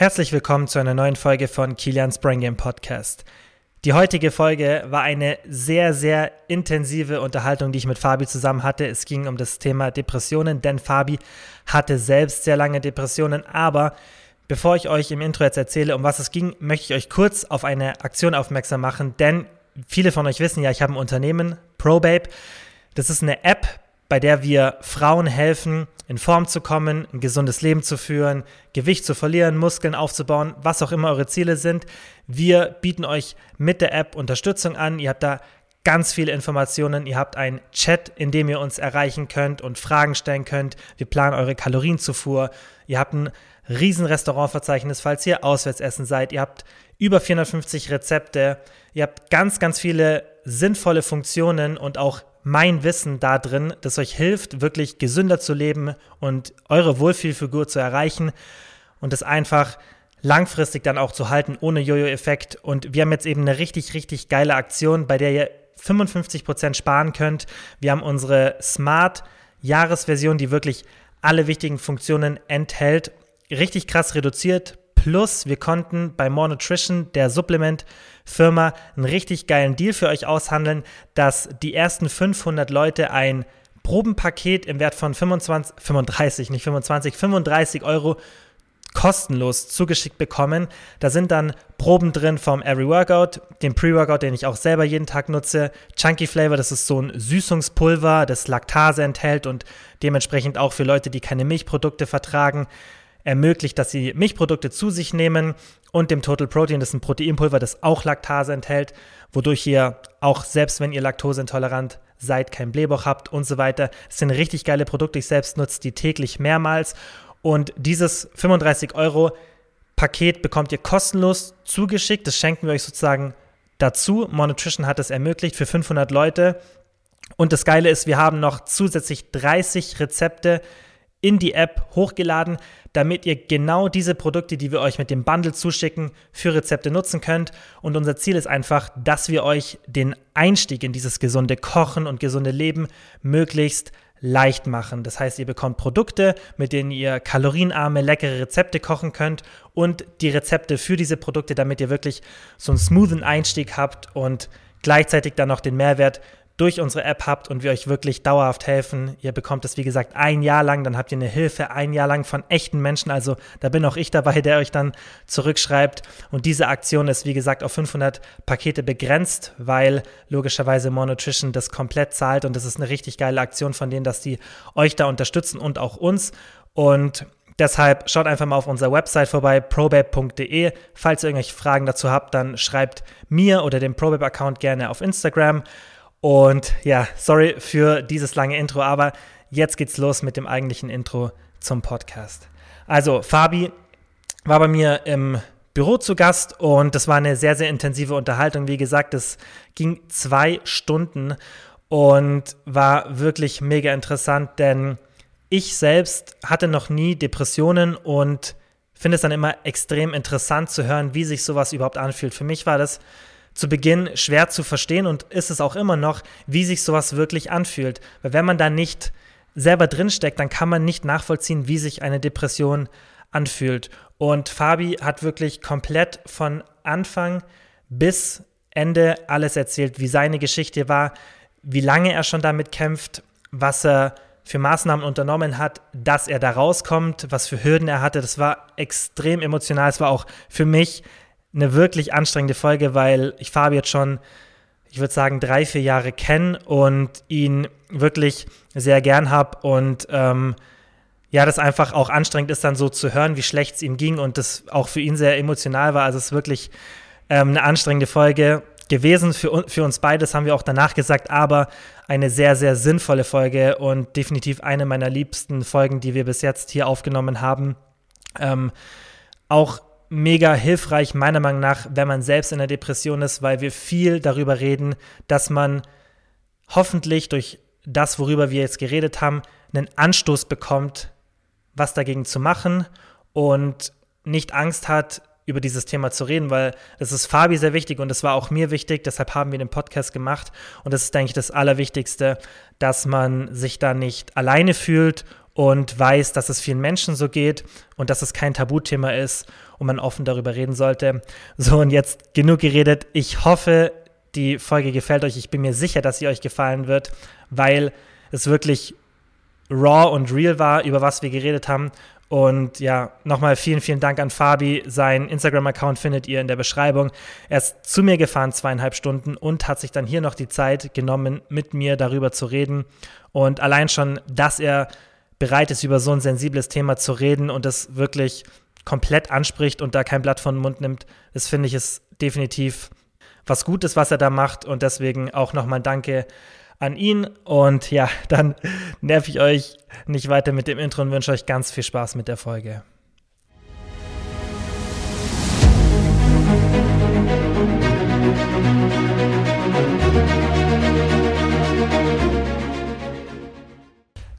Herzlich willkommen zu einer neuen Folge von Kilians Brain Game Podcast. Die heutige Folge war eine sehr, sehr intensive Unterhaltung, die ich mit Fabi zusammen hatte. Es ging um das Thema Depressionen, denn Fabi hatte selbst sehr lange Depressionen. Aber bevor ich euch im Intro jetzt erzähle, um was es ging, möchte ich euch kurz auf eine Aktion aufmerksam machen, denn viele von euch wissen ja, ich habe ein Unternehmen, ProBabe. Das ist eine App, bei der wir Frauen helfen, in Form zu kommen, ein gesundes Leben zu führen, Gewicht zu verlieren, Muskeln aufzubauen, was auch immer eure Ziele sind. Wir bieten euch mit der App Unterstützung an. Ihr habt da ganz viele Informationen. Ihr habt einen Chat, in dem ihr uns erreichen könnt und Fragen stellen könnt. Wir planen eure Kalorienzufuhr. Ihr habt ein riesen Restaurantverzeichnis, falls ihr auswärts essen seid. Ihr habt über 450 Rezepte. Ihr habt ganz, ganz viele sinnvolle Funktionen und auch mein Wissen da drin, das euch hilft, wirklich gesünder zu leben und eure Wohlfühlfigur zu erreichen und es einfach langfristig dann auch zu halten, ohne Jojo-Effekt. Und wir haben jetzt eben eine richtig, richtig geile Aktion, bei der ihr 55% sparen könnt. Wir haben unsere Smart-Jahresversion, die wirklich alle wichtigen Funktionen enthält, richtig krass reduziert. Plus, wir konnten bei More Nutrition, der Supplement-Firma, einen richtig geilen Deal für euch aushandeln, dass die ersten 500 Leute ein Probenpaket im Wert von 25, 35, nicht 25, 35 Euro kostenlos zugeschickt bekommen. Da sind dann Proben drin vom Every Workout, dem Pre-Workout, den ich auch selber jeden Tag nutze. Chunky Flavor, das ist so ein Süßungspulver, das Laktase enthält und dementsprechend auch für Leute, die keine Milchprodukte vertragen, ermöglicht, dass sie Milchprodukte zu sich nehmen und dem Total Protein, das ist ein Proteinpulver, das auch Laktase enthält, wodurch ihr auch selbst wenn ihr laktoseintolerant seid, kein Blähbauch habt und so weiter. Das sind richtig geile Produkte. Ich selbst nutze die täglich mehrmals und dieses 35 Euro Paket bekommt ihr kostenlos zugeschickt. Das schenken wir euch sozusagen dazu. Monutrition hat es ermöglicht für 500 Leute. Und das Geile ist, wir haben noch zusätzlich 30 Rezepte in die App hochgeladen, damit ihr genau diese Produkte, die wir euch mit dem Bundle zuschicken, für Rezepte nutzen könnt. Und unser Ziel ist einfach, dass wir euch den Einstieg in dieses gesunde Kochen und gesunde Leben möglichst leicht machen. Das heißt, ihr bekommt Produkte, mit denen ihr kalorienarme, leckere Rezepte kochen könnt und die Rezepte für diese Produkte, damit ihr wirklich so einen smoothen Einstieg habt und gleichzeitig dann noch den Mehrwert durch unsere App habt und wir euch wirklich dauerhaft helfen. Ihr bekommt es, wie gesagt, ein Jahr lang, dann habt ihr eine Hilfe ein Jahr lang von echten Menschen. Also da bin auch ich dabei, der euch dann zurückschreibt. Und diese Aktion ist, wie gesagt, auf 500 Pakete begrenzt, weil logischerweise More Nutrition das komplett zahlt und das ist eine richtig geile Aktion von denen, dass die euch da unterstützen und auch uns. Und Deshalb schaut einfach mal auf unserer Website vorbei, probabe.de. Falls ihr irgendwelche Fragen dazu habt, dann schreibt mir oder dem Probabe-Account gerne auf Instagram. Und ja, sorry für dieses lange Intro, aber jetzt geht's los mit dem eigentlichen Intro zum Podcast. Also, Fabi war bei mir im Büro zu Gast und das war eine sehr, sehr intensive Unterhaltung. Wie gesagt, es ging zwei Stunden und war wirklich mega interessant, denn ich selbst hatte noch nie Depressionen und finde es dann immer extrem interessant zu hören, wie sich sowas überhaupt anfühlt. Für mich war das zu Beginn schwer zu verstehen und ist es auch immer noch, wie sich sowas wirklich anfühlt. Weil wenn man da nicht selber drinsteckt, dann kann man nicht nachvollziehen, wie sich eine Depression anfühlt. Und Fabi hat wirklich komplett von Anfang bis Ende alles erzählt, wie seine Geschichte war, wie lange er schon damit kämpft, was er für Maßnahmen unternommen hat, dass er da rauskommt, was für Hürden er hatte. Das war extrem emotional. Es war auch für mich eine wirklich anstrengende Folge, weil ich Fabi jetzt schon, ich würde sagen, drei, vier Jahre kenne und ihn wirklich sehr gern habe und ähm, ja, das einfach auch anstrengend ist, dann so zu hören, wie schlecht es ihm ging und das auch für ihn sehr emotional war. Also es ist wirklich ähm, eine anstrengende Folge gewesen für, für uns beides, haben wir auch danach gesagt, aber eine sehr, sehr sinnvolle Folge und definitiv eine meiner liebsten Folgen, die wir bis jetzt hier aufgenommen haben. Ähm, auch mega hilfreich, meiner Meinung nach, wenn man selbst in der Depression ist, weil wir viel darüber reden, dass man hoffentlich durch das, worüber wir jetzt geredet haben, einen Anstoß bekommt, was dagegen zu machen und nicht Angst hat, über dieses Thema zu reden, weil das ist Fabi sehr wichtig und das war auch mir wichtig, deshalb haben wir den Podcast gemacht und das ist, denke ich, das Allerwichtigste, dass man sich da nicht alleine fühlt und weiß, dass es vielen Menschen so geht und dass es kein Tabuthema ist und man offen darüber reden sollte. So, und jetzt genug geredet. Ich hoffe, die Folge gefällt euch. Ich bin mir sicher, dass sie euch gefallen wird, weil es wirklich raw und real war, über was wir geredet haben. Und ja, nochmal vielen, vielen Dank an Fabi. Sein Instagram-Account findet ihr in der Beschreibung. Er ist zu mir gefahren, zweieinhalb Stunden, und hat sich dann hier noch die Zeit genommen, mit mir darüber zu reden. Und allein schon, dass er bereit ist, über so ein sensibles Thema zu reden und es wirklich komplett anspricht und da kein Blatt von den Mund nimmt, das finde ich ist definitiv was Gutes, was er da macht. Und deswegen auch nochmal Danke an ihn. Und ja, dann nerv ich euch nicht weiter mit dem Intro und wünsche euch ganz viel Spaß mit der Folge.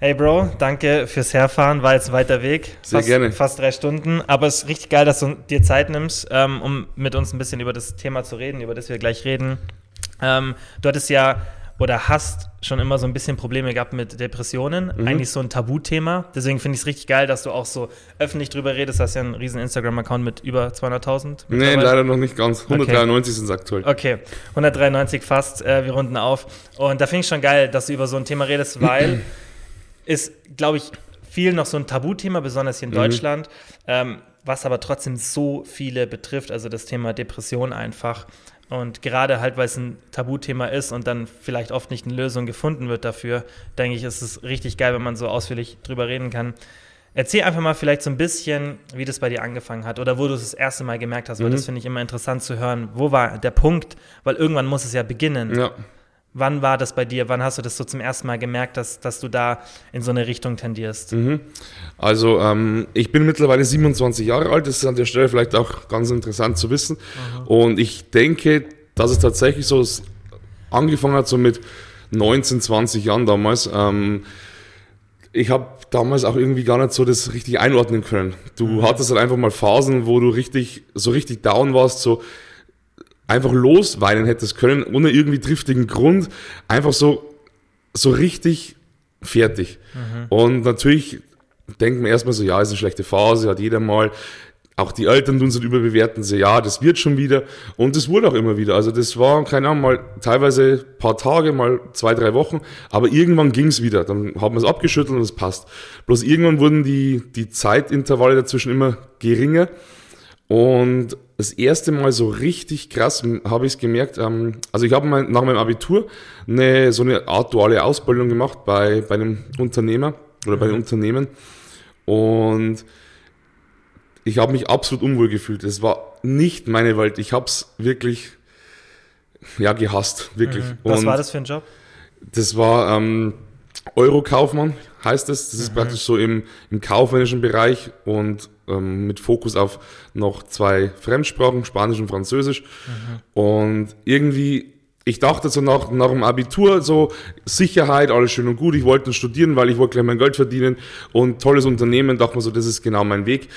Hey Bro, danke fürs Herfahren. War jetzt ein weiter Weg. Sehr fast, gerne. Fast drei Stunden. Aber es ist richtig geil, dass du dir Zeit nimmst, ähm, um mit uns ein bisschen über das Thema zu reden, über das wir gleich reden. Ähm, du hattest ja oder hast schon immer so ein bisschen Probleme gehabt mit Depressionen. Mhm. Eigentlich so ein Tabuthema. Deswegen finde ich es richtig geil, dass du auch so öffentlich drüber redest. Du hast ja einen riesen Instagram-Account mit über 200.000. Nee, leider noch nicht ganz. 193 sind es aktuell. Okay, 193 fast, äh, wir runden auf. Und da finde ich schon geil, dass du über so ein Thema redest, weil ist, glaube ich, viel noch so ein Tabuthema, besonders hier in Mhm. Deutschland, ähm, was aber trotzdem so viele betrifft, also das Thema Depression einfach. Und gerade halt, weil es ein Tabuthema ist und dann vielleicht oft nicht eine Lösung gefunden wird dafür, denke ich, ist es richtig geil, wenn man so ausführlich drüber reden kann. Erzähl einfach mal vielleicht so ein bisschen, wie das bei dir angefangen hat oder wo du es das erste Mal gemerkt hast, weil Mhm. das finde ich immer interessant zu hören. Wo war der Punkt? Weil irgendwann muss es ja beginnen. Ja. Wann war das bei dir? Wann hast du das so zum ersten Mal gemerkt, dass, dass du da in so eine Richtung tendierst? Mhm. Also, ähm, ich bin mittlerweile 27 Jahre alt. Das ist an der Stelle vielleicht auch ganz interessant zu wissen. Und ich denke, dass es tatsächlich so angefangen hat, so mit 19, 20 Jahren damals. Ähm, ich habe damals auch irgendwie gar nicht so das richtig einordnen können. Du hattest halt einfach mal Phasen, wo du richtig, so richtig down warst, so einfach losweinen hättest können, ohne irgendwie triftigen Grund. Einfach so, so richtig fertig. Und natürlich denkt man erstmal so, ja, ist eine schlechte Phase, hat jeder mal. Auch die Eltern tun es überbewerten, so, ja, das wird schon wieder. Und das wurde auch immer wieder. Also das war, keine Ahnung, mal teilweise ein paar Tage, mal zwei, drei Wochen. Aber irgendwann ging es wieder. Dann haben wir es abgeschüttelt und es passt. Bloß irgendwann wurden die, die Zeitintervalle dazwischen immer geringer. Und das erste Mal so richtig krass habe ich es gemerkt. Ähm, also ich habe mein, nach meinem Abitur eine, so eine Art duale Ausbildung gemacht bei, bei einem Unternehmer oder bei einem Unternehmen. Und ich habe mich absolut unwohl gefühlt. Es war nicht meine Welt. Ich habe es wirklich ja, gehasst. Wirklich. Was Und war das für ein Job? das war ähm, Eurokaufmann, heißt es. Das ist praktisch so im, im kaufmännischen Bereich und ähm, mit Fokus auf noch zwei Fremdsprachen, Spanisch und Französisch. Und irgendwie, ich dachte so nach, nach dem Abitur, so Sicherheit, alles schön und gut. Ich wollte studieren, weil ich wollte gleich mein Geld verdienen und tolles Unternehmen. Dachte mir so, das ist genau mein Weg.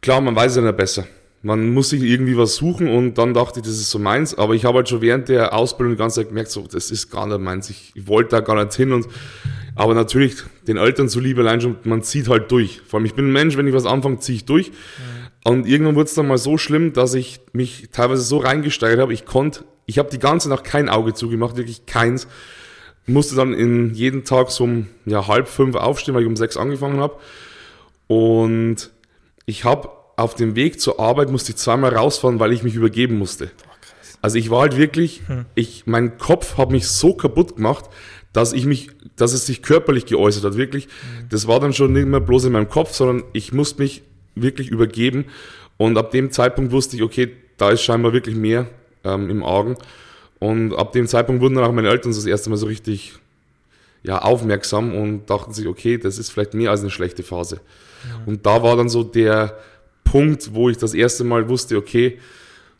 Klar, man weiß ja nicht besser. Man muss sich irgendwie was suchen und dann dachte ich, das ist so meins. Aber ich habe halt schon während der Ausbildung die ganze Zeit gemerkt, so, das ist gar nicht meins. Ich, ich wollte da gar nicht hin. Und, aber natürlich, den Eltern zuliebe allein schon, man zieht halt durch. Vor allem, ich bin ein Mensch, wenn ich was anfange, ziehe ich durch. Und irgendwann wurde es dann mal so schlimm, dass ich mich teilweise so reingesteigert habe, ich konnte, ich habe die ganze Nacht kein Auge zugemacht, wirklich keins. Musste dann in jeden Tag so um ja, halb fünf aufstehen, weil ich um sechs angefangen habe. Und ich habe auf dem Weg zur Arbeit musste ich zweimal rausfahren, weil ich mich übergeben musste. Also ich war halt wirklich, ich, mein Kopf hat mich so kaputt gemacht, dass ich mich, dass es sich körperlich geäußert hat. Wirklich, das war dann schon nicht mehr bloß in meinem Kopf, sondern ich musste mich wirklich übergeben. Und ab dem Zeitpunkt wusste ich, okay, da ist scheinbar wirklich mehr ähm, im Argen. Und ab dem Zeitpunkt wurden dann auch meine Eltern das erste Mal so richtig ja, aufmerksam und dachten sich, okay, das ist vielleicht mehr als eine schlechte Phase. Und da war dann so der Punkt, wo ich das erste Mal wusste, okay,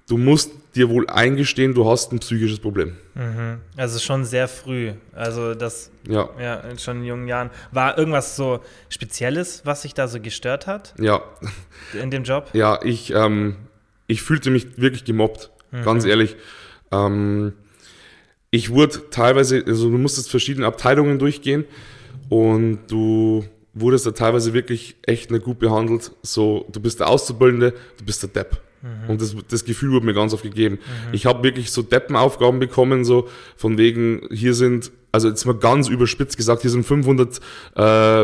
du musst dir wohl eingestehen, du hast ein psychisches Problem. Also schon sehr früh. Also das, Ja, ja, schon in jungen Jahren. War irgendwas so Spezielles, was sich da so gestört hat ja, in dem Job? ja, ich, ähm, ich fühlte mich wirklich gemobbt, ganz ehrlich. Ähm, ich wurde teilweise, also du musstest verschiedene Abteilungen durchgehen und du wurdest da teilweise wirklich echt nicht gut behandelt. So, du bist der Auszubildende, du bist der Depp. Mhm. Und das, das Gefühl wurde mir ganz oft gegeben. Mhm. Ich habe wirklich so Deppenaufgaben bekommen, so von wegen, hier sind, also jetzt mal ganz überspitzt gesagt, hier sind 500 äh,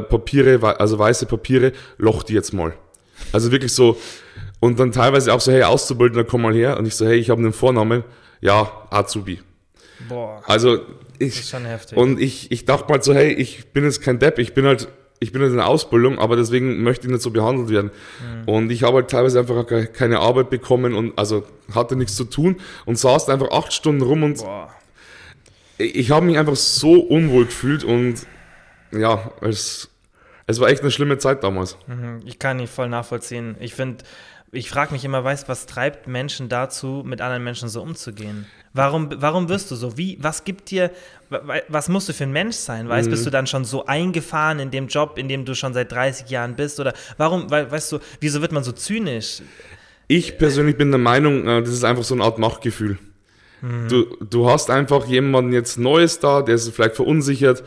Papiere, also weiße Papiere, loch die jetzt mal. Also wirklich so, und dann teilweise auch so, hey, Auszubildender, komm mal her. Und ich so, hey, ich habe einen Vornamen. Ja, Azubi. Boah. Also ich, das ist schon heftig. Und ich, ich dachte mal so, hey, ich bin jetzt kein Depp, ich bin halt, ich bin halt in der Ausbildung, aber deswegen möchte ich nicht so behandelt werden. Mhm. Und ich habe halt teilweise einfach keine Arbeit bekommen und also hatte nichts zu tun und saß einfach acht Stunden rum und Boah. ich habe mich einfach so unwohl gefühlt und ja, es, es war echt eine schlimme Zeit damals. Mhm. Ich kann nicht voll nachvollziehen. Ich finde, ich frage mich immer, weißt, was treibt Menschen dazu, mit anderen Menschen so umzugehen? Warum, warum wirst du so? Wie, was gibt dir, was musst du für ein Mensch sein? Weißt, mhm. bist du dann schon so eingefahren in dem Job, in dem du schon seit 30 Jahren bist? Oder warum, weißt du, wieso wird man so zynisch? Ich persönlich bin der Meinung, äh, das ist einfach so eine Art Machtgefühl. Mhm. Du, du hast einfach jemanden jetzt Neues da, der ist vielleicht verunsichert,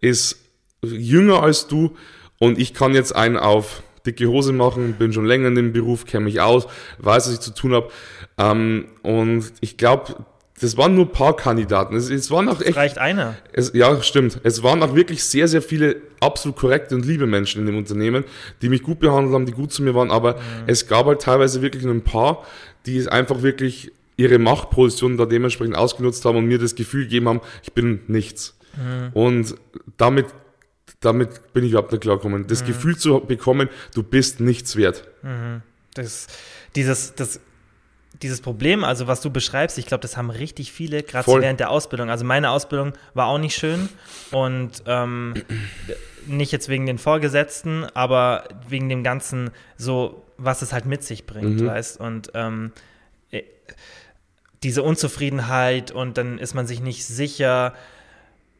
ist jünger als du und ich kann jetzt einen auf dicke Hose machen, bin schon länger in dem Beruf, kenne mich aus, weiß, was ich zu tun habe. Ähm, und ich glaube, das waren nur ein paar Kandidaten. Es, es waren auch echt. reicht einer. Es, ja, stimmt. Es waren auch wirklich sehr, sehr viele absolut korrekte und liebe Menschen in dem Unternehmen, die mich gut behandelt haben, die gut zu mir waren. Aber mhm. es gab halt teilweise wirklich nur ein paar, die es einfach wirklich ihre Machtposition da dementsprechend ausgenutzt haben und mir das Gefühl gegeben haben, ich bin nichts. Mhm. Und damit damit bin ich überhaupt nicht klargekommen. Das mhm. Gefühl zu bekommen, du bist nichts wert. Mhm. Das, dieses, das, dieses Problem, also was du beschreibst, ich glaube, das haben richtig viele, gerade so während der Ausbildung. Also meine Ausbildung war auch nicht schön und ähm, nicht jetzt wegen den Vorgesetzten, aber wegen dem Ganzen, so was es halt mit sich bringt, mhm. weißt und ähm, äh, diese Unzufriedenheit und dann ist man sich nicht sicher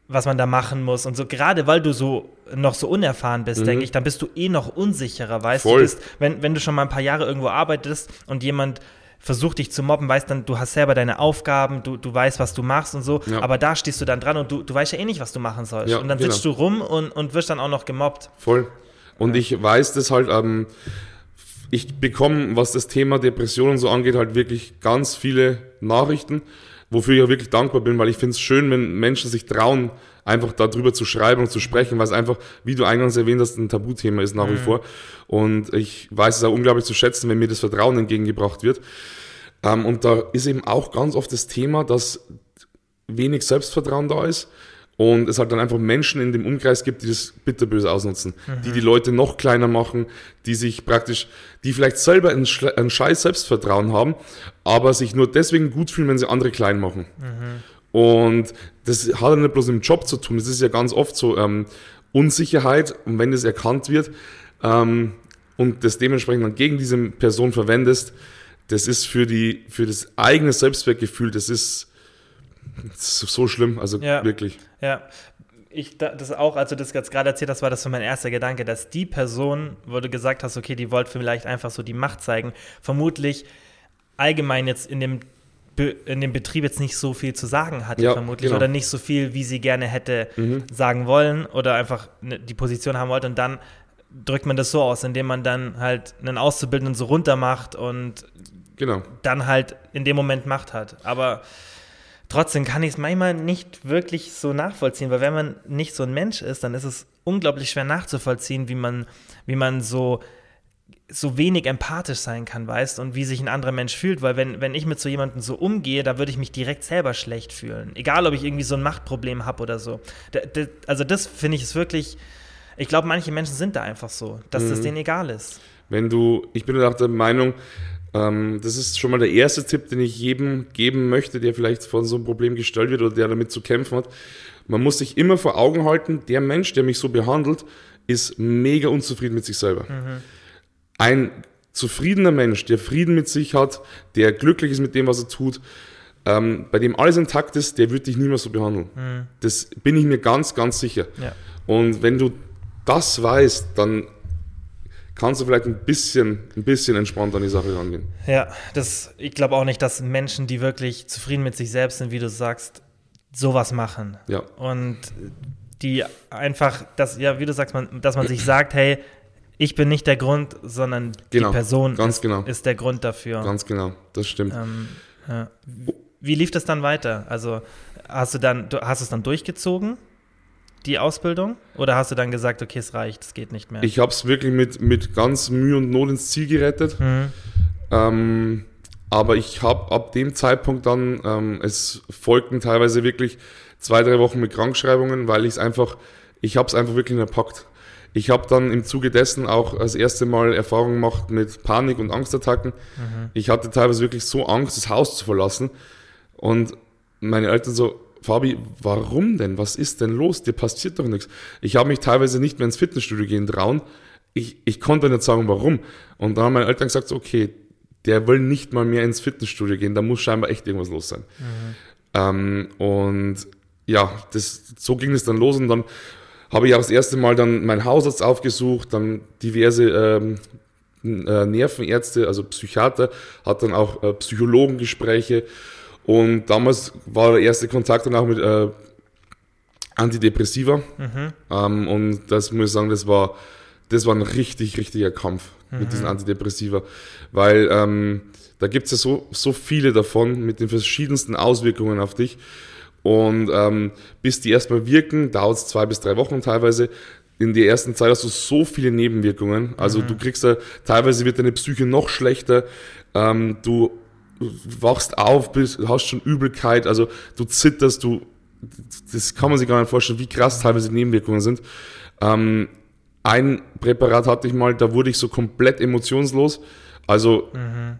was man da machen muss und so. Gerade weil du so noch so unerfahren bist, mhm. denke ich, dann bist du eh noch unsicherer, weißt Voll. du? Bist, wenn, wenn du schon mal ein paar Jahre irgendwo arbeitest und jemand versucht dich zu mobben, weißt dann, du hast selber deine Aufgaben, du, du weißt, was du machst und so, ja. aber da stehst du dann dran und du, du weißt ja eh nicht, was du machen sollst. Ja, und dann genau. sitzt du rum und, und wirst dann auch noch gemobbt. Voll. Und ja. ich weiß das halt, ähm, ich bekomme, was das Thema Depressionen so angeht, halt wirklich ganz viele Nachrichten wofür ich auch wirklich dankbar bin, weil ich finde es schön, wenn Menschen sich trauen, einfach darüber zu schreiben und zu sprechen, weil es einfach, wie du eingangs erwähnt hast, ein Tabuthema ist nach mhm. wie vor. Und ich weiß es auch unglaublich zu schätzen, wenn mir das Vertrauen entgegengebracht wird. Ähm, und da ist eben auch ganz oft das Thema, dass wenig Selbstvertrauen da ist und es halt dann einfach Menschen in dem Umkreis gibt, die das bitterböse ausnutzen, mhm. die die Leute noch kleiner machen, die sich praktisch, die vielleicht selber ein, ein scheiß Selbstvertrauen haben, aber sich nur deswegen gut fühlen, wenn sie andere klein machen. Mhm. Und das hat ja nicht bloß im Job zu tun, das ist ja ganz oft so ähm, Unsicherheit und wenn das erkannt wird ähm, und das dementsprechend dann gegen diese Person verwendest, das ist für die, für das eigene Selbstwertgefühl, das ist das ist so schlimm, also ja. wirklich. Ja, ich das auch, als du das jetzt gerade erzählt hast, war das so mein erster Gedanke, dass die Person, wo du gesagt hast, okay, die wollte vielleicht einfach so die Macht zeigen, vermutlich allgemein jetzt in dem in dem Betrieb jetzt nicht so viel zu sagen hatte, ja, vermutlich, genau. oder nicht so viel, wie sie gerne hätte mhm. sagen wollen oder einfach ne, die Position haben wollte. Und dann drückt man das so aus, indem man dann halt einen Auszubildenden so runter macht und genau. dann halt in dem Moment Macht hat. Aber Trotzdem kann ich es manchmal nicht wirklich so nachvollziehen, weil wenn man nicht so ein Mensch ist, dann ist es unglaublich schwer nachzuvollziehen, wie man, wie man so, so wenig empathisch sein kann, weißt, und wie sich ein anderer Mensch fühlt, weil wenn, wenn ich mit so jemandem so umgehe, da würde ich mich direkt selber schlecht fühlen. Egal, ob ich irgendwie so ein Machtproblem habe oder so. Da, da, also das finde ich ist wirklich, ich glaube, manche Menschen sind da einfach so, dass mhm. das denen egal ist. Wenn du, ich bin auch der Meinung, ähm, das ist schon mal der erste Tipp, den ich jedem geben möchte, der vielleicht von so einem Problem gestellt wird oder der damit zu kämpfen hat. Man muss sich immer vor Augen halten, der Mensch, der mich so behandelt, ist mega unzufrieden mit sich selber. Mhm. Ein zufriedener Mensch, der Frieden mit sich hat, der glücklich ist mit dem, was er tut, ähm, bei dem alles intakt ist, der wird dich niemals so behandeln. Mhm. Das bin ich mir ganz, ganz sicher. Ja. Und wenn du das weißt, dann kannst du vielleicht ein bisschen, ein bisschen entspannter an die Sache rangehen. Ja, das, ich glaube auch nicht, dass Menschen, die wirklich zufrieden mit sich selbst sind, wie du sagst, sowas machen. Ja. Und die einfach, dass, ja, wie du sagst, man, dass man sich sagt, hey, ich bin nicht der Grund, sondern Genau, die Person ganz ist, genau. ist der Grund dafür. Ganz genau, das stimmt. Ähm, ja. Wie lief das dann weiter? Also hast du dann, du hast es dann durchgezogen, die Ausbildung? Oder hast du dann gesagt, okay, es reicht, es geht nicht mehr? Ich habe es wirklich mit, mit ganz Mühe und Not ins Ziel gerettet. Mhm. Ähm, aber ich habe ab dem Zeitpunkt dann, ähm, es folgten teilweise wirklich zwei, drei Wochen mit Krankschreibungen, weil ich es einfach, ich habe es einfach wirklich nicht erpackt. Ich habe dann im Zuge dessen auch das erste Mal Erfahrung gemacht mit Panik- und Angstattacken. Ich hatte teilweise wirklich so Angst, das Haus zu verlassen. Und meine Eltern so, Fabi, warum denn? Was ist denn los? Dir passiert doch nichts. Ich habe mich teilweise nicht mehr ins Fitnessstudio gehen trauen. Ich, ich konnte nicht sagen, warum. Und dann haben meine Eltern gesagt, okay, der will nicht mal mehr ins Fitnessstudio gehen, da muss scheinbar echt irgendwas los sein. Ähm, und ja, das, so ging es dann los und dann habe ich auch das erste Mal dann meinen Hausarzt aufgesucht, dann diverse ähm, äh, Nervenärzte, also Psychiater, hat dann auch äh, Psychologengespräche und damals war der erste Kontakt dann auch mit äh, Antidepressiva ähm, und das muss ich sagen, das war, das war ein richtig, richtiger Kampf mit diesen Antidepressiva, weil ähm, da gibt es ja so, so viele davon mit den verschiedensten Auswirkungen auf dich und ähm, bis die erstmal wirken, dauert es zwei bis drei Wochen teilweise. In der ersten Zeit hast du so viele Nebenwirkungen. Also du kriegst da, teilweise wird deine Psyche noch schlechter. Ähm, du wachst auf, bist, hast schon Übelkeit, also du zitterst, du, das kann man sich gar nicht vorstellen, wie krass teilweise die Nebenwirkungen sind. Ähm, ein Präparat hatte ich mal, da wurde ich so komplett emotionslos. Also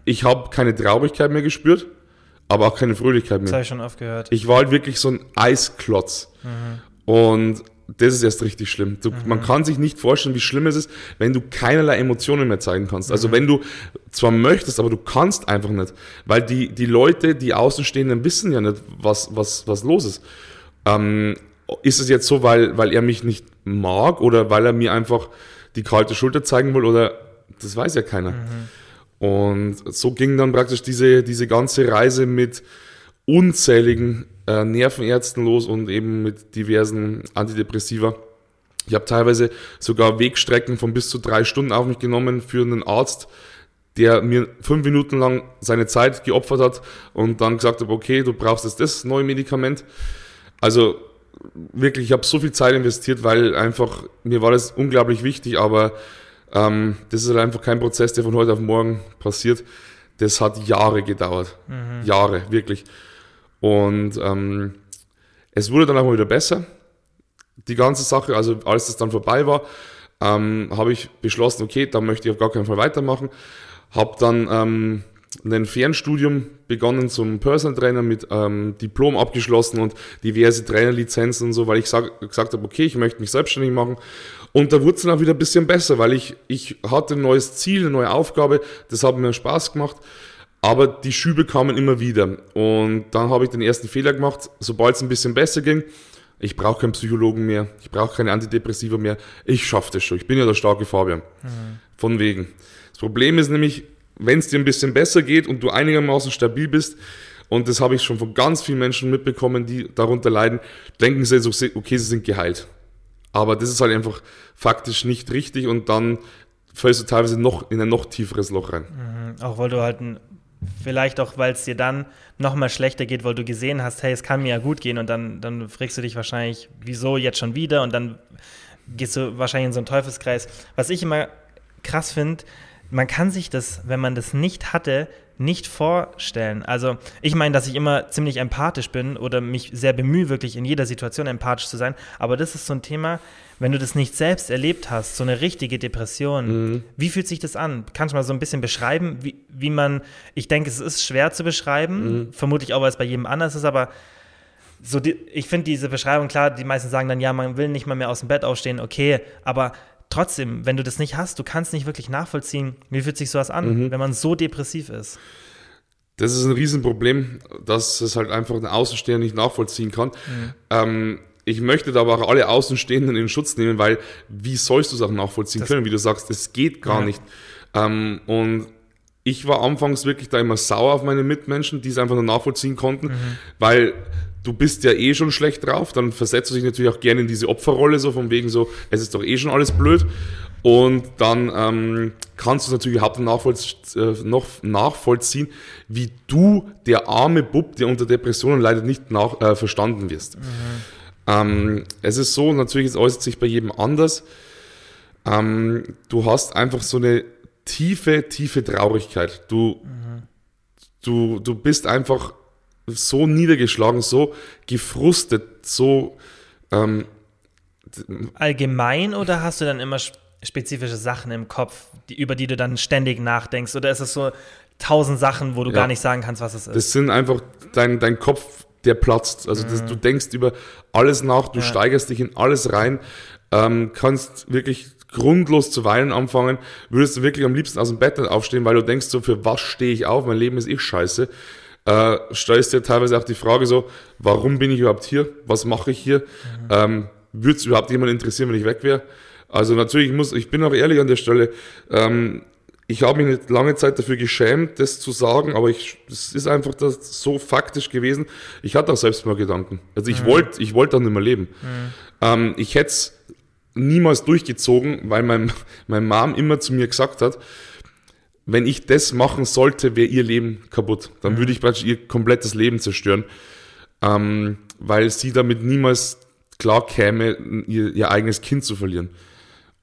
ich habe keine Traurigkeit mehr gespürt, aber auch keine Fröhlichkeit Das mehr. habe ich schon oft gehört. Ich war halt wirklich so ein Eisklotz. Und das ist erst richtig schlimm. Du, Man kann sich nicht vorstellen, wie schlimm es ist, wenn du keinerlei Emotionen mehr zeigen kannst. Also wenn du zwar möchtest, aber du kannst einfach nicht. Weil die, die Leute, die Außenstehenden, wissen ja nicht, was, was, was los ist. Ähm, ist es jetzt so, weil, weil er mich nicht mag oder weil er mir einfach die kalte Schulter zeigen will oder das weiß ja keiner. Und so ging dann praktisch diese, diese ganze Reise mit unzähligen äh, Nervenärzten los und eben mit diversen Antidepressiva. Ich habe teilweise sogar Wegstrecken von bis zu drei Stunden auf mich genommen für einen Arzt, der mir fünf Minuten lang seine Zeit geopfert hat und dann gesagt hat, okay, du brauchst jetzt das neue Medikament. Also wirklich, ich habe so viel Zeit investiert, weil einfach, mir war das unglaublich wichtig, aber ähm, das ist halt einfach kein Prozess, der von heute auf morgen passiert. Das hat Jahre gedauert. Jahre, wirklich. Und ähm, es wurde dann auch mal wieder besser. Die ganze Sache, also als das dann vorbei war, ähm, habe ich beschlossen, okay, da möchte ich auf gar keinen Fall weitermachen. Habe dann ähm, ein Fernstudium begonnen zum Personal Trainer mit ähm, Diplom abgeschlossen und diverse Trainerlizenzen und so, weil ich sag, gesagt habe, okay, ich möchte mich selbstständig machen. Und da wurde es dann auch wieder ein bisschen besser, weil ich, ich hatte ein neues Ziel, eine neue Aufgabe, das hat mir Spaß gemacht. Aber die Schübe kamen immer wieder. Und dann habe ich den ersten Fehler gemacht, sobald es ein bisschen besser ging. Ich brauche keinen Psychologen mehr, ich brauche keine Antidepressiva mehr. Ich schaffe das schon. Ich bin ja der starke Fabian. Von wegen. Das Problem ist nämlich, wenn es dir ein bisschen besser geht und du einigermaßen stabil bist, und das habe ich schon von ganz vielen Menschen mitbekommen, die darunter leiden, denken sie, so, okay, sie sind geheilt. Aber das ist halt einfach faktisch nicht richtig und dann fällst du teilweise noch in ein noch tieferes Loch rein. Auch weil du halt ein, vielleicht auch, weil es dir dann noch mal schlechter geht, weil du gesehen hast, hey, es kann mir ja gut gehen und dann, dann fragst du dich wahrscheinlich, wieso jetzt schon wieder und dann gehst du wahrscheinlich in so einen Teufelskreis. Was ich immer krass finde, man kann sich das, wenn man das nicht hatte, nicht vorstellen. Also ich meine, dass ich immer ziemlich empathisch bin oder mich sehr bemühe, wirklich in jeder Situation empathisch zu sein. Aber das ist so ein Thema, wenn du das nicht selbst erlebt hast, so eine richtige Depression, wie fühlt sich das an? Kannst du mal so ein bisschen beschreiben, wie, wie man, ich denke, es ist schwer zu beschreiben, vermutlich auch, weil es bei jedem anders ist, aber so die, ich finde diese Beschreibung klar, die meisten sagen dann, ja, man will nicht mal mehr aus dem Bett aufstehen, okay, aber trotzdem, wenn du das nicht hast, du kannst nicht wirklich nachvollziehen, wie fühlt sich sowas an, wenn man so depressiv ist. Das ist ein Riesenproblem, dass es halt einfach ein Außenstehender nicht nachvollziehen kann. Ähm, ich möchte da aber auch alle Außenstehenden in Schutz nehmen, weil wie sollst du es auch nachvollziehen können, wie du sagst, es geht gar Ja. nicht. Ähm, und ich war anfangs wirklich da immer sauer auf meine Mitmenschen, die es einfach nur nachvollziehen konnten, weil du bist ja eh schon schlecht drauf, dann versetzt du dich natürlich auch gerne in diese Opferrolle, so von wegen so, es ist doch eh schon alles blöd. Und dann ähm, kannst du natürlich überhaupt nachvollziehen, äh, noch nachvollziehen, wie du, der arme Bub, der unter Depressionen leidet, nicht nach, äh, verstanden wirst. Mhm. Ähm, es ist so, natürlich, es äußert sich bei jedem anders. Ähm, du hast einfach so eine tiefe, tiefe Traurigkeit. Du, mhm. du, du bist einfach so niedergeschlagen, so gefrustet, so ähm, allgemein oder hast du dann immer spezifische Sachen im Kopf, die, über die du dann ständig nachdenkst? Oder ist es so tausend Sachen, wo du ja. gar nicht sagen kannst, was es ist? Das sind einfach dein, dein Kopf, der platzt. Also das, du mhm. denkst über alles nach, du ja. steigerst dich in alles rein, ähm, kannst wirklich grundlos zu weinen anfangen, würdest du wirklich am liebsten aus dem Bett nicht aufstehen, weil du denkst so, für was stehe ich auf? Mein Leben ist eh scheiße. Äh, stellst dir teilweise auch die Frage so, warum bin ich überhaupt hier? Was mache ich hier? Mhm. Ähm, Würde es überhaupt jemand interessieren, wenn ich weg wäre? Also natürlich ich muss, ich bin auch ehrlich an der Stelle, ähm, ich habe mich nicht lange Zeit dafür geschämt, das zu sagen, aber ich, es ist einfach das so faktisch gewesen. Ich hatte auch selbst mal Gedanken. Also ich mhm. wollte, ich wollte dann nicht mehr leben. Mhm. Ähm, ich hätte es niemals durchgezogen, weil mein, mein Mom immer zu mir gesagt hat, wenn ich das machen sollte, wäre ihr Leben kaputt. Dann mhm. würde ich praktisch ihr komplettes Leben zerstören, ähm, weil sie damit niemals klar käme, ihr, ihr eigenes Kind zu verlieren.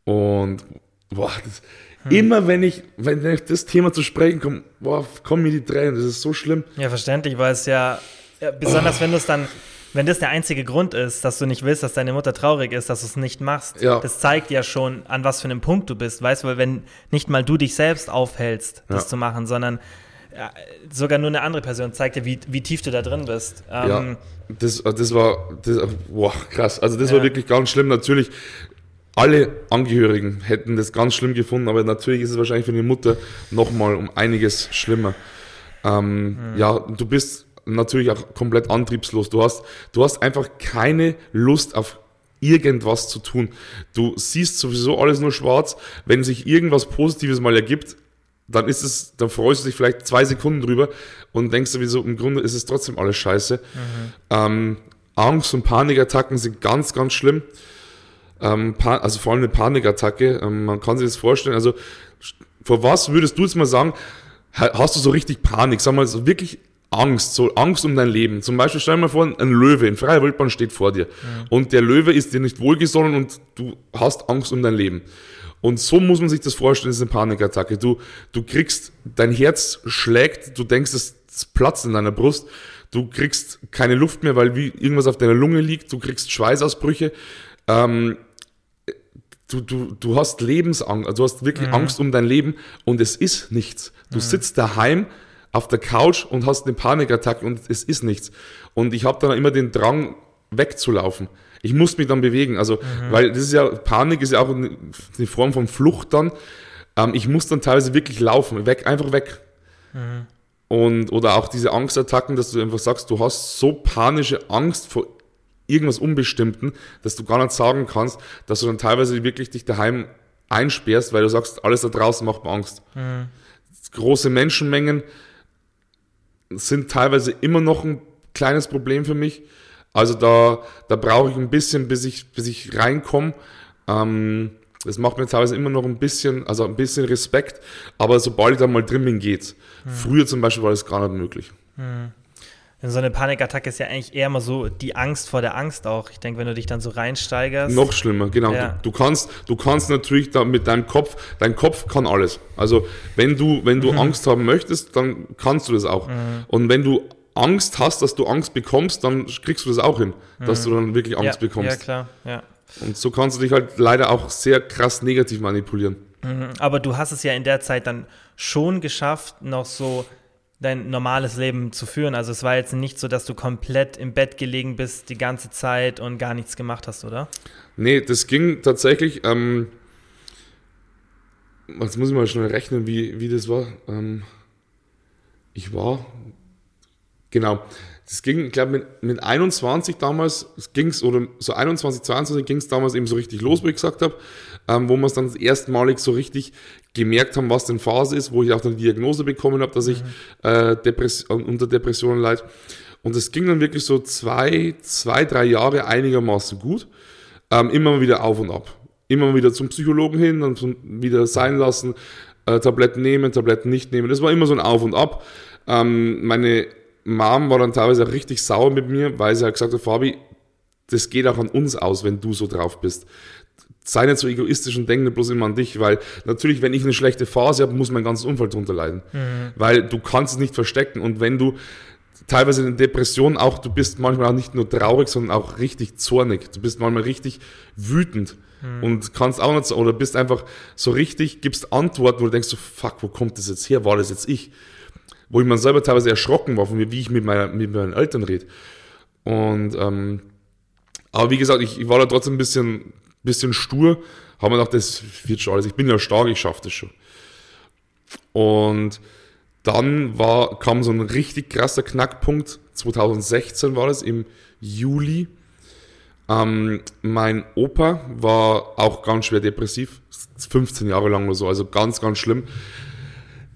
Und boah, das, hm. immer wenn ich, wenn ich das Thema zu sprechen komme, boah, kommen mir die Tränen. Das ist so schlimm. Ja, verständlich, weil es ja, ja besonders oh. wenn du es dann, wenn das der einzige Grund ist, dass du nicht willst, dass deine Mutter traurig ist, dass du es nicht machst, ja. das zeigt ja schon, an was für einem Punkt du bist, weißt du, weil wenn nicht mal du dich selbst aufhältst, das ja. zu machen, sondern ja, sogar nur eine andere Person zeigt dir, wie, wie tief du da drin bist. Ähm, ja, das, das war, das, boah, krass. Also das ja. war wirklich ganz schlimm. Natürlich alle Angehörigen hätten das ganz schlimm gefunden, aber natürlich ist es wahrscheinlich für die Mutter nochmal um einiges schlimmer. Ähm, mhm. Ja, du bist natürlich auch komplett antriebslos. Du hast, du hast einfach keine Lust auf irgendwas zu tun. Du siehst sowieso alles nur schwarz. Wenn sich irgendwas Positives mal ergibt, dann ist es, dann freust du dich vielleicht zwei Sekunden drüber und denkst sowieso, im Grunde ist es trotzdem alles scheiße. Mhm. Ähm, Angst und Panikattacken sind ganz, ganz schlimm. Ähm, also vor allem eine Panikattacke. Ähm, man kann sich das vorstellen. Also vor was würdest du jetzt mal sagen, hast du so richtig Panik? Sag mal, so wirklich Angst, so Angst um dein Leben. Zum Beispiel stell dir mal vor, ein Löwe in freier Wildbahn steht vor dir. Ja. Und der Löwe ist dir nicht wohlgesonnen und du hast Angst um dein Leben. Und so muss man sich das vorstellen, das ist eine Panikattacke. Du, du kriegst, dein Herz schlägt, du denkst, es platzt in deiner Brust. Du kriegst keine Luft mehr, weil wie irgendwas auf deiner Lunge liegt. Du kriegst Schweißausbrüche. Ähm, du, du, du hast Lebensangst, du hast wirklich mhm. Angst um dein Leben und es ist nichts. Du mhm. sitzt daheim auf der Couch und hast eine Panikattacke und es ist nichts. Und ich habe dann immer den Drang, wegzulaufen. Ich muss mich dann bewegen, also, mhm. weil das ist ja, Panik ist ja auch eine, Form von Flucht dann. Ähm, ich muss dann teilweise wirklich laufen, weg, einfach weg. Mhm. Und, oder auch diese Angstattacken, dass du einfach sagst, du hast so panische Angst vor irgendwas Unbestimmten, dass du gar nicht sagen kannst, dass du dann teilweise wirklich dich daheim einsperrst, weil du sagst, alles da draußen macht mir Angst. Mhm. Große Menschenmengen sind teilweise immer noch ein kleines Problem für mich. Also da, da brauche ich ein bisschen, bis ich, bis ich reinkomme. Ähm, das macht mir teilweise immer noch ein bisschen, also ein bisschen Respekt, aber sobald ich da mal drin bin, geht's. Mhm. Früher zum Beispiel war das gar nicht möglich. Mhm. So eine Panikattacke ist ja eigentlich eher mal so die Angst vor der Angst auch. Ich denke, wenn du dich dann so reinsteigerst. Noch schlimmer, genau. Ja. Du, du, kannst, du kannst natürlich da mit deinem Kopf, dein Kopf kann alles. Also wenn du, wenn du mhm. Angst haben möchtest, dann kannst du das auch. Mhm. Und wenn du Angst hast, dass du Angst bekommst, dann kriegst du das auch hin, mhm. dass du dann wirklich Angst ja, bekommst. Ja, klar, ja. Und so kannst du dich halt leider auch sehr krass negativ manipulieren. Mhm. Aber du hast es ja in der Zeit dann schon geschafft, noch so dein normales Leben zu führen. Also es war jetzt nicht so, dass du komplett im Bett gelegen bist die ganze Zeit und gar nichts gemacht hast, oder? Nee, das ging tatsächlich. Ähm, jetzt muss ich mal schnell rechnen, wie, wie das war. Ähm, ich war, genau, das ging, ich glaube, mit, mit 21 damals, ging es, oder so 21, 22 ging es damals eben so richtig los, wo ich gesagt habe, ähm, wo wir es dann erstmalig so richtig gemerkt haben, was denn Phase ist, wo ich auch dann die Diagnose bekommen habe, dass ich mhm. äh, Depress unter Depressionen leide. Und es ging dann wirklich so zwei, zwei, drei Jahre einigermaßen gut. Ähm, immer wieder auf und ab. Immer wieder zum Psychologen hin, dann wieder sein lassen, äh, Tabletten nehmen, Tabletten nicht nehmen. Das war immer so ein Auf und Ab. Ähm, meine Mom war dann teilweise auch richtig sauer mit mir, weil sie halt gesagt hat, Fabi, das geht auch an uns aus, wenn du so drauf bist. Sei nicht so egoistisch und denk nicht bloß immer an dich, weil natürlich, wenn ich eine schlechte Phase habe, muss mein ganzes Umfeld drunter leiden. Mhm. Weil du kannst es nicht verstecken und wenn du teilweise in Depressionen auch, du bist manchmal auch nicht nur traurig, sondern auch richtig zornig. Du bist manchmal richtig wütend mhm. und kannst auch nicht so, oder bist einfach so richtig, gibst Antworten, wo du denkst so, fuck, wo kommt das jetzt her? War das jetzt ich? Wo ich mir selber teilweise erschrocken war von mir, wie ich mit, meiner, mit meinen Eltern rede. Und, ähm, aber wie gesagt, ich, ich war da trotzdem ein bisschen, bisschen stur, habe mir gedacht, das wird schon alles. Ich bin ja stark, ich schaffe das schon. Und dann war, kam so ein richtig krasser Knackpunkt. 2016 war das, im Juli. Ähm, mein Opa war auch ganz schwer depressiv, 15 Jahre lang oder so, also ganz, ganz schlimm.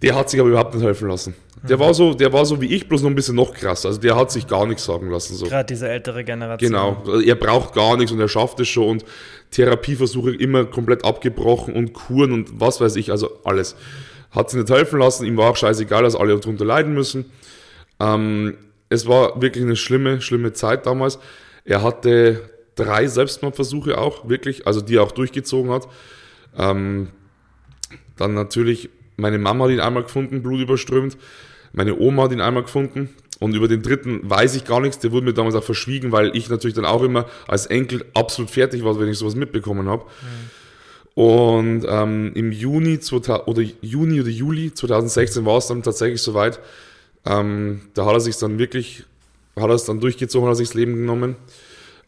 Der hat sich aber überhaupt nicht helfen lassen. Der war so, der war so wie ich, bloß noch ein bisschen noch krasser. Also der hat sich gar nichts sagen lassen. So. Gerade diese ältere Generation. Genau. Also er braucht gar nichts und er schafft es schon und Therapieversuche immer komplett abgebrochen und Kuren und was weiß ich, also alles hat sich nicht helfen lassen, ihm war auch scheißegal, dass alle darunter leiden müssen. Ähm, es war wirklich eine schlimme, schlimme Zeit damals. Er hatte drei Selbstmordversuche auch, wirklich, also die er auch durchgezogen hat. Ähm, dann natürlich, meine Mama hat ihn einmal gefunden, blutüberströmt. Meine Oma hat ihn einmal gefunden. Und über den dritten weiß ich gar nichts. Der wurde mir damals auch verschwiegen, weil ich natürlich dann auch immer als Enkel absolut fertig war, wenn ich sowas mitbekommen habe. Mhm. Und ähm, im Juni, oder Juni oder Juli 2016 war es dann tatsächlich soweit. Ähm, da hat er sich dann wirklich, hat er es dann durchgezogen, hat er sich das Leben genommen.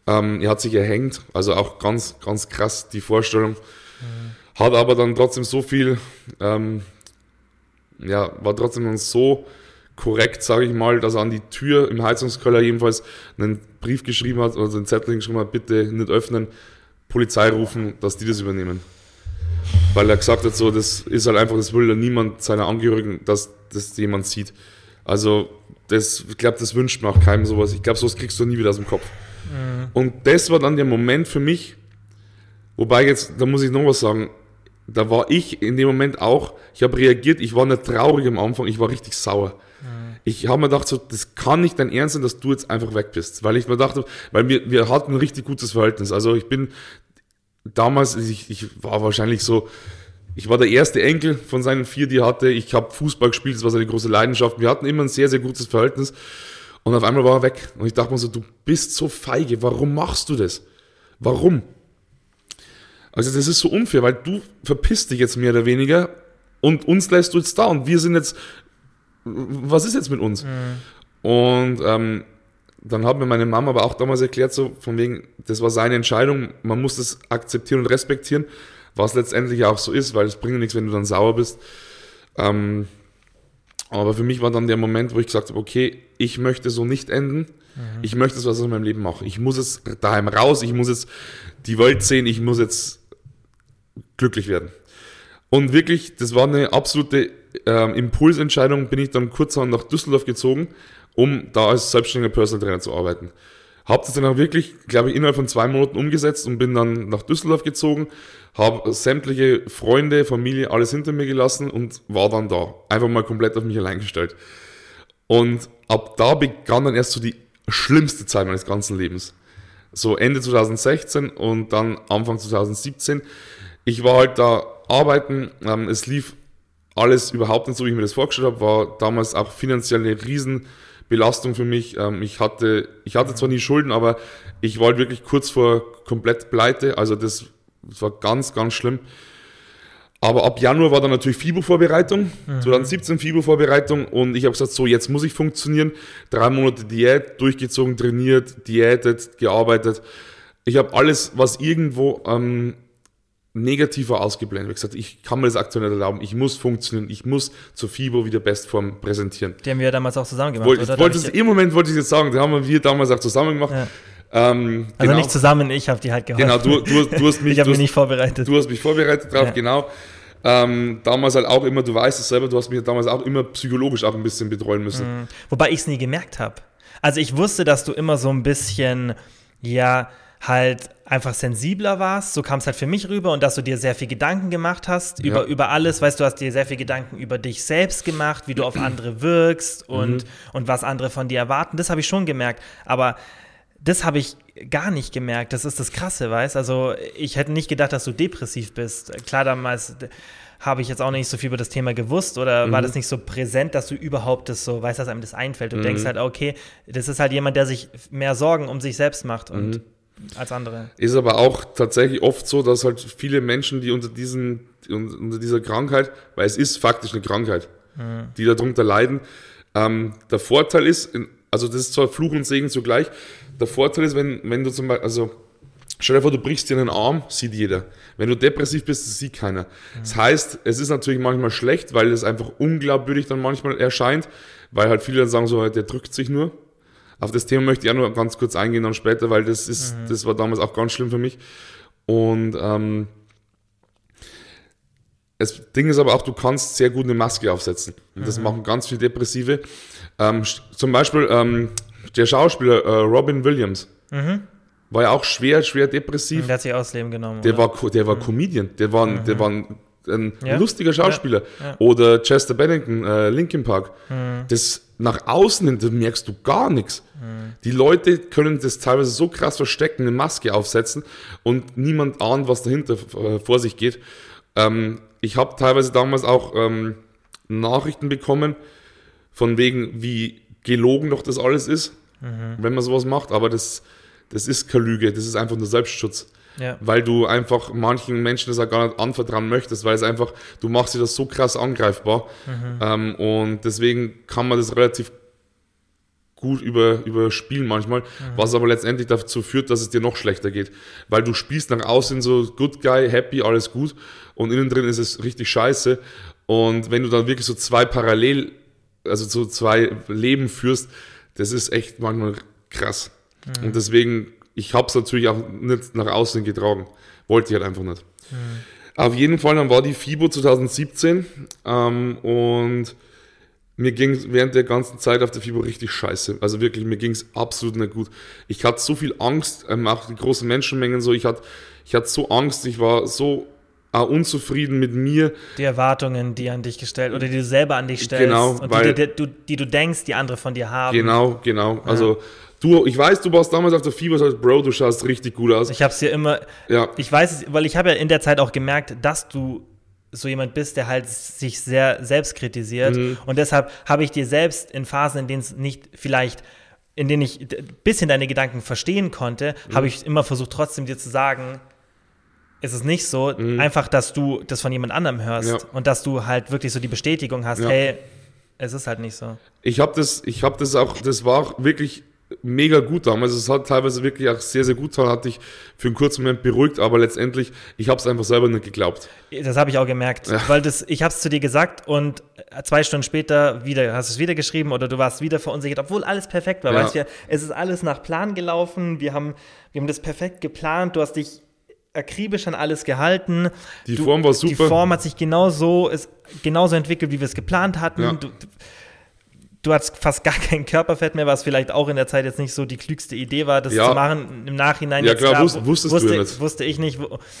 Ähm, er hat sich erhängt, also auch ganz, ganz krass die Vorstellung. Mhm. Hat aber dann trotzdem so viel, ähm, ja, war trotzdem dann so korrekt, sage ich mal, dass er an die Tür im Heizungskeller jedenfalls einen Brief geschrieben hat oder einen Zettel geschrieben hat, bitte nicht öffnen, Polizei rufen, dass die das übernehmen weil er gesagt hat, so, das ist halt einfach, das will ja niemand seiner Angehörigen, dass das jemand sieht. Also, das, ich glaube, das wünscht man auch keinem sowas. Ich glaube, sowas kriegst du nie wieder aus dem Kopf. Mhm. Und das war dann der Moment für mich, wobei jetzt, da muss ich noch was sagen, da war ich in dem Moment auch, ich habe reagiert, ich war nicht traurig am Anfang, ich war richtig sauer. Mhm. Ich habe mir gedacht, so, das kann nicht dein Ernst sein, dass du jetzt einfach weg bist. Weil ich mir dachte, weil wir, wir hatten ein richtig gutes Verhältnis. Also ich bin damals, ich, ich war wahrscheinlich so, ich war der erste Enkel von seinen vier, die er hatte. Ich habe Fußball gespielt, das war seine große Leidenschaft. Wir hatten immer ein sehr, sehr gutes Verhältnis. Und auf einmal war er weg. Und ich dachte mir so, du bist so feige. Warum machst du das? Warum? Also das ist so unfair, weil du verpisst dich jetzt mehr oder weniger und uns lässt du jetzt da und wir sind jetzt, was ist jetzt mit uns? Mhm. Und ähm, dann hat mir meine Mama aber auch damals erklärt, so von wegen, das war seine Entscheidung, man muss das akzeptieren und respektieren, was letztendlich auch so ist, weil es bringt nichts, wenn du dann sauer bist. Ähm, aber für mich war dann der Moment, wo ich gesagt habe, okay, ich möchte so nicht enden. Mhm. Ich möchte es, was ich in meinem Leben mache. Ich muss jetzt daheim raus, ich muss jetzt die Welt sehen, ich muss jetzt glücklich werden. Und wirklich, das war eine absolute ähm, Impulsentscheidung, bin ich dann kurzerhand nach Düsseldorf gezogen um da als selbstständiger Personal Trainer zu arbeiten. Habe das dann auch wirklich, glaube ich, innerhalb von zwei Monaten umgesetzt und bin dann nach Düsseldorf gezogen, habe sämtliche Freunde, Familie, alles hinter mir gelassen und war dann da. Einfach mal komplett auf mich allein gestellt. Und ab da begann dann erst so die schlimmste Zeit meines ganzen Lebens. So Ende 2016 und dann Anfang 2017. Ich war halt da arbeiten, ähm, es lief alles überhaupt nicht so, wie ich mir das vorgestellt habe, war damals auch finanziell eine riesen Belastung für mich. Ähm, ich, hatte, ich hatte zwar nie Schulden, aber ich war halt wirklich kurz vor komplett pleite. Also das, das war ganz, ganz schlimm. Aber ab Januar war dann natürlich FIBO-Vorbereitung, mhm. 2017 FIBO-Vorbereitung und ich habe gesagt, so jetzt muss ich funktionieren. Drei Monate Diät, durchgezogen, trainiert, diätet, gearbeitet. Ich habe alles, was irgendwo ähm, negativer ausgeblendet. Ich gesagt, ich kann mir das aktuell nicht erlauben. Ich muss funktionieren. Ich muss zur FIBO wieder Bestform präsentieren. Die haben wir ja damals auch zusammen gemacht. Wollte, oder? Wollte es, Im Moment wollte ich jetzt sagen, die haben wir damals auch zusammen gemacht. Ja. Ähm, also genau. nicht zusammen, ich habe die halt geholfen. Genau, du, du, du hast mich. ich habe mich nicht vorbereitet. Du hast mich vorbereitet drauf, ja. genau. Ähm, damals halt auch immer, du weißt es selber, du hast mich damals auch immer psychologisch auch ein bisschen betreuen müssen. Mhm. Wobei ich es nie gemerkt habe. Also ich wusste, dass du immer so ein bisschen, ja, halt einfach sensibler warst, so kam es halt für mich rüber und dass du dir sehr viel Gedanken gemacht hast ja. über, über alles, weißt du, hast dir sehr viel Gedanken über dich selbst gemacht, wie du auf andere wirkst und, mhm. und was andere von dir erwarten, das habe ich schon gemerkt, aber das habe ich gar nicht gemerkt, das ist das Krasse, weißt, also ich hätte nicht gedacht, dass du depressiv bist, klar damals habe ich jetzt auch nicht so viel über das Thema gewusst oder mhm. war das nicht so präsent, dass du überhaupt das so weißt, dass einem das einfällt. Du mhm. denkst halt, okay, das ist halt jemand, der sich mehr Sorgen um sich selbst macht und mhm als andere. Ist aber auch tatsächlich oft so, dass halt viele Menschen, die unter diesen, unter dieser Krankheit, weil es ist faktisch eine Krankheit, mhm. die darunter leiden, ähm, der Vorteil ist, also das ist zwar Fluch und Segen zugleich, der Vorteil ist, wenn, wenn du zum Beispiel, also stell dir vor, du brichst dir einen Arm, sieht jeder. Wenn du depressiv bist, das sieht keiner. Mhm. Das heißt, es ist natürlich manchmal schlecht, weil es einfach unglaubwürdig dann manchmal erscheint, weil halt viele dann sagen so, der drückt sich nur. Auf das Thema möchte ich auch noch ganz kurz eingehen dann später, weil das ist, mhm. das war damals auch ganz schlimm für mich. Und ähm, das Ding ist aber auch, du kannst sehr gut eine Maske aufsetzen. Und das mhm. machen ganz viele Depressive. Ähm, zum Beispiel ähm, der Schauspieler äh, Robin Williams mhm. war ja auch schwer, schwer depressiv. Der hat sich ausleben genommen. Der war, der war mhm. Comedian. Der war, der mhm. war ein, ein ja? lustiger Schauspieler. Ja. Ja. Oder Chester Bennington, äh, Linkin Park. Mhm. Das nach außen hin, da merkst du gar nichts. Mhm. Die Leute können das teilweise so krass verstecken, eine Maske aufsetzen und niemand ahnt, was dahinter äh, vor sich geht. Ähm, ich habe teilweise damals auch ähm, Nachrichten bekommen, von wegen, wie gelogen doch das alles ist, mhm. wenn man sowas macht, aber das, das ist keine Lüge, das ist einfach nur Selbstschutz. Ja. Weil du einfach manchen Menschen das auch gar nicht anvertrauen möchtest, weil es einfach, du machst dir das so krass angreifbar. Mhm. Ähm, und deswegen kann man das relativ gut über, überspielen manchmal, mhm. was aber letztendlich dazu führt, dass es dir noch schlechter geht. Weil du spielst nach außen so good guy, happy, alles gut und innen drin ist es richtig scheiße. Und wenn du dann wirklich so zwei parallel, also so zwei Leben führst, das ist echt manchmal krass. Mhm. Und deswegen ich habe es natürlich auch nicht nach außen getragen. Wollte ich halt einfach nicht. Mhm. Auf jeden Fall, dann war die FIBO 2017 ähm, und mir ging es während der ganzen Zeit auf der FIBO richtig scheiße. Also wirklich, mir ging es absolut nicht gut. Ich hatte so viel Angst, ähm, auch die großen Menschenmengen so. Ich hatte, ich hatte so Angst, ich war so äh, unzufrieden mit mir. Die Erwartungen, die an dich gestellt oder die du selber an dich stellst. Genau, und weil, die, die, die, die, du denkst, die andere von dir haben. Genau, genau. Also Du, ich weiß, du warst damals auf der Fieber, sagst, Bro, du schaust richtig gut aus. Ich hab's dir immer, ja. ich weiß es, weil ich habe ja in der Zeit auch gemerkt, dass du so jemand bist, der halt sich sehr selbst kritisiert. Mhm. Und deshalb habe ich dir selbst in Phasen, in denen es nicht vielleicht, in denen ich ein bisschen deine Gedanken verstehen konnte, mhm. habe ich immer versucht, trotzdem dir zu sagen, ist es nicht so, mhm. einfach, dass du das von jemand anderem hörst ja. und dass du halt wirklich so die Bestätigung hast, ja. hey, es ist halt nicht so. Ich habe das, ich habe das auch, das war auch wirklich mega gut damals. Es hat teilweise wirklich auch sehr, sehr gut getan, hat dich für einen kurzen Moment beruhigt, aber letztendlich, ich habe es einfach selber nicht geglaubt. Das habe ich auch gemerkt, ja. weil das, ich habe es zu dir gesagt und zwei Stunden später wieder, hast du es wieder geschrieben oder du warst wieder verunsichert, obwohl alles perfekt war. Ja. Weißt du, es ist alles nach Plan gelaufen, wir haben, wir haben das perfekt geplant, du hast dich akribisch an alles gehalten. Die du, Form war super. Die Form hat sich genauso, ist genauso entwickelt, wie wir es geplant hatten. Ja. Du, du hattest fast gar kein Körperfett mehr, was vielleicht auch in der Zeit jetzt nicht so die klügste Idee war, das ja. zu machen. Im Nachhinein. Ja, klar, klar wusstest, wusstest wusste, du ja nicht. Wusste ich nicht.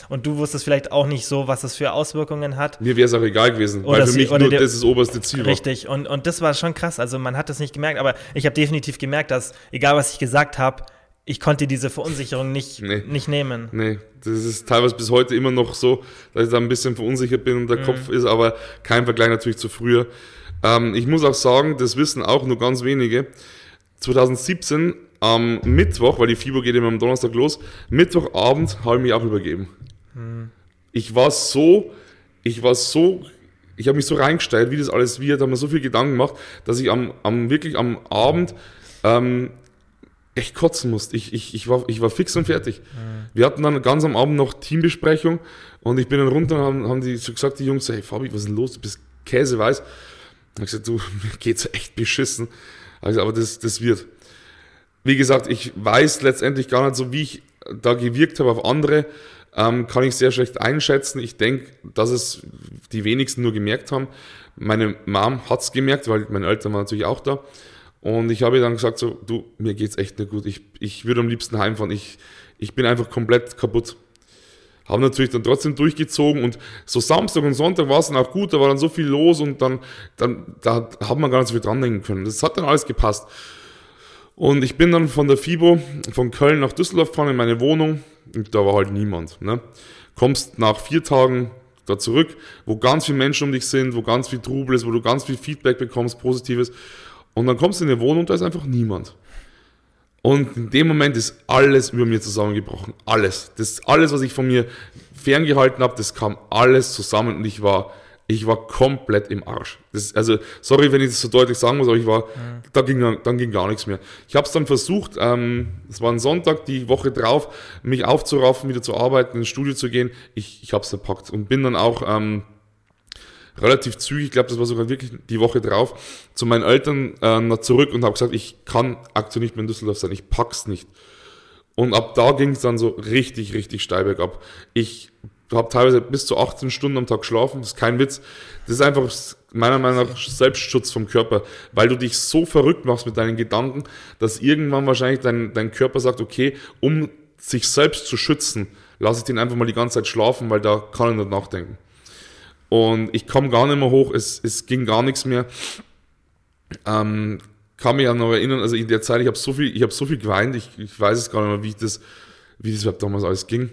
Und du wusstest vielleicht auch nicht so, was das für Auswirkungen hat. Mir wäre es auch egal gewesen, oder weil für mich nur der, das ist das oberste Ziel Richtig. Und, und das war schon krass. Also man hat das nicht gemerkt, aber ich habe definitiv gemerkt, dass, egal was ich gesagt habe, ich konnte diese Verunsicherung nicht, nee. nicht nehmen. Nee, das ist teilweise bis heute immer noch so, dass ich da ein bisschen verunsichert bin und der mhm. Kopf ist, aber kein Vergleich natürlich zu früher. Ähm, ich muss auch sagen, das wissen auch nur ganz wenige. 2017 am Mittwoch, weil die FIBO geht immer am Donnerstag los, Mittwochabend habe ich mich auch übergeben. Hm. Ich war so, ich war so, ich habe mich so reingestellt, wie das alles wird, habe mir so viel Gedanken gemacht, dass ich am, am wirklich am Abend ähm, echt kotzen musste. Ich, ich, ich, war, ich war fix und fertig. Mhm. Wir hatten dann ganz am Abend noch Teambesprechung und ich bin dann runter und haben, haben die so gesagt, die Jungs, hey Fabi, was ist denn los? Du bist käseweiß. Habe gesagt, du, mir geht's echt beschissen. Also, aber das, das wird. Wie gesagt, ich weiß letztendlich gar nicht so, wie ich da gewirkt habe auf andere, ähm, kann ich sehr schlecht einschätzen. Ich denke, dass es die wenigsten nur gemerkt haben. Meine Mom hat's gemerkt, weil meine Eltern waren natürlich auch da. Und ich habe dann gesagt, so, du, mir geht's echt nicht gut. Ich, ich würde am liebsten heimfahren. Ich, ich bin einfach komplett kaputt. Haben natürlich dann trotzdem durchgezogen und so Samstag und Sonntag war es dann auch gut, da war dann so viel los und dann, dann da hat man gar nicht so viel dran denken können. Das hat dann alles gepasst. Und ich bin dann von der FIBO, von Köln nach Düsseldorf gefahren in meine Wohnung und da war halt niemand. Ne? Kommst nach vier Tagen da zurück, wo ganz viele Menschen um dich sind, wo ganz viel Trubel ist, wo du ganz viel Feedback bekommst, Positives. Und dann kommst du in eine Wohnung und da ist einfach niemand. Und in dem Moment ist alles über mir zusammengebrochen. Alles. Das alles, was ich von mir ferngehalten habe, das kam alles zusammen und ich war, ich war komplett im Arsch. Das, also, sorry, wenn ich das so deutlich sagen muss, aber ich war, mhm. da ging, dann ging gar nichts mehr. Ich habe es dann versucht, ähm, es war ein Sonntag, die Woche drauf, mich aufzuraffen, wieder zu arbeiten, ins Studio zu gehen. Ich, ich habe es verpackt und bin dann auch, ähm, relativ zügig, ich glaube, das war sogar wirklich die Woche drauf, zu meinen Eltern äh, zurück und habe gesagt, ich kann aktuell nicht mehr in Düsseldorf sein, ich pack's nicht. Und ab da ging es dann so richtig, richtig steil bergab. Ich habe teilweise bis zu 18 Stunden am Tag geschlafen, das ist kein Witz. Das ist einfach meiner Meinung nach Selbstschutz vom Körper, weil du dich so verrückt machst mit deinen Gedanken, dass irgendwann wahrscheinlich dein, dein Körper sagt, okay, um sich selbst zu schützen, lasse ich den einfach mal die ganze Zeit schlafen, weil da kann er nicht nachdenken. Und ich komme gar nicht mehr hoch, es, es ging gar nichts mehr. Ähm, kann mich auch noch erinnern, also in der Zeit, ich habe so viel, ich habe so viel geweint, ich, ich weiß es gar nicht mehr, wie das, wie das überhaupt damals alles ging.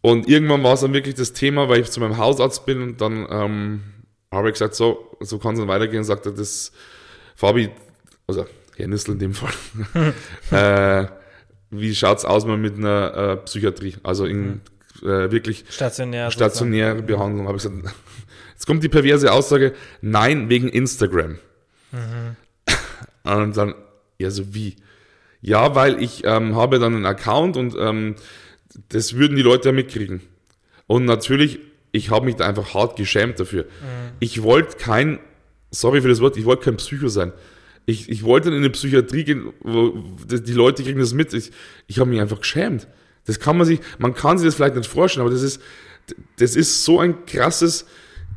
Und irgendwann war es dann wirklich das Thema, weil ich zu meinem Hausarzt bin und dann ähm, habe ich gesagt, so, so kann es nicht weitergehen. Und sagte das, Fabi, also Herr Nissel in dem Fall, äh, wie es aus mal mit einer äh, Psychiatrie? Also in äh, wirklich Stationär, stationäre sozusagen. Behandlung. Habe ich gesagt, jetzt kommt die perverse Aussage, nein, wegen Instagram. Mhm. Und dann, ja, so wie? Ja, weil ich ähm, habe dann einen Account und ähm, das würden die Leute ja mitkriegen. Und natürlich, ich habe mich da einfach hart geschämt dafür. Mhm. Ich wollte kein, sorry für das Wort, ich wollte kein Psycho sein. Ich, ich wollte in eine Psychiatrie gehen, wo die Leute kriegen das mit. Ich, ich habe mich einfach geschämt. Das kann man sich, man kann sich das vielleicht nicht vorstellen, aber das ist, das ist so ein krasses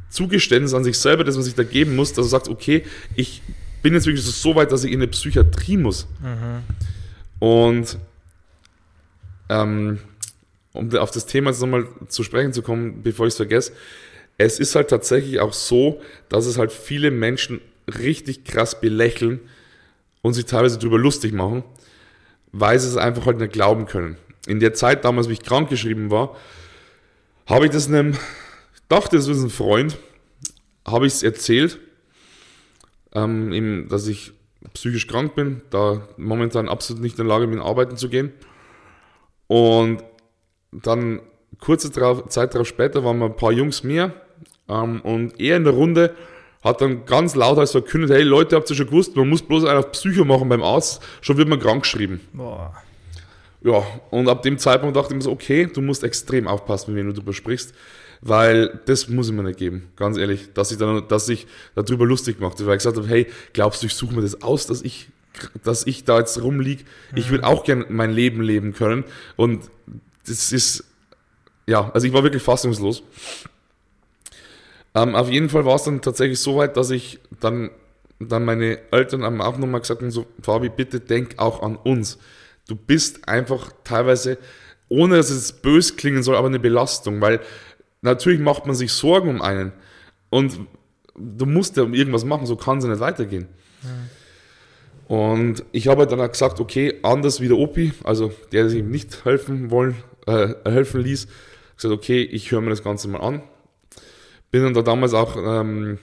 Zugeständnis an sich selber, dass man sich da geben muss, dass man sagt, okay, ich bin jetzt wirklich so weit, dass ich in eine Psychiatrie muss. Mhm. Und ähm, um auf das Thema jetzt nochmal zu sprechen zu kommen, bevor ich es vergesse, es ist halt tatsächlich auch so, dass es halt viele Menschen richtig krass belächeln und sich teilweise darüber lustig machen, weil sie es einfach halt nicht glauben können in der Zeit damals, wie ich krank geschrieben war, habe ich das einem, dachte, das ist ein Freund, habe ich es erzählt, ähm, eben, dass ich psychisch krank bin, da momentan absolut nicht in der Lage bin, arbeiten zu gehen. Und dann kurze Zeit darauf später waren wir ein paar Jungs mehr ähm, und er in der Runde hat dann ganz laut als verkündet, hey Leute, habt ihr schon gewusst, man muss bloß einen auf Psycho machen beim Arzt, schon wird man krank geschrieben. Boah. Ja, und ab dem Zeitpunkt dachte ich mir so, okay, du musst extrem aufpassen, wenn du darüber sprichst, weil das muss ich mir nicht geben, ganz ehrlich, dass ich dann, dass ich darüber lustig machte, weil ich gesagt habe, hey, glaubst du, ich suche mir das aus, dass ich, dass ich da jetzt rumliege? Ich würde auch gerne mein Leben leben können und das ist, ja, also ich war wirklich fassungslos. Ähm, auf jeden Fall war es dann tatsächlich so weit, dass ich dann, dann meine Eltern haben auch nochmal gesagt haben, so, Fabi, bitte denk auch an uns du bist einfach teilweise, ohne dass es bös klingen soll, aber eine Belastung, weil natürlich macht man sich Sorgen um einen und du musst ja irgendwas machen, so kann es ja nicht weitergehen. Mhm. Und ich habe dann gesagt, okay, anders wie der Opi, also der sich nicht helfen wollen, äh, helfen ließ, gesagt, okay, ich höre mir das Ganze mal an. Bin dann da damals auch ähm,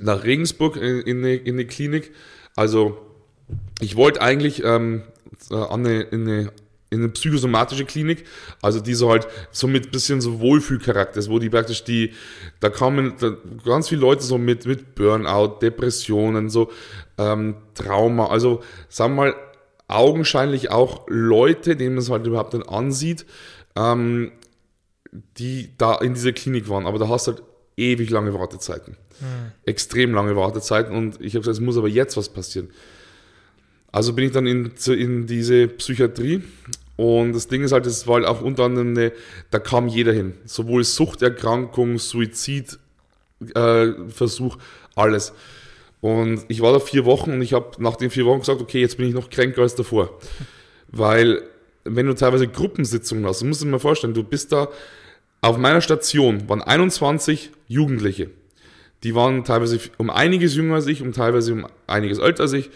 nach Regensburg in, in, eine, in eine Klinik. Also ich wollte eigentlich ähm, äh, an eine, in eine in eine psychosomatische Klinik, also die so halt so mit bisschen so Wohlfühlcharakter ist, wo die praktisch die, da kamen da ganz viele Leute so mit, mit Burnout, Depressionen, so ähm, Trauma, also sagen wir mal, augenscheinlich auch Leute, denen man es halt überhaupt nicht ansieht, ähm, die da in dieser Klinik waren, aber da hast du halt ewig lange Wartezeiten. Mhm. Extrem lange Wartezeiten und ich habe gesagt, es muss aber jetzt was passieren. Also bin ich dann in, in diese Psychiatrie und das Ding ist halt, es war halt auch unter anderem eine, da kam jeder hin. Sowohl Suchterkrankung, Suizidversuch, äh, alles. Und ich war da vier Wochen und ich habe nach den vier Wochen gesagt, okay, jetzt bin ich noch kränker als davor. Weil, wenn du teilweise Gruppensitzungen hast, du musst dir mal vorstellen, du bist da, auf meiner Station waren 21 Jugendliche. Die waren teilweise um einiges jünger als ich, um teilweise um einiges älter als ich.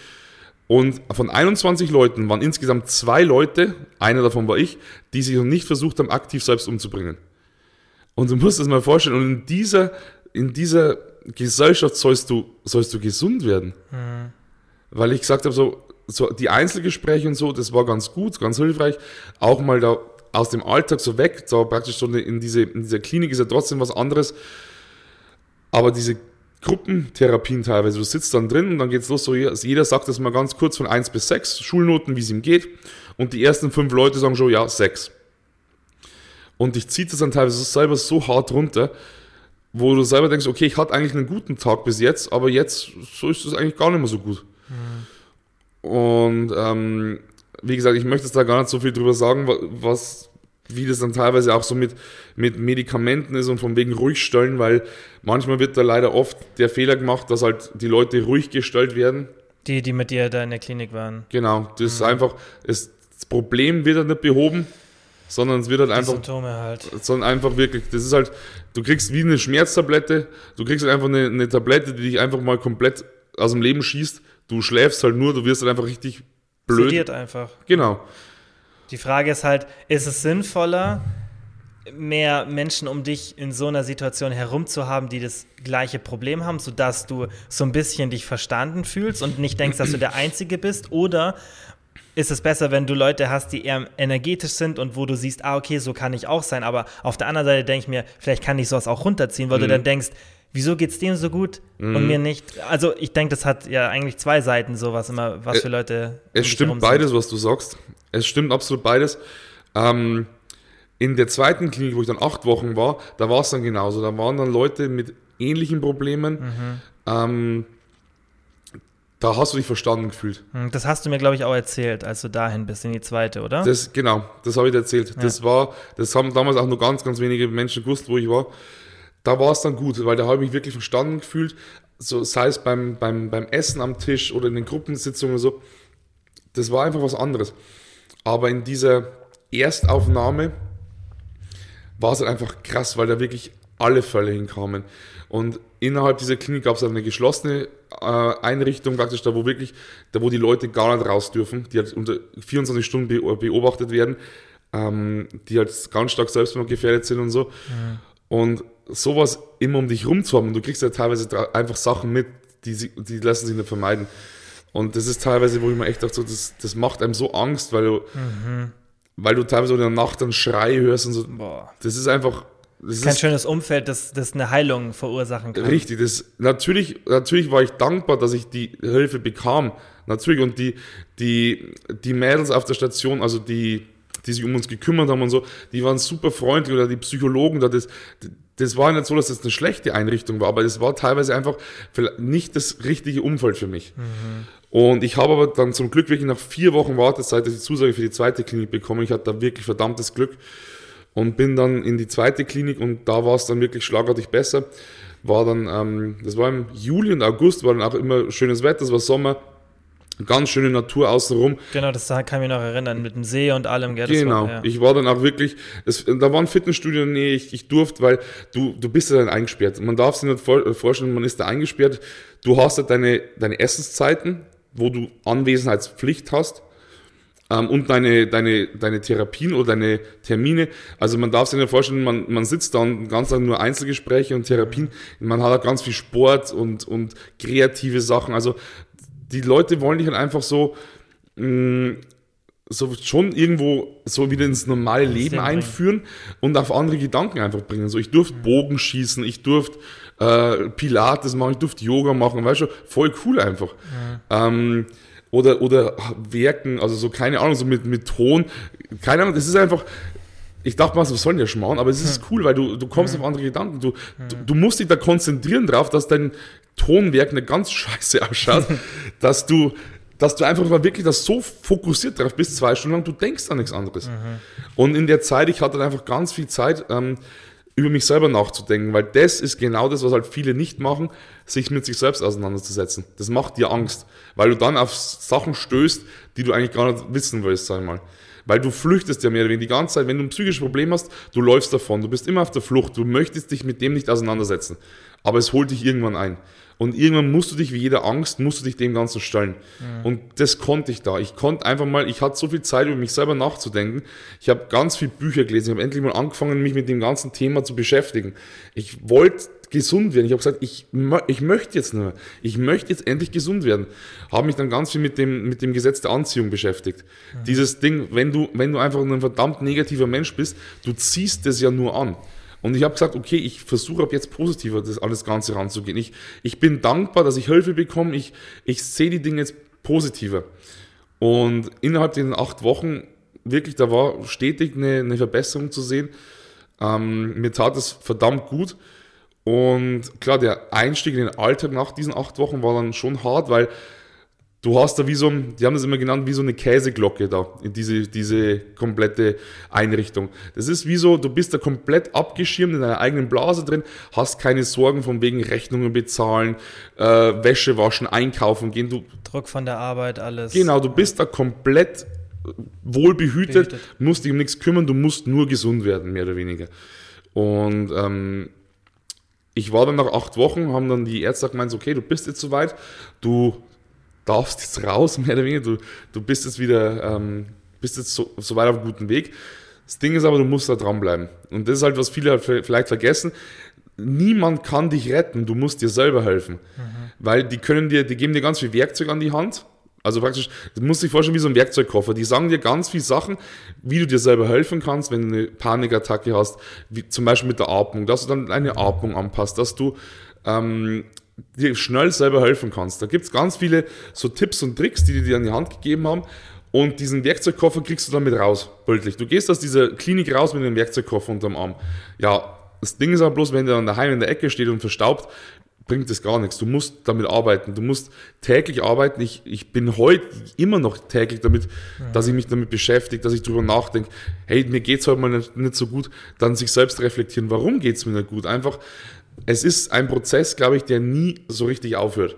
Und von 21 Leuten waren insgesamt zwei Leute, einer davon war ich, die sich noch nicht versucht haben, aktiv selbst umzubringen. Und du musst es mal vorstellen, und in dieser, in dieser Gesellschaft sollst du, sollst du gesund werden. Mhm. Weil ich gesagt habe, so, so die Einzelgespräche und so, das war ganz gut, ganz hilfreich. Auch mal da aus dem Alltag so weg, so praktisch so in, diese, in dieser Klinik ist ja trotzdem was anderes. Aber diese Gruppentherapien teilweise, du sitzt dann drin und dann geht's los, so jeder sagt das mal ganz kurz von 1 bis 6, Schulnoten, wie es ihm geht. Und die ersten fünf Leute sagen schon, ja, 6. Und dich zieht das dann teilweise selber so hart runter, wo du selber denkst, okay, ich hatte eigentlich einen guten Tag bis jetzt, aber jetzt so ist es eigentlich gar nicht mehr so gut. Mhm. Und ähm, wie gesagt, ich möchte jetzt da gar nicht so viel drüber sagen, was, wie das dann teilweise auch so mit, mit Medikamenten ist und von wegen ruhig stellen, weil manchmal wird da leider oft der Fehler gemacht, dass halt die Leute ruhig gestellt werden. Die, die mit dir da in der Klinik waren. Genau, das mhm. ist einfach, es, das Problem wird halt nicht behoben, sondern es wird halt die einfach. Symptome halt. Sondern einfach wirklich, das ist halt, du kriegst wie eine Schmerztablette, du kriegst halt einfach eine, eine Tablette, die dich einfach mal komplett aus dem Leben schießt. Du schläfst halt nur, du wirst halt einfach richtig blöd. Sediert einfach. Genau. Die Frage ist halt, ist es sinnvoller, mehr Menschen um dich in so einer Situation herum zu haben, die das gleiche Problem haben, sodass du so ein bisschen dich verstanden fühlst und nicht denkst, dass du der Einzige bist? Oder ist es besser, wenn du Leute hast, die eher energetisch sind und wo du siehst, ah, okay, so kann ich auch sein, aber auf der anderen Seite denke ich mir, vielleicht kann ich sowas auch runterziehen, weil mhm. du dann denkst, wieso geht es dem so gut mhm. und mir nicht? Also ich denke, das hat ja eigentlich zwei Seiten, sowas immer, was für Leute. Es stimmt beides, was du sagst. Es stimmt absolut beides. Ähm, in der zweiten Klinik, wo ich dann acht Wochen war, da war es dann genauso. Da waren dann Leute mit ähnlichen Problemen. Mhm. Ähm, da hast du dich verstanden gefühlt. Hm, das hast du mir, glaube ich, auch erzählt, als du dahin bist, in die zweite, oder? Das, genau, das habe ich dir erzählt. Ja. Das war, das haben damals auch nur ganz, ganz wenige Menschen gewusst, wo ich war. Da war es dann gut, weil da habe ich mich wirklich verstanden gefühlt. So, sei es beim, beim, beim Essen am Tisch oder in den Gruppensitzungen so. Das war einfach was anderes. Aber in dieser Erstaufnahme war es halt einfach krass, weil da wirklich alle Fälle hinkamen. Und innerhalb dieser Klinik gab es eine geschlossene äh, Einrichtung, praktisch da, wo wirklich, da wo die Leute gar nicht raus dürfen, die halt unter 24 Stunden beobachtet werden, ähm, die halt ganz stark selbstmordgefährdet sind und so. Mhm. Und sowas immer um dich rum zu haben, und du kriegst ja teilweise einfach Sachen mit, die, die lassen sich nicht vermeiden. Und das ist teilweise, wo ich mir echt dachte, so, das, das macht einem so Angst, weil du, mhm. weil du teilweise in der Nacht einen Schrei hörst und so. Boah. Das ist einfach. Das Kein ist, schönes Umfeld, das, das eine Heilung verursachen kann. Richtig, das, natürlich, natürlich war ich dankbar, dass ich die Hilfe bekam. Natürlich, und die, die, die Mädels auf der Station, also die, die sich um uns gekümmert haben und so, die waren super freundlich oder die Psychologen da, das, das war nicht so, dass das eine schlechte Einrichtung war, aber es war teilweise einfach nicht das richtige Umfeld für mich. Mhm. Und ich habe aber dann zum Glück wirklich nach vier Wochen Wartezeit die Zusage für die zweite Klinik bekommen. Ich hatte da wirklich verdammtes Glück und bin dann in die zweite Klinik und da war es dann wirklich schlagartig besser. War dann, ähm, das war im Juli und August, war dann auch immer schönes Wetter, es war Sommer, Ganz schöne Natur außenrum. Genau, das kann ich mich noch erinnern, mit dem See und allem. Gell, genau, war, ja. ich war dann auch wirklich, das, da war ein Fitnessstudio, nee, ich, ich durfte, weil du, du bist ja dann eingesperrt. Man darf sich nicht vorstellen, man ist da eingesperrt. Du hast halt deine, deine Essenszeiten, wo du Anwesenheitspflicht hast ähm, und deine, deine, deine Therapien oder deine Termine. Also man darf sich nicht vorstellen, man, man sitzt da und ganz lang nur Einzelgespräche und Therapien. Man hat auch ganz viel Sport und, und kreative Sachen. Also die Leute wollen dich halt einfach so, mh, mm, so schon irgendwo so wieder ins normale Leben einführen und auf andere Gedanken einfach bringen. So, ich durfte mhm. Bogen schießen, ich durfte äh, Pilates machen, ich durfte Yoga machen, weißt du, voll cool einfach. Ja. Ähm, oder, oder Werken, also so, keine Ahnung, so mit, mit Ton, keine Ahnung, das ist einfach, ich dachte mal, was sollen ja schmarrn, aber es ist hm. cool, weil du, du kommst hm. auf andere Gedanken. Du, hm. du, du, musst dich da konzentrieren drauf, dass dein Tonwerk eine ganz scheiße ausschaut, dass du, dass du einfach mal wirklich das so fokussiert drauf bist, zwei Stunden lang, du denkst an nichts anderes. Mhm. Und in der Zeit, ich hatte einfach ganz viel Zeit, ähm, über mich selber nachzudenken, weil das ist genau das, was halt viele nicht machen, sich mit sich selbst auseinanderzusetzen. Das macht dir Angst, weil du dann auf Sachen stößt, die du eigentlich gar nicht wissen willst, sag ich mal. Weil du flüchtest ja mehr oder weniger die ganze Zeit. Wenn du ein psychisches Problem hast, du läufst davon, du bist immer auf der Flucht, du möchtest dich mit dem nicht auseinandersetzen. Aber es holt dich irgendwann ein. Und irgendwann musst du dich, wie jeder Angst, musst du dich dem Ganzen stellen. Mhm. Und das konnte ich da. Ich konnte einfach mal, ich hatte so viel Zeit, über mich selber nachzudenken. Ich habe ganz viele Bücher gelesen. Ich habe endlich mal angefangen, mich mit dem ganzen Thema zu beschäftigen. Ich wollte gesund werden. Ich habe gesagt, ich, ich möchte jetzt nur, ich möchte jetzt endlich gesund werden. Habe mich dann ganz viel mit dem, mit dem Gesetz der Anziehung beschäftigt. Mhm. Dieses Ding, wenn du, wenn du einfach ein verdammt negativer Mensch bist, du ziehst das ja nur an. Und ich habe gesagt, okay, ich versuche ab jetzt positiver das alles Ganze ranzugehen. Ich, ich bin dankbar, dass ich Hilfe bekomme. Ich, ich sehe die Dinge jetzt positiver. Und innerhalb der acht Wochen, wirklich, da war stetig eine, eine Verbesserung zu sehen. Ähm, mir tat es verdammt gut. Und klar, der Einstieg in den Alltag nach diesen acht Wochen war dann schon hart, weil du hast da wie so, die haben das immer genannt, wie so eine Käseglocke da, in diese, diese komplette Einrichtung. Das ist wie so, du bist da komplett abgeschirmt in deiner eigenen Blase drin, hast keine Sorgen von wegen Rechnungen bezahlen, äh, Wäsche waschen, einkaufen gehen. Du, Druck von der Arbeit, alles. Genau, du bist da komplett wohlbehütet, Behütet. musst dich um nichts kümmern, du musst nur gesund werden, mehr oder weniger. Und ähm, ich war dann nach acht Wochen, haben dann die Ärzte gemeint, okay, du bist jetzt soweit, du darfst jetzt raus, mehr oder weniger. Du, du bist jetzt wieder, ähm, bist jetzt so, so weit auf einem guten Weg. Das Ding ist aber, du musst da dranbleiben. Und das ist halt, was viele halt vielleicht vergessen. Niemand kann dich retten, du musst dir selber helfen. Mhm. Weil die können dir, die geben dir ganz viel Werkzeug an die Hand. Also praktisch, du musst dich vorstellen wie so ein Werkzeugkoffer. Die sagen dir ganz viele Sachen, wie du dir selber helfen kannst, wenn du eine Panikattacke hast, wie zum Beispiel mit der Atmung, dass du dann deine Atmung anpasst, dass du ähm, dir schnell selber helfen kannst. Da gibt es ganz viele so Tipps und Tricks, die die dir an die Hand gegeben haben. Und diesen Werkzeugkoffer kriegst du dann mit raus, bildlich. Du gehst aus dieser Klinik raus mit dem Werkzeugkoffer unterm Arm. Ja, das Ding ist aber bloß, wenn der dann daheim in der Ecke steht und verstaubt, bringt das gar nichts. Du musst damit arbeiten. Du musst täglich arbeiten. Ich, ich bin heute immer noch täglich damit, ja. dass ich mich damit beschäftige, dass ich darüber nachdenke, hey, mir geht's heute mal nicht, nicht so gut. Dann sich selbst reflektieren, warum geht's mir nicht gut? Einfach es ist ein Prozess, glaube ich, der nie so richtig aufhört.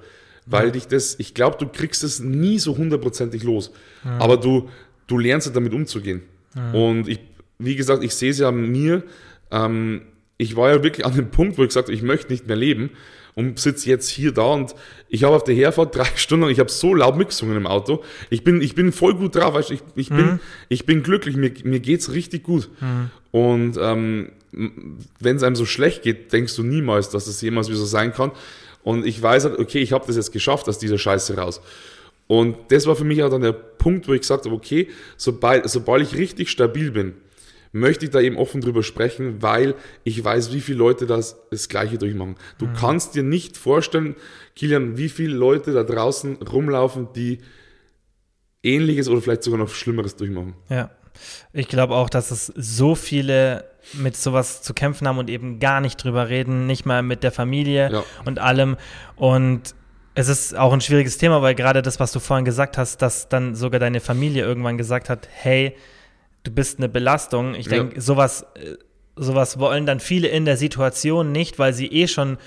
Weil dich das, ich glaube, du kriegst es nie so hundertprozentig los. Ja. Aber du, du lernst damit umzugehen. Ja. Und ich, wie gesagt, ich sehe es ja an mir. Ähm, ich war ja wirklich an dem Punkt, wo ich gesagt habe, ich möchte nicht mehr leben und sitze jetzt hier da und ich habe auf der Herfahrt drei Stunden, ich habe so laut mitgesungen im Auto. Ich bin, ich bin voll gut drauf, weißt, ich, ich, mhm. bin, ich bin glücklich, mir, mir es richtig gut. Mhm. Und ähm, wenn es einem so schlecht geht, denkst du niemals, dass es jemals wieder so sein kann. Und ich weiß halt, okay, ich habe das jetzt geschafft aus dieser Scheiße raus. Und das war für mich auch dann der Punkt, wo ich gesagt habe, okay, sobald, sobald ich richtig stabil bin, möchte ich da eben offen drüber sprechen, weil ich weiß, wie viele Leute das, das Gleiche durchmachen. Du mhm. kannst dir nicht vorstellen, Kilian, wie viele Leute da draußen rumlaufen, die Ähnliches oder vielleicht sogar noch Schlimmeres durchmachen. Ja. Ich glaube auch, dass es so viele mit sowas zu kämpfen haben und eben gar nicht drüber reden, nicht mal mit der Familie ja. und allem. Und es ist auch ein schwieriges Thema, weil gerade das, was du vorhin gesagt hast, dass dann sogar deine Familie irgendwann gesagt hat, hey, du bist eine Belastung. Ich denke, ja. sowas, äh, sowas wollen dann viele in der Situation nicht, weil sie eh schon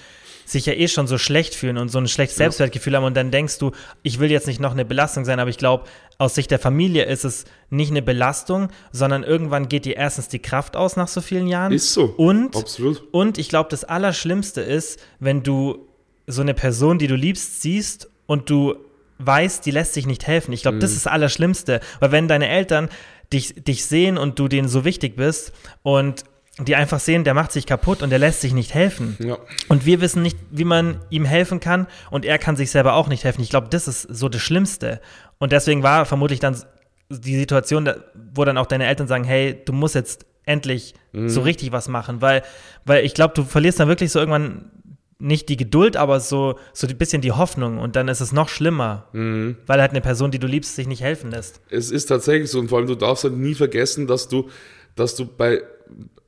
sich ja eh schon so schlecht fühlen und so ein schlechtes Selbstwertgefühl haben und dann denkst du, ich will jetzt nicht noch eine Belastung sein, aber ich glaube, aus Sicht der Familie ist es nicht eine Belastung, sondern irgendwann geht dir erstens die Kraft aus nach so vielen Jahren. Ist so. Und, Absolut. Und ich glaube, das Allerschlimmste ist, wenn du so eine Person, die du liebst, siehst und du weißt, die lässt sich nicht helfen. Ich glaube, mhm. das ist das Allerschlimmste. Weil wenn deine Eltern dich, dich sehen und du denen so wichtig bist und die einfach sehen, der macht sich kaputt und der lässt sich nicht helfen. Ja. Und wir wissen nicht, wie man ihm helfen kann und er kann sich selber auch nicht helfen. Ich glaube, das ist so das Schlimmste. Und deswegen war vermutlich dann die Situation, wo dann auch deine Eltern sagen, hey, du musst jetzt endlich mhm. so richtig was machen, weil, weil ich glaube, du verlierst dann wirklich so irgendwann nicht die Geduld, aber so, so ein bisschen die Hoffnung und dann ist es noch schlimmer, mhm. weil halt eine Person, die du liebst, sich nicht helfen lässt. Es ist tatsächlich so und vor allem du darfst halt nie vergessen, dass du, dass du bei,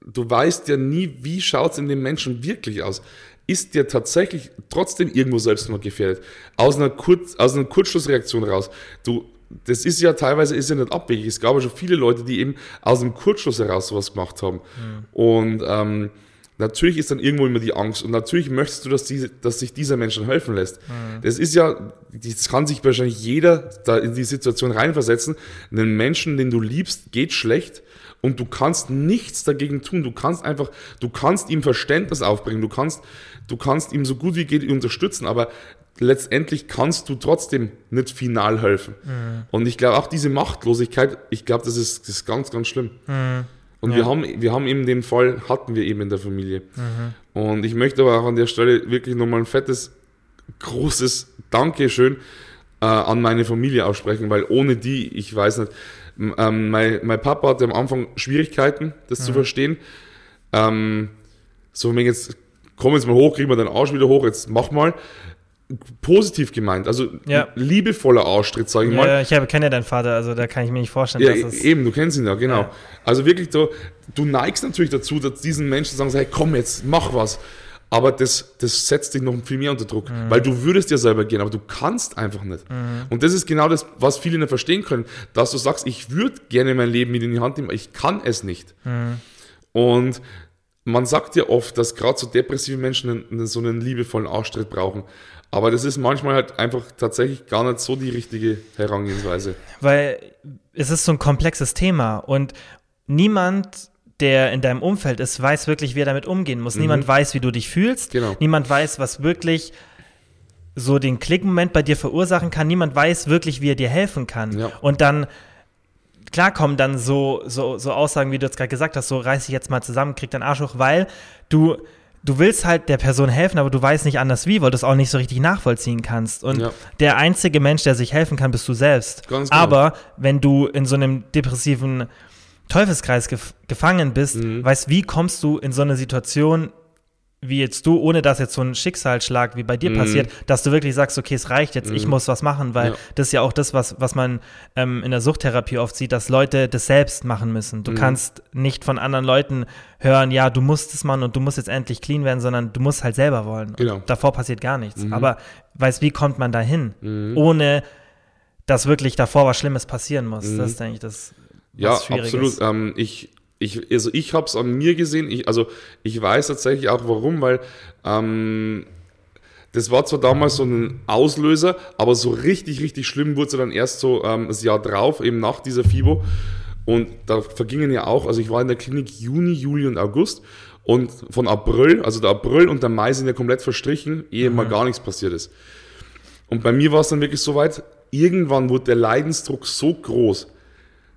du weißt ja nie, wie schaut es in dem Menschen wirklich aus. Ist der tatsächlich trotzdem irgendwo selbst noch gefährdet? Aus einer, Kurz, aus einer Kurzschlussreaktion raus. Du, das ist ja teilweise ist ja nicht abwegig. Es gab ja schon viele Leute, die eben aus dem Kurzschluss heraus sowas gemacht haben. Mhm. Und ähm, natürlich ist dann irgendwo immer die Angst und natürlich möchtest du, dass, diese, dass sich dieser Mensch dann helfen lässt. Mhm. Das ist ja, das kann sich wahrscheinlich jeder da in die Situation reinversetzen. Einen Menschen, den du liebst, geht schlecht und du kannst nichts dagegen tun. Du kannst einfach, du kannst ihm Verständnis aufbringen, du kannst, du kannst ihm so gut wie geht unterstützen, aber letztendlich kannst du trotzdem nicht final helfen. Mhm. Und ich glaube auch diese Machtlosigkeit, ich glaube, das ist, das ist ganz, ganz schlimm. Mhm. Und ja. wir haben, wir haben eben den Fall, hatten wir eben in der Familie. Mhm. Und ich möchte aber auch an der Stelle wirklich nochmal ein fettes, großes Dankeschön äh, an meine Familie aussprechen, weil ohne die, ich weiß nicht, ähm, mein, mein Papa hatte am Anfang Schwierigkeiten, das mhm. zu verstehen. Ähm, so, wenn jetzt, komm jetzt mal hoch, kriegen wir den Arsch wieder hoch, jetzt mach mal positiv gemeint, also ja. liebevoller Arschtritt, sage ich ja, mal. Ich kenne ja deinen Vater, also da kann ich mir nicht vorstellen, ja, dass es eben, du kennst ihn ja, genau. Ja. Also wirklich, du, du neigst natürlich dazu, dass diesen Menschen sagen, hey, komm jetzt, mach was. Aber das, das setzt dich noch viel mehr unter Druck, mhm. weil du würdest ja selber gehen, aber du kannst einfach nicht. Mhm. Und das ist genau das, was viele nicht verstehen können, dass du sagst, ich würde gerne mein Leben mit in die Hand nehmen, aber ich kann es nicht. Mhm. Und man sagt ja oft, dass gerade so depressive Menschen einen, so einen liebevollen Arschtritt brauchen. Aber das ist manchmal halt einfach tatsächlich gar nicht so die richtige Herangehensweise. Weil es ist so ein komplexes Thema und niemand, der in deinem Umfeld ist, weiß wirklich, wie er damit umgehen muss. Mhm. Niemand weiß, wie du dich fühlst. Genau. Niemand weiß, was wirklich so den Klickmoment bei dir verursachen kann. Niemand weiß wirklich, wie er dir helfen kann. Ja. Und dann klar kommen dann so, so, so Aussagen, wie du jetzt gerade gesagt hast, so reiß dich jetzt mal zusammen, krieg deinen Arsch hoch, weil du du willst halt der Person helfen, aber du weißt nicht anders wie, weil du es auch nicht so richtig nachvollziehen kannst. Und ja. der einzige Mensch, der sich helfen kann, bist du selbst. Ganz genau. Aber wenn du in so einem depressiven Teufelskreis gef gefangen bist, mhm. weißt, wie kommst du in so eine Situation, wie jetzt du, ohne dass jetzt so ein Schicksalsschlag wie bei dir mhm. passiert, dass du wirklich sagst, okay, es reicht jetzt, mhm. ich muss was machen, weil ja. das ist ja auch das, was, was man ähm, in der Suchttherapie oft sieht, dass Leute das selbst machen müssen. Du mhm. kannst nicht von anderen Leuten hören, ja, du musst es machen und du musst jetzt endlich clean werden, sondern du musst halt selber wollen. Genau. davor passiert gar nichts. Mhm. Aber weißt, wie kommt man dahin, mhm. ohne dass wirklich davor was Schlimmes passieren muss? Das ist eigentlich das. Ja, absolut. Ähm, ich ich, also ich habe es an mir gesehen, ich, also ich weiß tatsächlich auch warum, weil ähm, das war zwar damals so ein Auslöser, aber so richtig, richtig schlimm wurde es dann erst so ähm, das Jahr drauf, eben nach dieser FIBO. Und da vergingen ja auch, also ich war in der Klinik Juni, Juli und August und von April, also der April und der Mai sind ja komplett verstrichen, ehe mhm. mal gar nichts passiert ist. Und bei mir war es dann wirklich so weit, irgendwann wurde der Leidensdruck so groß,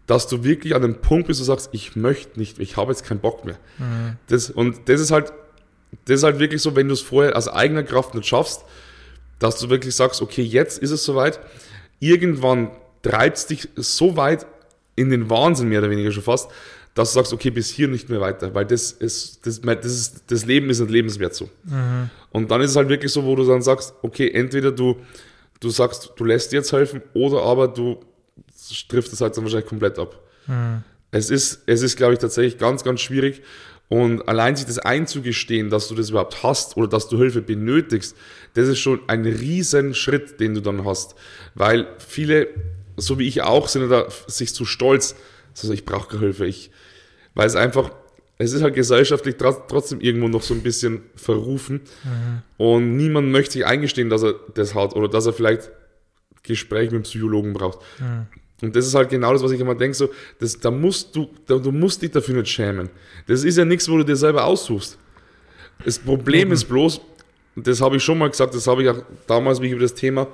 dass du wirklich an dem Punkt bist, du sagst, ich möchte nicht, ich habe jetzt keinen Bock mehr. Mhm. Das, und das ist halt, das ist halt wirklich so, wenn du es vorher aus eigener Kraft nicht schaffst, dass du wirklich sagst, okay, jetzt ist es soweit. Irgendwann treibt es dich so weit in den Wahnsinn, mehr oder weniger schon fast, dass du sagst, okay, bis hier nicht mehr weiter, weil das ist, das, das, ist, das Leben ist nicht lebenswert so. Mhm. Und dann ist es halt wirklich so, wo du dann sagst, okay, entweder du, du sagst, du lässt dir jetzt helfen, oder aber du trifft es halt dann wahrscheinlich komplett ab. Mhm. Es ist, es ist, glaube ich, tatsächlich ganz, ganz schwierig. Und allein sich das einzugestehen, dass du das überhaupt hast oder dass du Hilfe benötigst, das ist schon ein riesen Schritt, den du dann hast. Weil viele, so wie ich auch, sind da sich zu stolz. Also ich brauche keine Hilfe. Ich, weil es einfach, es ist halt gesellschaftlich trotzdem irgendwo noch so ein bisschen verrufen. Mhm. Und niemand möchte sich eingestehen, dass er das hat oder dass er vielleicht Gespräch mit dem Psychologen braucht. Mhm. Und das ist halt genau das, was ich immer denke, so, das, da musst du, da, du musst dich dafür nicht schämen. Das ist ja nichts, wo du dir selber aussuchst. Das Problem mhm. ist bloß, das habe ich schon mal gesagt, das habe ich auch damals, wie ich über das Thema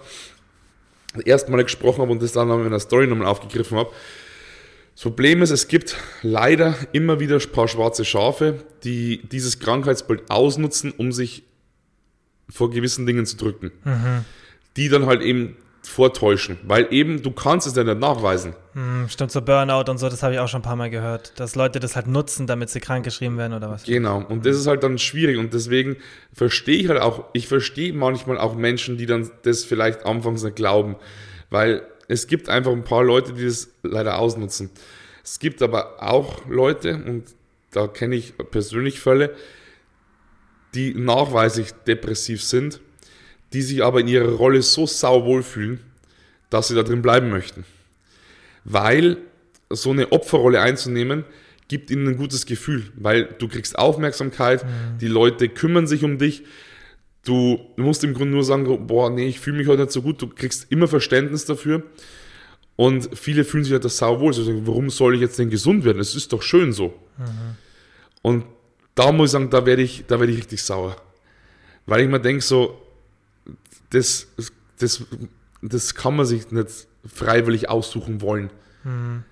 erstmal gesprochen habe und das dann in einer Story nochmal aufgegriffen habe. Das Problem ist, es gibt leider immer wieder ein paar schwarze Schafe, die dieses Krankheitsbild ausnutzen, um sich vor gewissen Dingen zu drücken. Mhm. Die dann halt eben vortäuschen, weil eben du kannst es ja nicht nachweisen. Hm, stimmt, so Burnout und so, das habe ich auch schon ein paar Mal gehört, dass Leute das halt nutzen, damit sie krank geschrieben werden oder was. Genau, und das ist halt dann schwierig und deswegen verstehe ich halt auch, ich verstehe manchmal auch Menschen, die dann das vielleicht anfangs nicht glauben, weil es gibt einfach ein paar Leute, die das leider ausnutzen. Es gibt aber auch Leute, und da kenne ich persönlich Fälle, die nachweislich depressiv sind die sich aber in ihrer Rolle so sauwohl fühlen, dass sie da drin bleiben möchten. Weil so eine Opferrolle einzunehmen, gibt ihnen ein gutes Gefühl, weil du kriegst Aufmerksamkeit, mhm. die Leute kümmern sich um dich. Du musst im Grunde nur sagen, boah, nee, ich fühle mich heute nicht so gut. Du kriegst immer Verständnis dafür. Und viele fühlen sich halt das sauwohl. Sie sagen, warum soll ich jetzt denn gesund werden? Es ist doch schön so. Mhm. Und da muss ich sagen, da werde ich, da werde ich richtig sauer. Weil ich mir denke, so, das, das, das kann man sich nicht freiwillig aussuchen wollen. Mhm.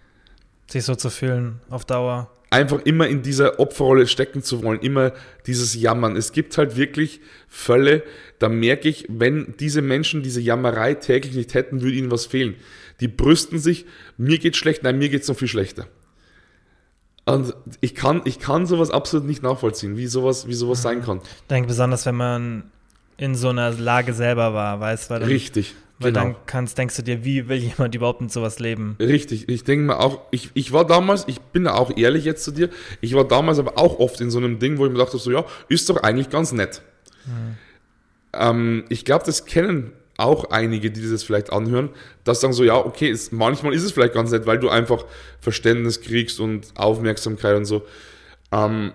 Sich so zu fühlen auf Dauer. Einfach immer in dieser Opferrolle stecken zu wollen, immer dieses Jammern. Es gibt halt wirklich Fälle, da merke ich, wenn diese Menschen diese Jammerei täglich nicht hätten, würde ihnen was fehlen. Die brüsten sich, mir geht schlecht, nein, mir geht es noch viel schlechter. Und ich kann, ich kann sowas absolut nicht nachvollziehen, wie sowas, wie sowas sein kann. Ich denke besonders, wenn man in so einer Lage selber war, weißt du? Richtig. Weil genau. dann kannst, denkst du dir, wie will jemand überhaupt mit sowas leben? Richtig, ich denke mir auch, ich, ich war damals, ich bin da auch ehrlich jetzt zu dir, ich war damals aber auch oft in so einem Ding, wo ich mir dachte, so ja, ist doch eigentlich ganz nett. Hm. Ähm, ich glaube, das kennen auch einige, die das vielleicht anhören, dass sagen so, ja, okay, ist, manchmal ist es vielleicht ganz nett, weil du einfach Verständnis kriegst und Aufmerksamkeit und so. Ähm,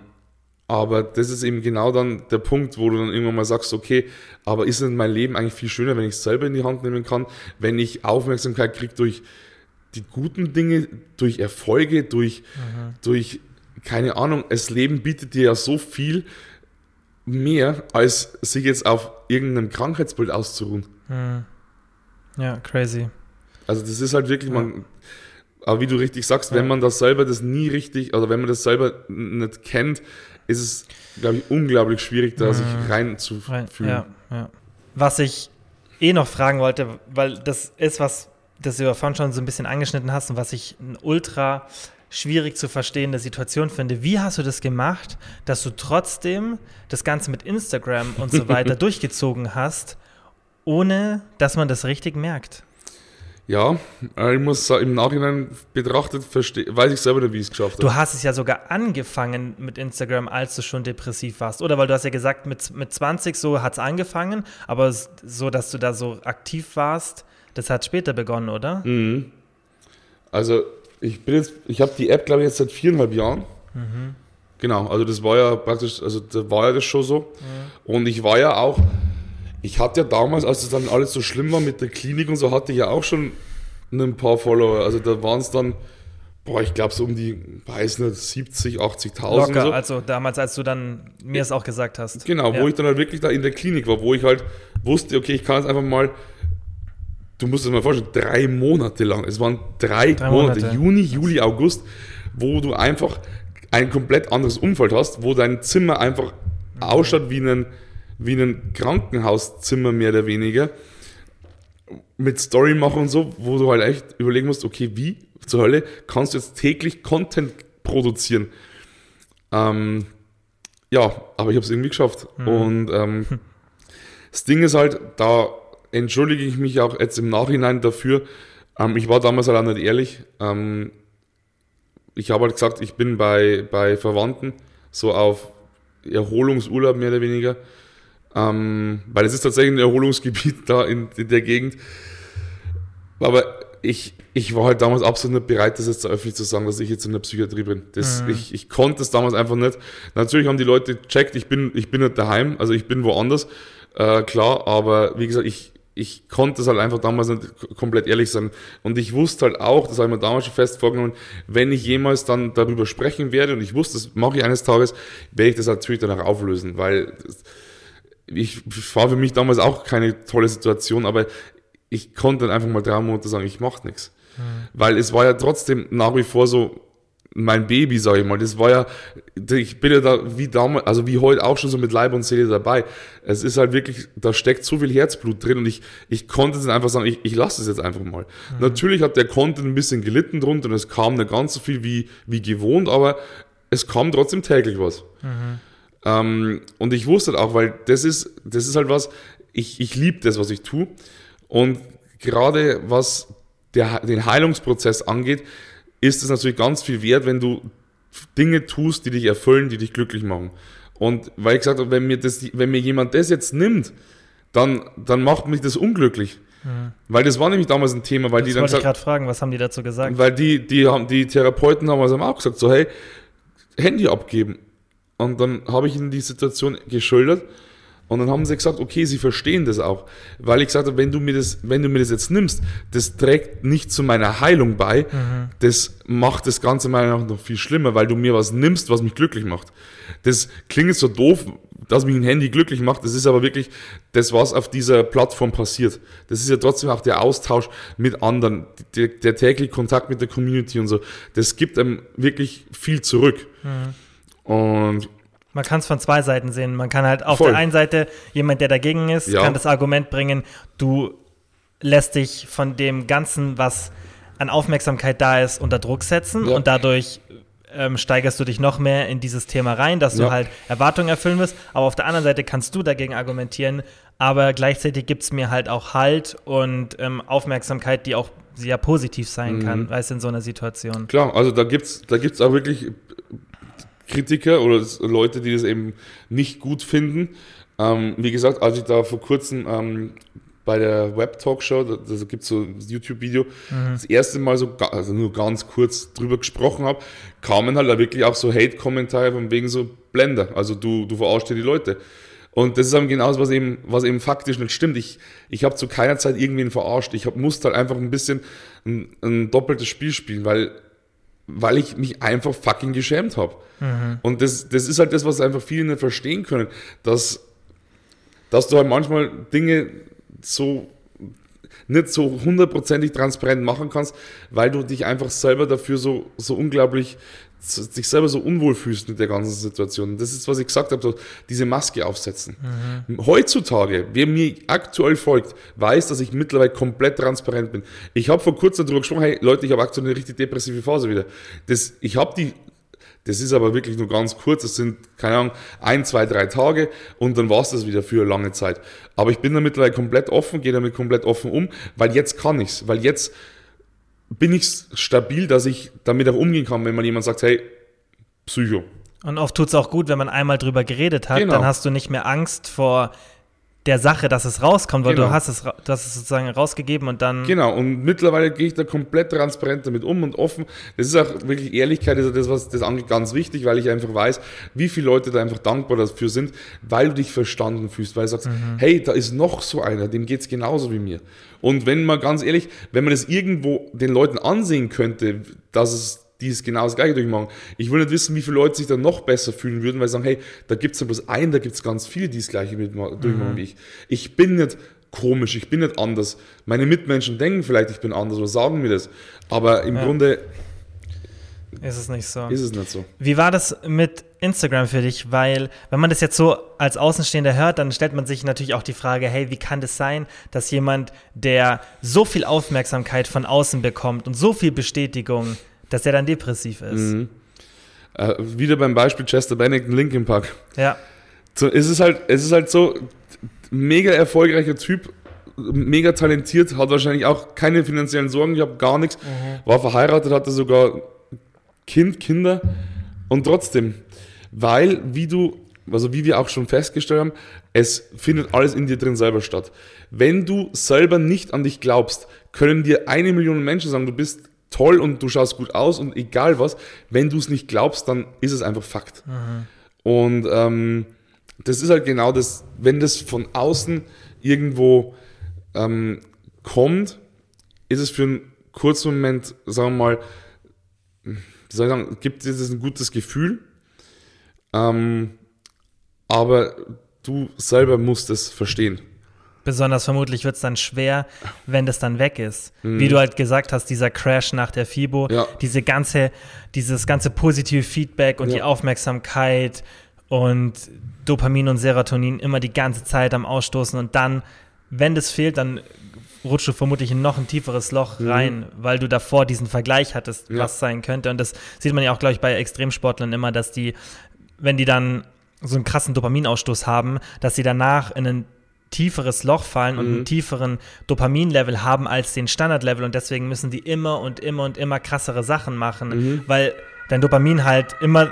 aber das ist eben genau dann der Punkt, wo du dann irgendwann mal sagst, okay, aber ist denn mein Leben eigentlich viel schöner, wenn ich es selber in die Hand nehmen kann, wenn ich Aufmerksamkeit kriege durch die guten Dinge, durch Erfolge, durch, mhm. durch, keine Ahnung, das Leben bietet dir ja so viel mehr, als sich jetzt auf irgendeinem Krankheitsbild auszuruhen. Mhm. Ja, crazy. Also das ist halt wirklich, ja. man, aber wie du richtig sagst, ja. wenn man das selber das nie richtig, also wenn man das selber nicht kennt, ist es, glaube ich, unglaublich schwierig, da mhm. sich reinzufühlen. Ja, ja. Was ich eh noch fragen wollte, weil das ist was, das du ja vorhin schon so ein bisschen angeschnitten hast und was ich ein ultra schwierig zu verstehende Situation finde. Wie hast du das gemacht, dass du trotzdem das Ganze mit Instagram und so weiter durchgezogen hast, ohne dass man das richtig merkt? Ja, äh, ich muss sagen, im Nachhinein betrachtet, weiß ich selber nicht, wie ich es geschafft habe. Du hast es ja sogar angefangen mit Instagram, als du schon depressiv warst, oder? Weil du hast ja gesagt, mit, mit 20 so hat es angefangen, aber so, dass du da so aktiv warst, das hat später begonnen, oder? Mhm. Also, ich bin jetzt, ich habe die App, glaube ich, jetzt seit viereinhalb Jahren. Mhm. Genau, also das war ja praktisch, also da war ja das schon so. Mhm. Und ich war ja auch, ich hatte ja damals, als es dann alles so schlimm war mit der Klinik und so, hatte ich ja auch schon ein paar Follower. Also da waren es dann, boah, ich glaube so um die, weiß nicht, 70, 80.000. Locker, so. also damals, als du dann mir es auch gesagt hast. Genau, ja. wo ich dann halt wirklich da in der Klinik war, wo ich halt wusste, okay, ich kann jetzt einfach mal, du musst es mal vorstellen, drei Monate lang, es waren drei, drei Monate, Monate, Juni, Juli, August, wo du einfach ein komplett anderes Umfeld hast, wo dein Zimmer einfach mhm. ausschaut wie ein wie ein Krankenhauszimmer mehr oder weniger mit Story machen und so, wo du halt echt überlegen musst, okay, wie zur Hölle kannst du jetzt täglich Content produzieren? Ähm, ja, aber ich habe es irgendwie geschafft. Mhm. Und ähm, das Ding ist halt, da entschuldige ich mich auch jetzt im Nachhinein dafür. Ähm, ich war damals halt auch nicht ehrlich. Ähm, ich habe halt gesagt, ich bin bei, bei Verwandten, so auf Erholungsurlaub mehr oder weniger. Ähm, weil es ist tatsächlich ein Erholungsgebiet da in, in, der Gegend. Aber ich, ich war halt damals absolut nicht bereit, das jetzt öffentlich zu sagen, dass ich jetzt in der Psychiatrie bin. Das, mhm. ich, ich konnte es damals einfach nicht. Natürlich haben die Leute gecheckt, ich bin, ich bin nicht daheim, also ich bin woanders, äh, klar, aber wie gesagt, ich, ich konnte es halt einfach damals nicht komplett ehrlich sein. Und ich wusste halt auch, das habe ich mir damals schon fest vorgenommen, wenn ich jemals dann darüber sprechen werde, und ich wusste, das mache ich eines Tages, werde ich das natürlich danach auflösen, weil ich war für mich damals auch keine tolle Situation, aber ich konnte dann einfach mal drei Monate sagen, ich mache nichts. Mhm. Weil es war ja trotzdem nach wie vor so mein Baby, sage ich mal. Das war ja, ich bin ja da wie damals, also wie heute auch schon so mit Leib und Seele dabei. Es ist halt wirklich, da steckt so viel Herzblut drin und ich, ich konnte dann einfach sagen, ich, ich lasse es jetzt einfach mal. Mhm. Natürlich hat der Content ein bisschen gelitten drunter und es kam nicht ganz so viel wie, wie gewohnt, aber es kam trotzdem täglich was. Mhm. Ähm, und ich wusste auch, weil das ist, das ist halt was, ich, ich liebe das, was ich tue. Und gerade was der, den Heilungsprozess angeht, ist es natürlich ganz viel wert, wenn du Dinge tust, die dich erfüllen, die dich glücklich machen. Und weil ich gesagt habe, wenn mir, das, wenn mir jemand das jetzt nimmt, dann, dann macht mich das unglücklich. Mhm. Weil das war nämlich damals ein Thema, weil das die dann. wollte ich gerade fragen, was haben die dazu gesagt? Weil die, die haben, die Therapeuten haben also auch gesagt, so, hey, Handy abgeben. Und dann habe ich ihnen die Situation geschildert und dann haben sie gesagt, okay, sie verstehen das auch. Weil ich gesagt habe, wenn du mir das, wenn du mir das jetzt nimmst, das trägt nicht zu meiner Heilung bei, mhm. das macht das Ganze meiner Meinung nach noch viel schlimmer, weil du mir was nimmst, was mich glücklich macht. Das klingt so doof, dass mich ein Handy glücklich macht, das ist aber wirklich das, was auf dieser Plattform passiert. Das ist ja trotzdem auch der Austausch mit anderen, der, der tägliche Kontakt mit der Community und so. Das gibt einem wirklich viel zurück. Mhm. Und man kann es von zwei Seiten sehen. Man kann halt auf Voll. der einen Seite jemand, der dagegen ist, ja. kann das Argument bringen, du lässt dich von dem Ganzen, was an Aufmerksamkeit da ist, unter Druck setzen ja. und dadurch ähm, steigerst du dich noch mehr in dieses Thema rein, dass ja. du halt Erwartungen erfüllen wirst. Aber auf der anderen Seite kannst du dagegen argumentieren, aber gleichzeitig gibt es mir halt auch Halt und ähm, Aufmerksamkeit, die auch sehr positiv sein mhm. kann, weißt du, in so einer Situation. Klar, also da gibt es da gibt's auch wirklich Kritiker oder Leute, die das eben nicht gut finden. Ähm, wie gesagt, als ich da vor kurzem ähm, bei der Web Talkshow, da, da gibt es so ein YouTube-Video, mhm. das erste Mal so, also nur ganz kurz drüber gesprochen habe, kamen halt da wirklich auch so Hate-Kommentare von wegen so Blender. Also du, du verarschst dir die Leute. Und das ist eben genau das, was eben, was eben faktisch nicht stimmt. Ich, ich habe zu keiner Zeit irgendwen verarscht. Ich hab, musste halt einfach ein bisschen ein, ein doppeltes Spiel spielen, weil weil ich mich einfach fucking geschämt habe. Mhm. Und das, das ist halt das, was einfach viele nicht verstehen können, dass, dass du halt manchmal Dinge so nicht so hundertprozentig transparent machen kannst, weil du dich einfach selber dafür so, so unglaublich dich selber so unwohl fühlst mit der ganzen Situation. Das ist, was ich gesagt habe, so diese Maske aufsetzen. Mhm. Heutzutage, wer mir aktuell folgt, weiß, dass ich mittlerweile komplett transparent bin. Ich habe vor kurzem darüber gesprochen, hey Leute, ich habe aktuell eine richtig depressive Phase wieder. Das, ich habe die das ist aber wirklich nur ganz kurz. Das sind, keine Ahnung, ein, zwei, drei Tage und dann war es das wieder für lange Zeit. Aber ich bin da mittlerweile komplett offen, gehe damit komplett offen um, weil jetzt kann ich's, weil jetzt bin ich stabil, dass ich damit auch umgehen kann, wenn man jemand sagt, hey, Psycho. Und oft tut es auch gut, wenn man einmal drüber geredet hat, genau. dann hast du nicht mehr Angst vor der Sache, dass es rauskommt, weil genau. du hast es, du hast es sozusagen rausgegeben und dann. Genau, und mittlerweile gehe ich da komplett transparent damit um und offen. Das ist auch wirklich Ehrlichkeit, ist das, was das angeht, ganz wichtig, weil ich einfach weiß, wie viele Leute da einfach dankbar dafür sind, weil du dich verstanden fühlst, weil du sagst, mhm. hey, da ist noch so einer, dem geht es genauso wie mir. Und wenn man ganz ehrlich, wenn man das irgendwo den Leuten ansehen könnte, dass es die es genau das gleiche durchmachen. Ich will nicht wissen, wie viele Leute sich dann noch besser fühlen würden, weil sie sagen, hey, da gibt es ja bloß einen, da gibt es ganz viele, die das gleiche durchmachen mhm. wie ich. Ich bin nicht komisch, ich bin nicht anders. Meine Mitmenschen denken vielleicht, ich bin anders oder sagen mir das. Aber im ja. Grunde ist es nicht so. Ist es nicht so. Wie war das mit Instagram für dich? Weil, wenn man das jetzt so als Außenstehender hört, dann stellt man sich natürlich auch die Frage, hey, wie kann das sein, dass jemand, der so viel Aufmerksamkeit von außen bekommt und so viel Bestätigung, dass der dann depressiv ist. Mhm. Äh, wieder beim Beispiel Chester Bennington, Linkin Park. Ja. So, es ist halt, es ist halt so, mega erfolgreicher Typ, mega talentiert, hat wahrscheinlich auch keine finanziellen Sorgen, ich habe gar nichts, mhm. war verheiratet, hatte sogar Kind, Kinder und trotzdem, weil, wie du, also wie wir auch schon festgestellt haben, es findet alles in dir drin selber statt. Wenn du selber nicht an dich glaubst, können dir eine Million Menschen sagen, du bist toll und du schaust gut aus und egal was, wenn du es nicht glaubst, dann ist es einfach Fakt. Mhm. Und ähm, das ist halt genau das, wenn das von außen irgendwo ähm, kommt, ist es für einen kurzen Moment, sagen wir mal, soll ich sagen, gibt es ein gutes Gefühl, ähm, aber du selber musst es verstehen. Besonders vermutlich wird es dann schwer, wenn das dann weg ist. Mhm. Wie du halt gesagt hast, dieser Crash nach der FIBO, ja. diese ganze, dieses ganze positive Feedback und ja. die Aufmerksamkeit und Dopamin und Serotonin immer die ganze Zeit am Ausstoßen und dann, wenn das fehlt, dann rutscht du vermutlich in noch ein tieferes Loch mhm. rein, weil du davor diesen Vergleich hattest, ja. was sein könnte. Und das sieht man ja auch, glaube ich, bei Extremsportlern immer, dass die, wenn die dann so einen krassen Dopaminausstoß haben, dass sie danach in einen tieferes Loch fallen und mhm. einen tieferen Dopaminlevel haben als den Standardlevel und deswegen müssen die immer und immer und immer krassere Sachen machen, mhm. weil dein Dopamin halt immer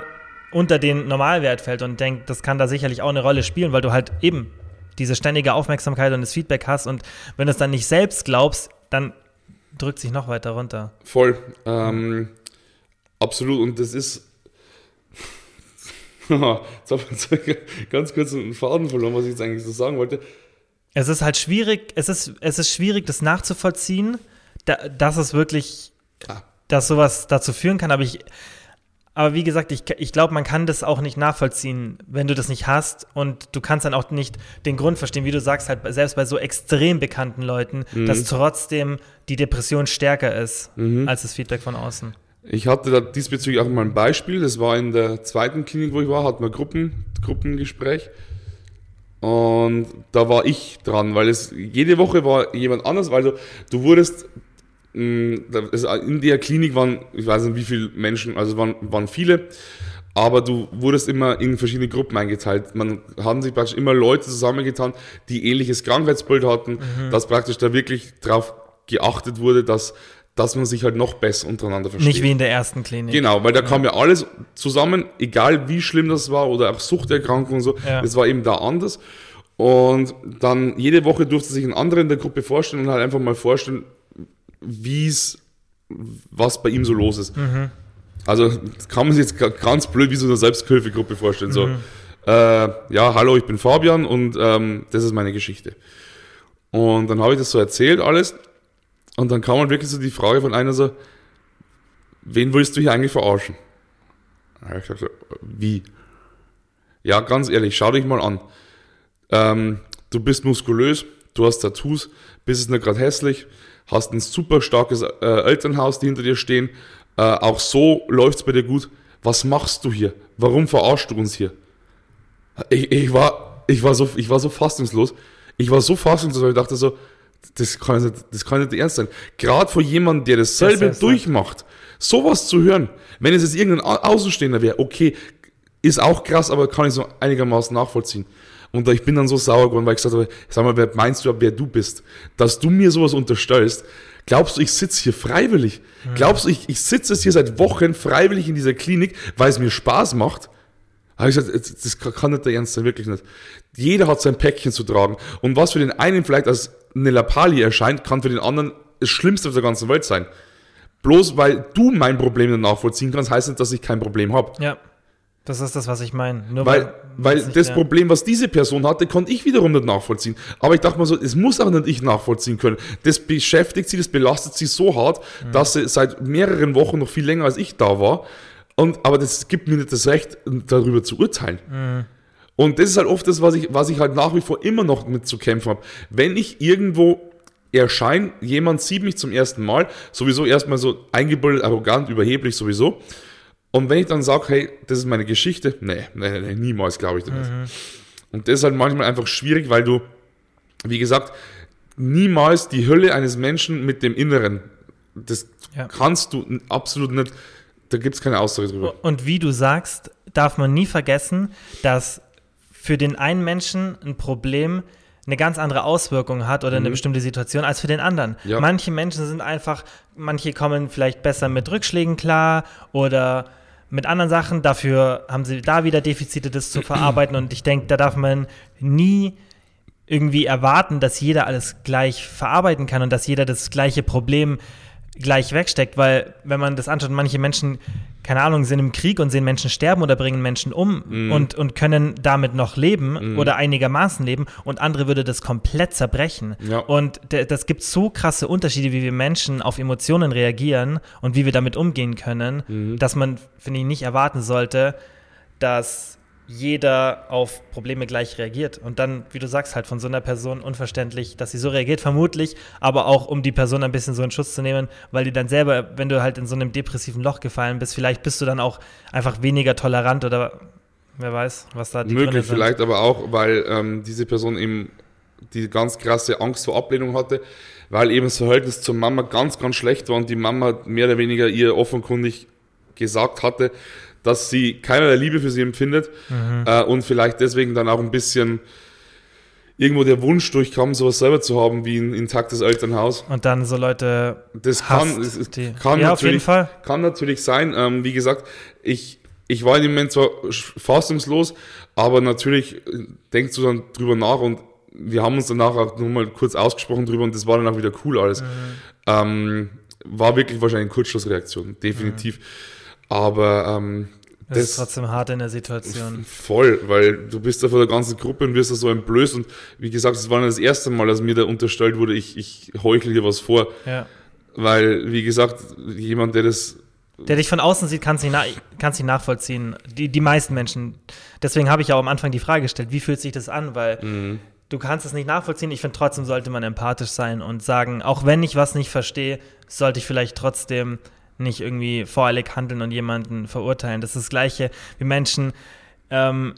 unter den Normalwert fällt und denkt, das kann da sicherlich auch eine Rolle spielen, weil du halt eben diese ständige Aufmerksamkeit und das Feedback hast und wenn du es dann nicht selbst glaubst, dann drückt sich noch weiter runter. Voll. Ähm, absolut. Und das ist jetzt habe ich ganz kurz einen Faden verloren, was ich jetzt eigentlich so sagen wollte. Es ist halt schwierig, es ist, es ist schwierig, das nachzuvollziehen, da, dass es wirklich, ah. dass sowas dazu führen kann, aber ich, aber wie gesagt, ich, ich glaube, man kann das auch nicht nachvollziehen, wenn du das nicht hast und du kannst dann auch nicht den Grund verstehen, wie du sagst, halt selbst bei so extrem bekannten Leuten, mhm. dass trotzdem die Depression stärker ist mhm. als das Feedback von außen. Ich hatte da diesbezüglich auch mal ein Beispiel. Das war in der zweiten Klinik, wo ich war, hatten wir Gruppen, Gruppengespräch. Und da war ich dran, weil es jede Woche war jemand anders, weil du, du wurdest mm, in der Klinik waren, ich weiß nicht wie viele Menschen, also waren, waren viele, aber du wurdest immer in verschiedene Gruppen eingeteilt. Man haben sich praktisch immer Leute zusammengetan, die ähnliches Krankheitsbild hatten, mhm. dass praktisch da wirklich darauf geachtet wurde, dass dass man sich halt noch besser untereinander versteht. Nicht wie in der ersten Klinik. Genau, weil da kam ja alles zusammen, egal wie schlimm das war oder auch Suchterkrankungen und so, ja. das war eben da anders. Und dann jede Woche durfte sich ein anderer in der Gruppe vorstellen und halt einfach mal vorstellen, wie es, was bei ihm so los ist. Mhm. Also kann man sich jetzt ganz blöd wie so eine Selbsthilfegruppe vorstellen. Mhm. So, äh, ja, hallo, ich bin Fabian und ähm, das ist meine Geschichte. Und dann habe ich das so erzählt alles und dann kam halt wirklich so die Frage von einer so, wen willst du hier eigentlich verarschen? Ich dachte, wie? Ja, ganz ehrlich, schau dich mal an. Ähm, du bist muskulös, du hast Tattoos, bist es nicht gerade hässlich, hast ein super starkes äh, Elternhaus, die hinter dir stehen. Äh, auch so läuft es bei dir gut. Was machst du hier? Warum verarschst du uns hier? Ich, ich, war, ich, war so, ich war so fassungslos. Ich war so fassungslos, weil ich dachte so, das kann nicht, das kann nicht ernst sein. Gerade vor jemandem, der dasselbe das durchmacht, sowas zu hören, wenn es jetzt irgendein Außenstehender wäre, okay, ist auch krass, aber kann ich so einigermaßen nachvollziehen. Und ich bin dann so sauer geworden, weil ich gesagt habe, sag mal, wer meinst du, wer du bist? Dass du mir sowas unterstellst, glaubst du, ich sitze hier freiwillig? Glaubst du, ich, ich sitze jetzt hier seit Wochen freiwillig in dieser Klinik, weil es mir Spaß macht? Habe ich gesagt, das kann nicht der Ernst sein, wirklich nicht. Jeder hat sein Päckchen zu tragen. Und was für den einen vielleicht als eine Lappalie erscheint, kann für den anderen das Schlimmste auf der ganzen Welt sein. Bloß weil du mein Problem nachvollziehen kannst, heißt nicht, dass ich kein Problem habe. Ja. Das ist das, was ich meine. Weil, weil, weil das. Problem, was diese Person hatte, konnte ich wiederum nicht nachvollziehen. Aber ich dachte mal so, es muss auch nicht ich nachvollziehen können. Das beschäftigt sie, das belastet sie so hart, mhm. dass sie seit mehreren Wochen noch viel länger als ich da war. Und, aber das gibt mir nicht das Recht, darüber zu urteilen. Mhm. Und das ist halt oft das, was ich, was ich halt nach wie vor immer noch mit zu kämpfen habe. Wenn ich irgendwo erscheine, jemand sieht mich zum ersten Mal, sowieso erstmal so eingebildet, arrogant, überheblich sowieso. Und wenn ich dann sage, hey, das ist meine Geschichte, nee, nee, nee niemals glaube ich das nicht. Mhm. Und das ist halt manchmal einfach schwierig, weil du, wie gesagt, niemals die Hölle eines Menschen mit dem Inneren, das ja. kannst du absolut nicht da gibt es keine Aussage drüber. Und wie du sagst, darf man nie vergessen, dass für den einen Menschen ein Problem eine ganz andere Auswirkung hat oder mhm. eine bestimmte Situation als für den anderen. Ja. Manche Menschen sind einfach, manche kommen vielleicht besser mit Rückschlägen klar oder mit anderen Sachen. Dafür haben sie da wieder Defizite, das zu verarbeiten. Und ich denke, da darf man nie irgendwie erwarten, dass jeder alles gleich verarbeiten kann und dass jeder das gleiche Problem gleich wegsteckt, weil wenn man das anschaut, manche Menschen, keine Ahnung, sind im Krieg und sehen Menschen sterben oder bringen Menschen um mm. und, und können damit noch leben mm. oder einigermaßen leben und andere würde das komplett zerbrechen. Ja. Und das gibt so krasse Unterschiede, wie wir Menschen auf Emotionen reagieren und wie wir damit umgehen können, mm. dass man, finde ich, nicht erwarten sollte, dass jeder auf Probleme gleich reagiert. Und dann, wie du sagst, halt von so einer Person unverständlich, dass sie so reagiert, vermutlich, aber auch um die Person ein bisschen so in Schutz zu nehmen, weil die dann selber, wenn du halt in so einem depressiven Loch gefallen bist, vielleicht bist du dann auch einfach weniger tolerant oder wer weiß, was da die Möglich, vielleicht aber auch, weil ähm, diese Person eben die ganz krasse Angst vor Ablehnung hatte, weil eben das Verhältnis zur Mama ganz, ganz schlecht war und die Mama mehr oder weniger ihr offenkundig gesagt hatte, dass sie keinerlei Liebe für sie empfindet mhm. äh, und vielleicht deswegen dann auch ein bisschen irgendwo der Wunsch durchkam, sowas selber zu haben wie ein intaktes Elternhaus. Und dann so Leute. Das kann, es, es kann, ja, natürlich, kann natürlich sein. Ähm, wie gesagt, ich, ich war in dem Moment zwar fassungslos, aber natürlich äh, denkst du dann drüber nach und wir haben uns danach auch nochmal kurz ausgesprochen drüber und das war dann auch wieder cool alles. Mhm. Ähm, war wirklich wahrscheinlich eine Kurzschlussreaktion, definitiv. Mhm. Aber ähm, Das, das, ist trotzdem hart in der Situation. Voll, weil du bist da vor der ganzen Gruppe und wirst da so entblößt. Und wie gesagt, es war das erste Mal, dass mir da unterstellt wurde, ich, ich heuchle dir was vor. Ja. Weil, wie gesagt, jemand, der das. Der dich von außen sieht, kann es nicht, nicht nachvollziehen. Die, die meisten Menschen. Deswegen habe ich ja auch am Anfang die Frage gestellt, wie fühlt sich das an? Weil mhm. du kannst es nicht nachvollziehen. Ich finde, trotzdem sollte man empathisch sein und sagen, auch wenn ich was nicht verstehe, sollte ich vielleicht trotzdem nicht irgendwie voreilig handeln und jemanden verurteilen. Das ist das Gleiche wie Menschen ähm,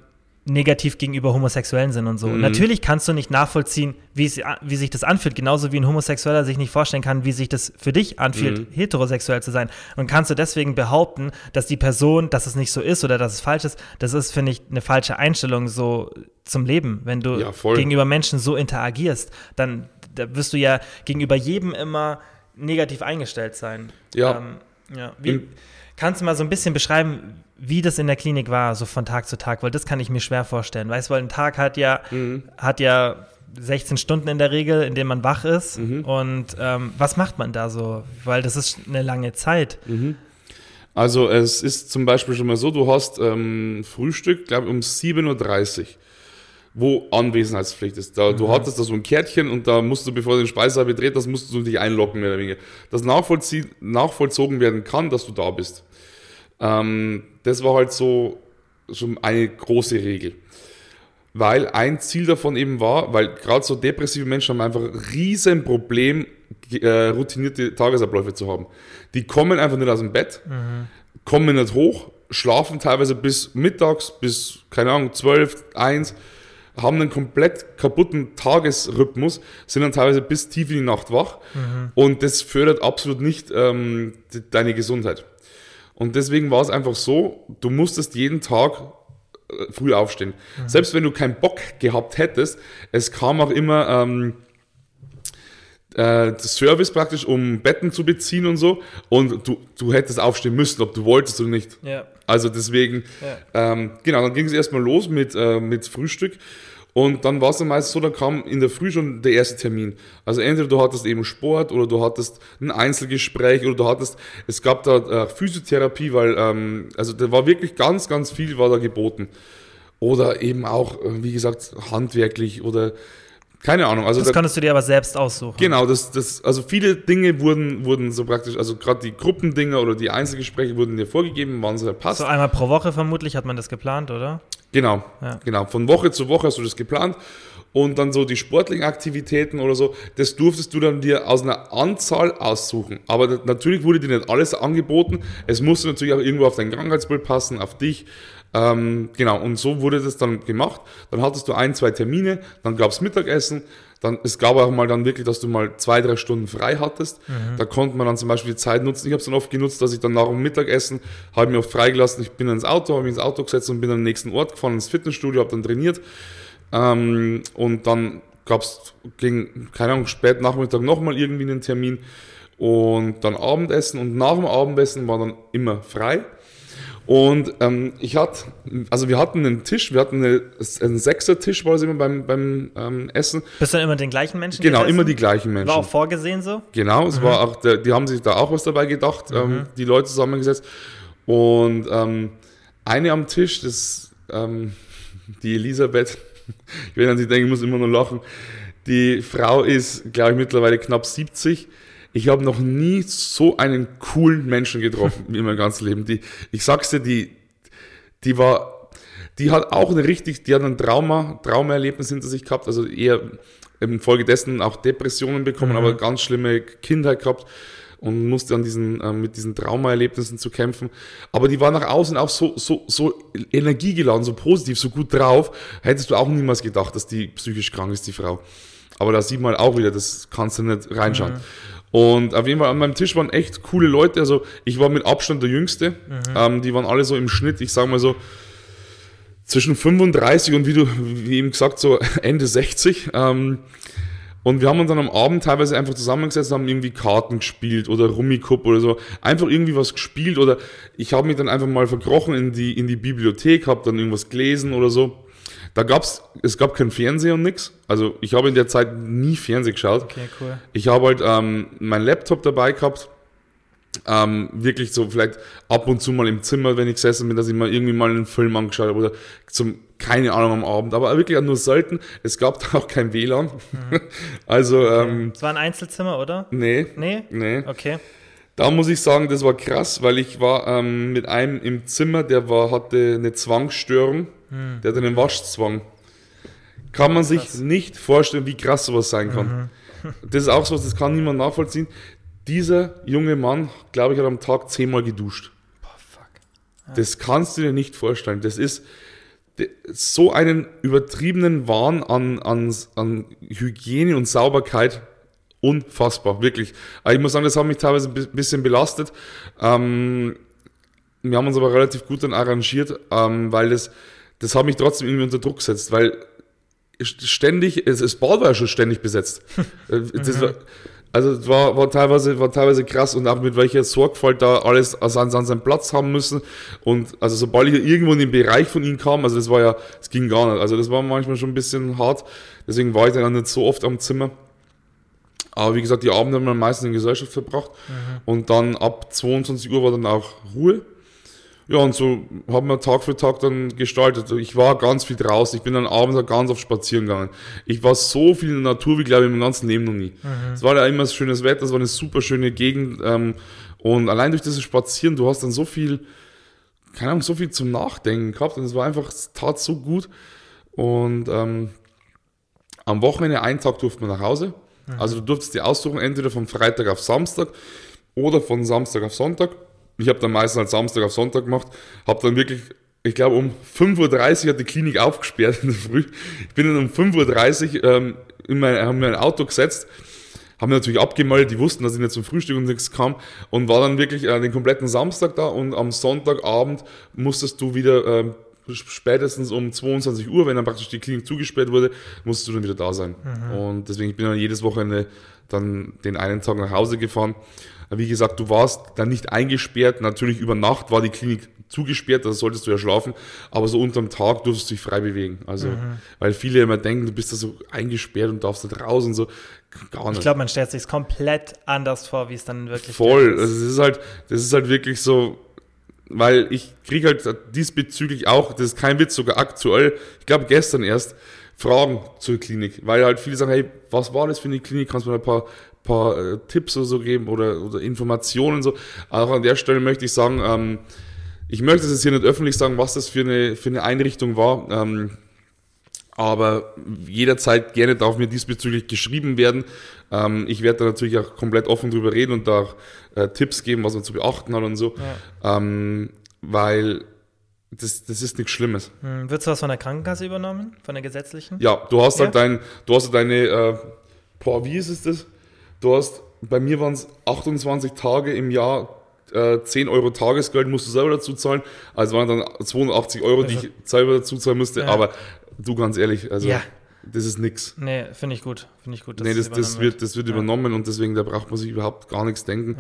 negativ gegenüber Homosexuellen sind und so. Mhm. Und natürlich kannst du nicht nachvollziehen, wie, es, wie sich das anfühlt, genauso wie ein Homosexueller sich nicht vorstellen kann, wie sich das für dich anfühlt, mhm. heterosexuell zu sein. Und kannst du deswegen behaupten, dass die Person, dass es nicht so ist oder dass es falsch ist, das ist, finde ich, eine falsche Einstellung so zum Leben. Wenn du ja, gegenüber Menschen so interagierst, dann da wirst du ja gegenüber jedem immer negativ eingestellt sein. Ja. Ähm, ja. Wie, kannst du mal so ein bisschen beschreiben, wie das in der Klinik war, so von Tag zu Tag? Weil das kann ich mir schwer vorstellen. Weißt du, weil ein Tag hat ja, mhm. hat ja 16 Stunden in der Regel, in denen man wach ist. Mhm. Und ähm, was macht man da so? Weil das ist eine lange Zeit. Mhm. Also es ist zum Beispiel schon mal so, du hast ähm, Frühstück, glaube ich, um 7.30 Uhr wo Anwesenheitspflicht ist. Da, mhm. Du hattest da so ein Kärtchen und da musst du, bevor du den Speisesaal betritt, das musst du dich einloggen, mehr oder weniger. Dass nachvollzogen werden kann, dass du da bist. Ähm, das war halt so schon eine große Regel. Weil ein Ziel davon eben war, weil gerade so depressive Menschen haben einfach ein riesen Problem, äh, routinierte Tagesabläufe zu haben. Die kommen einfach nicht aus dem Bett, mhm. kommen nicht hoch, schlafen teilweise bis mittags, bis, keine Ahnung, 12, 1 haben einen komplett kaputten Tagesrhythmus, sind dann teilweise bis tief in die Nacht wach mhm. und das fördert absolut nicht ähm, deine Gesundheit. Und deswegen war es einfach so, du musstest jeden Tag äh, früh aufstehen. Mhm. Selbst wenn du keinen Bock gehabt hättest, es kam auch immer ähm, äh, Service praktisch, um Betten zu beziehen und so. Und du, du hättest aufstehen müssen, ob du wolltest oder nicht. Ja. Also deswegen, ja. ähm, genau, dann ging es erstmal los mit, äh, mit Frühstück. Und dann war es dann meistens so, da kam in der Früh schon der erste Termin. Also entweder du hattest eben Sport oder du hattest ein Einzelgespräch oder du hattest, es gab da äh, Physiotherapie, weil, ähm, also da war wirklich ganz, ganz viel war da geboten. Oder eben auch, äh, wie gesagt, handwerklich oder keine Ahnung. Also das da, konntest du dir aber selbst aussuchen. Genau, das, das, also viele Dinge wurden, wurden so praktisch, also gerade die Gruppendinger oder die Einzelgespräche wurden dir vorgegeben, wann sie passt. So einmal pro Woche vermutlich hat man das geplant, oder? Genau, ja. genau. Von Woche zu Woche hast du das geplant. Und dann so die sportlichen Aktivitäten oder so, das durftest du dann dir aus einer Anzahl aussuchen. Aber natürlich wurde dir nicht alles angeboten. Es musste natürlich auch irgendwo auf dein Krankheitsbild passen, auf dich. Ähm, genau, und so wurde das dann gemacht. Dann hattest du ein, zwei Termine, dann gab's Mittagessen, dann, es gab auch mal dann wirklich, dass du mal zwei, drei Stunden frei hattest. Mhm. Da konnte man dann zum Beispiel die Zeit nutzen. Ich habe es dann oft genutzt, dass ich dann nach dem Mittagessen, habe mir oft freigelassen, ich bin ins Auto, habe mich ins Auto gesetzt und bin am nächsten Ort gefahren, ins Fitnessstudio, habe dann trainiert. Ähm, und dann gab's gegen, keine Ahnung, spät Nachmittag nochmal irgendwie einen Termin und dann Abendessen und nach dem Abendessen war dann immer frei. Und ähm, ich hatte, also wir hatten einen Tisch, wir hatten eine, einen Sechser-Tisch, war es immer beim, beim ähm, Essen. Bist du immer den gleichen Menschen? Genau, gegessen? immer die gleichen Menschen. War auch vorgesehen so? Genau, es mhm. war auch, der, die haben sich da auch was dabei gedacht, ähm, mhm. ähm, die Leute zusammengesetzt. Und ähm, eine am Tisch, das, ähm, die Elisabeth, ich will an sie denken, ich muss immer nur lachen. Die Frau ist, glaube ich, mittlerweile knapp 70 ich habe noch nie so einen coolen Menschen getroffen in meinem ganzen Leben. Die, ich sag's dir, die, die war, die hat auch eine richtig, die hat ein Trauma, Traumaerlebnis hinter sich gehabt, also eher infolgedessen auch Depressionen bekommen, mhm. aber ganz schlimme Kindheit gehabt und musste an diesen, äh, mit diesen Traumaerlebnissen zu kämpfen. Aber die war nach außen auch so, so, so energiegeladen, so positiv, so gut drauf. Hättest du auch niemals gedacht, dass die psychisch krank ist, die Frau. Aber da sieht man auch wieder, das kannst du nicht reinschauen. Mhm. Und auf jeden Fall an meinem Tisch waren echt coole Leute. Also ich war mit Abstand der Jüngste. Mhm. Ähm, die waren alle so im Schnitt, ich sag mal so, zwischen 35 und wie du, wie eben gesagt, so Ende 60. Ähm, und wir haben uns dann am Abend teilweise einfach zusammengesetzt, haben irgendwie Karten gespielt oder Rummikub oder so. Einfach irgendwie was gespielt oder ich habe mich dann einfach mal verkrochen in die, in die Bibliothek, habe dann irgendwas gelesen oder so. Da gab's, es gab kein Fernseher und nix. Also ich habe in der Zeit nie Fernsehen geschaut. Okay, cool. Ich habe halt ähm, meinen Laptop dabei gehabt Ähm, wirklich so vielleicht ab und zu mal im Zimmer, wenn ich gesessen bin, dass ich mal irgendwie mal einen Film angeschaut habe oder zum, keine Ahnung, am Abend, aber wirklich nur selten. Es gab da auch kein WLAN. Mhm. also, ähm, Es war ein Einzelzimmer, oder? Nee. Nee? Nee. Okay. Da muss ich sagen, das war krass, weil ich war ähm, mit einem im Zimmer, der war, hatte eine Zwangsstörung, Hm. der hatte einen Waschzwang. Kann man sich Krass. nicht vorstellen, wie krass sowas sein kann. Mhm. Das ist auch so, das kann niemand nachvollziehen. Dieser junge Mann, glaube ich, hat am Tag zehnmal geduscht. Boah, fuck. Das kannst du dir nicht vorstellen. Das ist so einen übertriebenen Wahn an, an, an Hygiene und Sauberkeit. Unfassbar, wirklich. Aber ich muss sagen, das hat mich teilweise ein bi- bisschen belastet. Ähm, wir haben uns aber relativ gut dann arrangiert, ähm, weil das, das hat mich trotzdem irgendwie unter Druck gesetzt, weil ständig, es, das Bad war ja schon ständig besetzt. Äh, das war, also es war, war, teilweise, war teilweise krass und auch mit welcher Sorgfalt da alles also an, an seinen Platz haben müssen. Und also sobald ich irgendwo in den Bereich von ihm kam, also das war ja, es ging gar nicht. Also das war manchmal schon ein bisschen hart. Deswegen war ich dann nicht so oft am Zimmer. Aber wie gesagt, die Abende haben wir meistens in Gesellschaft verbracht. Und dann ab 22 Uhr war dann auch Ruhe. Ja, und so haben wir Tag für Tag dann gestaltet. Ich war ganz viel draußen. Ich bin dann abends auch ganz oft spazieren gegangen. Ich war so viel in der Natur, wie glaube ich, im ganzen Leben noch nie. Es war ja immer schönes Wetter, es war eine super schöne Gegend. Ähm, und allein durch dieses Spazieren, du hast dann so viel, keine Ahnung, so viel zum Nachdenken gehabt. Und es war einfach, es tat so gut. Und ähm, am Wochenende, einen Tag durfte man nach Hause. Also du durftest die aussuchen, entweder von Freitag auf Samstag oder von Samstag auf Sonntag. Ich habe dann meistens halt Samstag auf Sonntag gemacht, habe dann wirklich, ich glaube um 5.30 Uhr hat die Klinik aufgesperrt in der Früh. Ich bin dann um 5.30 Uhr ähm, in mein, haben mir ein Auto gesetzt, haben mir natürlich abgemeldet, die wussten, dass ich nicht zum Frühstück und nichts kam und war dann wirklich äh, den kompletten Samstag da und am Sonntagabend musstest du wieder ähm, spätestens um 22 Uhr, wenn dann praktisch die Klinik zugesperrt wurde, musstest du dann wieder da sein. Und deswegen ich bin dann jedes Wochenende dann den einen Tag nach Hause gefahren. Wie gesagt, du warst dann nicht eingesperrt. Natürlich über Nacht war die Klinik zugesperrt, da solltest du ja schlafen. Aber so unterm Tag durfst du dich frei bewegen. Also, weil viele immer denken, du bist da so eingesperrt und darfst da draußen so. Gar nicht. Ich glaube, man stellt sich komplett anders vor, wie es dann wirklich Voll. ist. Also, das ist halt, das ist halt wirklich so, weil ich kriege halt diesbezüglich auch, das ist kein Witz, sogar aktuell, ich glaube gestern erst, Fragen zur Klinik, weil halt viele sagen, hey, was war das für eine Klinik? Kannst du mir ein paar, paar äh, Tipps oder so geben oder, oder Informationen so? Auch an der Stelle möchte ich sagen, ähm, ich möchte es jetzt hier nicht öffentlich sagen, was das für eine, für eine Einrichtung war, ähm, aber jederzeit gerne darf mir diesbezüglich geschrieben werden. Ähm, ich werde da natürlich auch komplett offen drüber reden und da auch äh, Tipps geben, was man zu beachten hat und so, ähm, weil das, das ist nichts Schlimmes. Hm, Wird sowas von der Krankenkasse übernommen? Von der gesetzlichen? Ja, du hast halt Ja. dein, du hast halt deine, äh, boah, wie ist es das? Du hast, bei mir waren es 28 Tage im Jahr, äh, 10 Euro Tagesgeld musst du selber dazu zahlen. Also waren dann 82 Euro, die ich selber dazu zahlen musste. Also Ja. Aber du ganz ehrlich, also Ja. das ist nix. Nee, finde ich gut. Finde ich gut. Nee, das, das, übernommen wird, das wird Ja. übernommen und deswegen, da braucht man sich überhaupt gar nichts denken.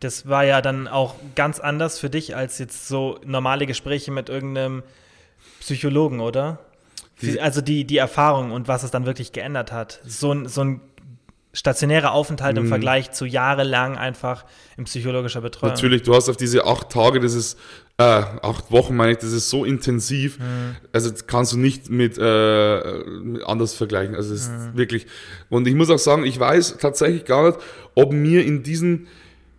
Das war ja dann auch ganz anders für dich als jetzt so normale Gespräche mit irgendeinem Psychologen, oder? Die- also die, die Erfahrung und was es dann wirklich geändert hat. So ein, so ein stationärer Aufenthalt im Mhm. Vergleich zu jahrelang einfach in psychologischer Betreuung. Natürlich, du hast auf diese acht Tage, das ist, äh, acht Wochen meine ich, das ist so intensiv, Mhm. also das kannst du nicht mit, äh, anders vergleichen. Also das Mhm. ist wirklich, und ich muss auch sagen, ich weiß tatsächlich gar nicht, ob mir in diesen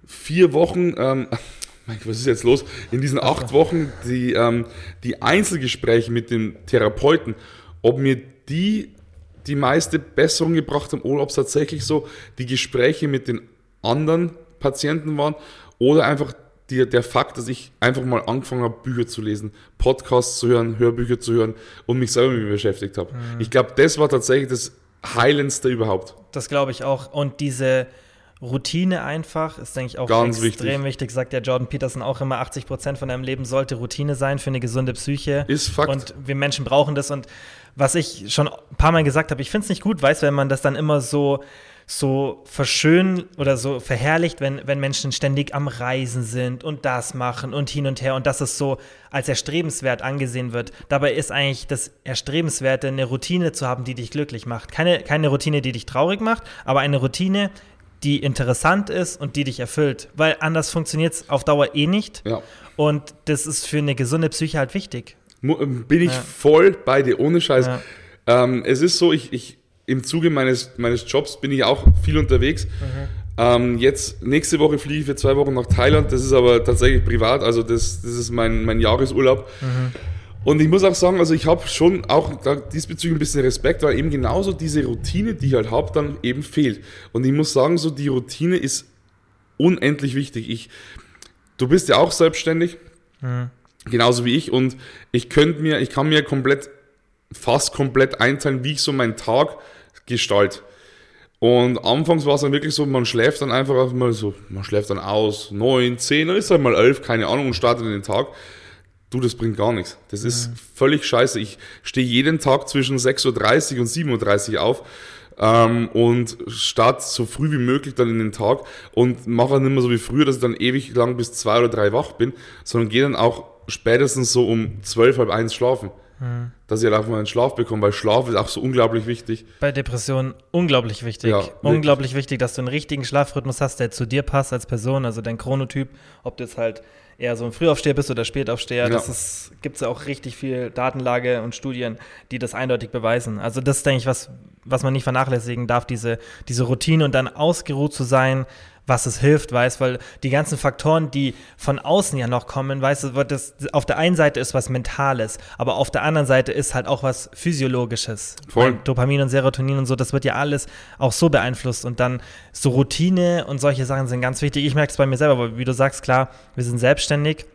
vier Wochen, ähm, was ist jetzt los? In diesen acht Wochen die, ähm, die Einzelgespräche mit dem Therapeuten, ob mir die die meiste Besserung gebracht haben oder ob es tatsächlich so die Gespräche mit den anderen Patienten waren oder einfach die, der Fakt, dass ich einfach mal angefangen habe, Bücher zu lesen, Podcasts zu hören, Hörbücher zu hören und mich selber mit mir beschäftigt habe. Ich glaube, das war tatsächlich das Heilendste überhaupt. Das glaube ich auch. Und diese Routine einfach ist, denke ich, auch Ganz extrem wichtig. Sagt ja Jordan Peterson auch immer, 80 Prozent von deinem Leben sollte Routine sein für eine gesunde Psyche. Ist Fakt. Und wir Menschen brauchen das. Und was ich schon ein paar Mal gesagt habe, ich finde es nicht gut, weißt wenn man das dann immer so so verschönen oder so verherrlicht, wenn, wenn Menschen ständig am Reisen sind und das machen und hin und her und dass es so als erstrebenswert angesehen wird. Dabei ist eigentlich das Erstrebenswerte, eine Routine zu haben, die dich glücklich macht. Keine, keine Routine, die dich traurig macht, aber eine Routine, die interessant ist und die dich erfüllt. Weil anders funktioniert es auf Dauer eh nicht. Ja. Und das ist für eine gesunde Psyche halt wichtig. Bin ich ja. voll bei dir, ohne Scheiß. Ja. Ähm, es ist so, ich, ich im Zuge meines, meines Jobs bin ich auch viel unterwegs. Mhm. Ähm, jetzt, nächste Woche fliege ich für zwei Wochen nach Thailand. Das ist aber tatsächlich privat, also das, das ist mein, mein Jahresurlaub. Mhm. Und ich muss auch sagen, also ich habe schon auch diesbezüglich ein bisschen Respekt, weil eben genauso diese Routine, die ich halt habe, dann eben fehlt. Und ich muss sagen, so die Routine ist unendlich wichtig. Ich, du bist ja auch selbstständig, mhm. genauso wie ich. Und ich könnte mir, ich kann mir komplett, fast komplett einteilen, wie ich so meinen Tag gestalte. Und anfangs war es dann wirklich so, man schläft dann einfach mal so, man schläft dann aus, neun, zehn, dann ist halt mal elf, keine Ahnung, und startet in den Tag. Du, das bringt gar nichts. Das ist mhm. völlig scheiße. Ich stehe jeden Tag zwischen 6.30 Uhr und 7.30 Uhr auf ähm, und starte so früh wie möglich dann in den Tag und mache dann nicht mehr so wie früher, dass ich dann ewig lang bis zwei oder drei wach bin, sondern gehe dann auch spätestens so um zwölf, halb eins schlafen. Mhm. Dass ich halt einfach mal einen Schlaf bekomme, weil Schlaf ist auch so unglaublich wichtig. Bei Depressionen unglaublich wichtig. Ja, unglaublich wichtig, dass du einen richtigen Schlafrhythmus hast, der zu dir passt als Person, also dein Chronotyp, ob du jetzt halt eher so ein Frühaufsteher bist oder Spätaufsteher. Ja. Das gibt es ja auch richtig viel Datenlage und Studien, die das eindeutig beweisen. Also das ist, denke ich, was, was man nicht vernachlässigen darf, diese, diese Routine und dann ausgeruht zu sein, was es hilft, weißt, weil die ganzen Faktoren, die von außen ja noch kommen, weißt du, das auf der einen Seite ist was Mentales, aber auf der anderen Seite ist halt auch was Physiologisches. Voll. Dopamin und Serotonin und so, das wird ja alles auch so beeinflusst und dann so Routine und solche Sachen sind ganz wichtig. Ich merke es bei mir selber, weil wie du sagst, klar, wir sind selbstständig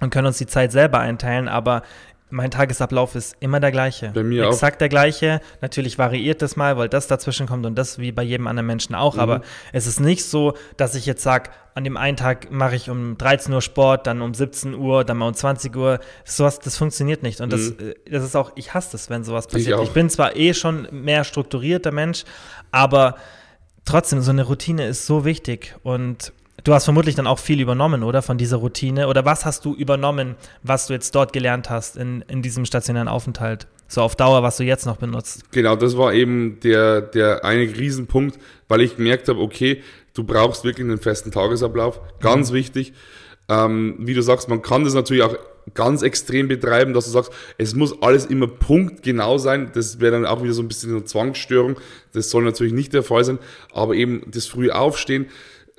und können uns die Zeit selber einteilen, aber mein Tagesablauf ist immer der gleiche. Bei mir Exakt auch. der gleiche. Natürlich variiert das mal, weil das dazwischen kommt und das wie bei jedem anderen Menschen auch. Mhm. Aber es ist nicht so, dass ich jetzt sage, an dem einen Tag mache ich um 13 Uhr Sport, dann um 17 Uhr, dann mal um 20 Uhr. Sowas, das funktioniert nicht. Und das, mhm. das ist auch, ich hasse es, wenn sowas passiert. Ich, ich bin zwar eh schon mehr strukturierter Mensch, aber trotzdem, so eine Routine ist so wichtig. Und Du hast vermutlich dann auch viel übernommen, oder? Von dieser Routine. Oder was hast du übernommen, was du jetzt dort gelernt hast in, in diesem stationären Aufenthalt? So auf Dauer, was du jetzt noch benutzt. Genau, das war eben der, der eine Riesenpunkt, weil ich gemerkt habe, okay, du brauchst wirklich einen festen Tagesablauf. Ganz mhm. wichtig. Ähm, wie du sagst, man kann das natürlich auch ganz extrem betreiben, dass du sagst, es muss alles immer punktgenau sein. Das wäre dann auch wieder so ein bisschen eine Zwangsstörung. Das soll natürlich nicht der Fall sein. Aber eben das frühe Aufstehen,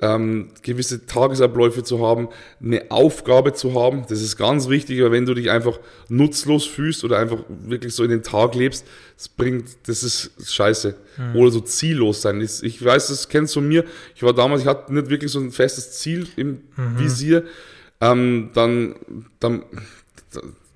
ähm, gewisse Tagesabläufe zu haben, eine Aufgabe zu haben. Das ist ganz wichtig, weil wenn du dich einfach nutzlos fühlst oder einfach wirklich so in den Tag lebst, das bringt, das ist scheiße. Mhm. Oder so ziellos sein. Ich weiß, das kennst du von mir. Ich war damals, ich hatte nicht wirklich so ein festes Ziel im mhm. Visier. Ähm, dann, dann,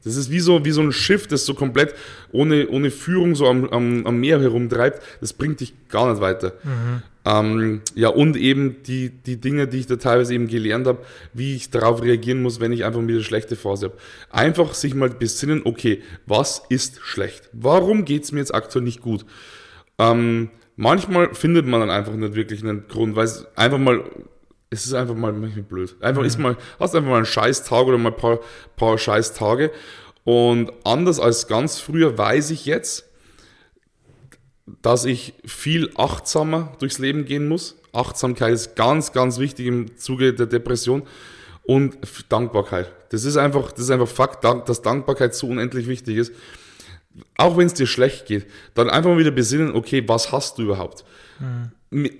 das ist wie so, wie so ein Schiff, das so komplett ohne, ohne Führung so am, am, am Meer herumtreibt. Das bringt dich gar nicht weiter. Mhm. Ähm, ja, und eben die, die Dinge, die ich da teilweise eben gelernt habe, wie ich darauf reagieren muss, wenn ich einfach wieder schlechte Phase habe. Einfach sich mal besinnen, okay, was ist schlecht? Warum geht's mir jetzt aktuell nicht gut? Ähm, manchmal findet man dann einfach nicht wirklich einen Grund, weil es einfach mal, es ist einfach mal manchmal blöd. Einfach mhm. ist mal, hast einfach mal einen scheiß Tag oder mal ein paar, paar scheiß Tage. Und anders als ganz früher weiß ich jetzt, dass ich viel achtsamer durchs Leben gehen muss. Achtsamkeit ist ganz, ganz wichtig im Zuge der Depression und Dankbarkeit. Das ist einfach, das ist einfach Fakt, dass Dankbarkeit so unendlich wichtig ist. Auch wenn es dir schlecht geht, dann einfach mal wieder besinnen, okay, was hast du überhaupt? Mhm.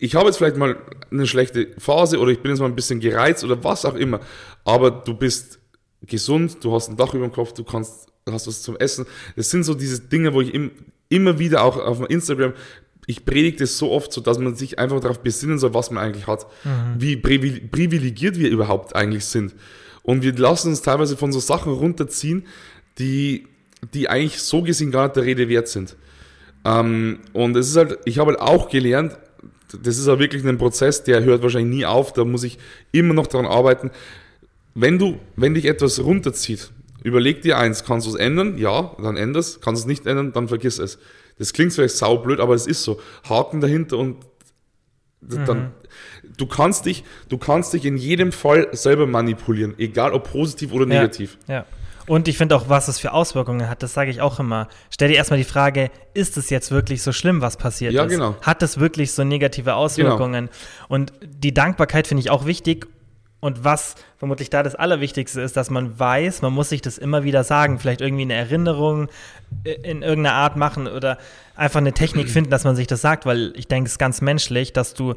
Ich habe jetzt vielleicht mal eine schlechte Phase oder ich bin jetzt mal ein bisschen gereizt oder was auch immer, aber du bist gesund, du hast ein Dach über dem Kopf, du kannst, hast was zum Essen. Das sind so diese Dinge, wo ich im, immer wieder auch auf Instagram, ich predige das so oft so, dass man sich einfach darauf besinnen soll, was man eigentlich hat. Mhm. Wie privilegiert wir überhaupt eigentlich sind. Und wir lassen uns teilweise von so Sachen runterziehen, die, die eigentlich so gesehen gar nicht der Rede wert sind. Ähm, und es ist halt, ich habe halt auch gelernt, das ist halt wirklich ein Prozess, der hört wahrscheinlich nie auf, da muss ich immer noch daran arbeiten. Wenn du, wenn dich etwas runterzieht, Überleg dir eins, kannst du es ändern? Ja, dann änderst. Kannst du es nicht ändern? Dann vergiss es. Das klingt vielleicht saublöd, aber es ist so. Haken dahinter und dann, mhm. du kannst dich, du kannst dich in jedem Fall selber manipulieren, egal ob positiv oder negativ. Ja. ja. Und ich finde auch, was es für Auswirkungen hat, das sage ich auch immer. Stell dir erstmal die Frage, ist es jetzt wirklich so schlimm, was passiert Ja, ist? genau. Hat es wirklich so negative Auswirkungen? Und die Dankbarkeit finde ich auch wichtig. Und was vermutlich da das Allerwichtigste ist, dass man weiß, man muss sich das immer wieder sagen, vielleicht irgendwie eine Erinnerung äh, in irgendeiner Art machen oder einfach eine Technik finden, dass man sich das sagt, weil ich denke, es ist ganz menschlich, dass du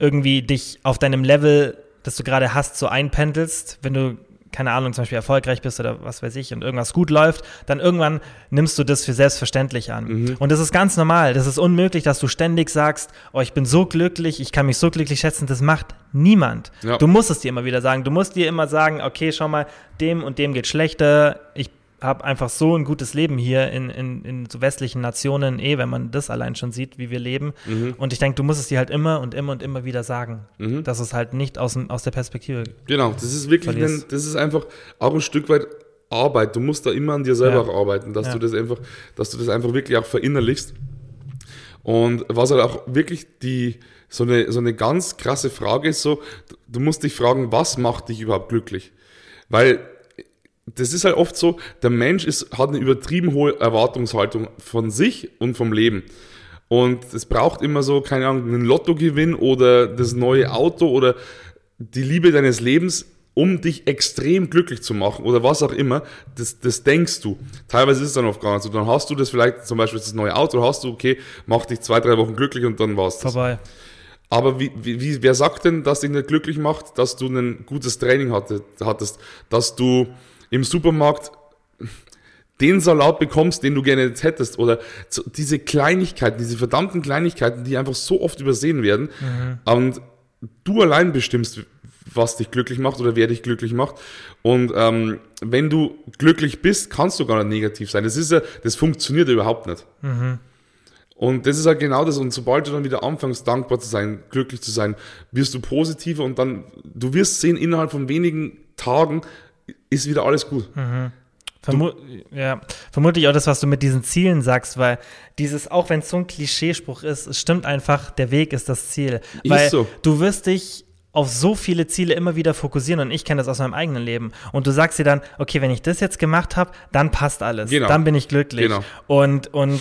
irgendwie dich auf deinem Level, das du gerade hast, so einpendelst, wenn du keine Ahnung, zum Beispiel erfolgreich bist oder was weiß ich und irgendwas gut läuft, dann irgendwann nimmst du das für selbstverständlich an. Mhm. Und das ist ganz normal. Das ist unmöglich, dass du ständig sagst, oh, ich bin so glücklich, ich kann mich so glücklich schätzen. Das macht niemand. Ja. Du musst es dir immer wieder sagen. Du musst dir immer sagen, okay, schau mal, dem und dem geht schlechter. Ich habe einfach so ein gutes Leben hier in, in, in so westlichen Nationen, eh, wenn man das allein schon sieht, wie wir leben. Mhm. Und ich denke, du musst es dir halt immer und immer und immer wieder sagen, dass es halt nicht aus, aus der Perspektive Genau, das ist wirklich, ein, das ist einfach auch ein Stück weit Arbeit. Du musst da immer an dir selber Ja. auch arbeiten, dass Ja. du das einfach, dass du das einfach wirklich auch verinnerlichst. Und was halt auch wirklich die, so eine, so eine ganz krasse Frage ist so, du musst dich fragen, was macht dich überhaupt glücklich? Weil das ist halt oft so, der Mensch ist, hat eine übertrieben hohe Erwartungshaltung von sich und vom Leben. Und es braucht immer so, keine Ahnung, einen Lottogewinn oder das neue Auto oder die Liebe deines Lebens, um dich extrem glücklich zu machen oder was auch immer. Das, das denkst du. Teilweise ist es dann oft gar nicht so. Dann hast du das vielleicht, zum Beispiel das neue Auto, hast du, okay, mach dich zwei, drei Wochen glücklich und dann war's das. vorbei. Aber wie, wie, wer sagt denn, dass dich nicht glücklich macht, dass du ein gutes Training hatte, hattest, dass du im Supermarkt den Salat bekommst, den du gerne jetzt hättest oder diese Kleinigkeiten, diese verdammten Kleinigkeiten, die einfach so oft übersehen werden und du allein bestimmst, was dich glücklich macht oder wer dich glücklich macht und ähm, wenn du glücklich bist, kannst du gar nicht negativ sein. Das ist ja, das funktioniert ja überhaupt nicht. Und das ist halt genau das. Und sobald du dann wieder anfängst, dankbar zu sein, glücklich zu sein, wirst du positiver und dann, du wirst sehen, innerhalb von wenigen Tagen ist wieder alles gut. Vermu ja, vermutlich auch das, was du mit diesen Zielen sagst, weil dieses, auch wenn es so ein Klischeespruch ist, es stimmt einfach, der Weg ist das Ziel. Ist weil so. du wirst dich auf so viele Ziele immer wieder fokussieren und ich kenne das aus meinem eigenen Leben. Und du sagst dir dann, okay, wenn ich das jetzt gemacht habe, dann passt alles. Genau. Dann bin ich glücklich. Genau. Und, und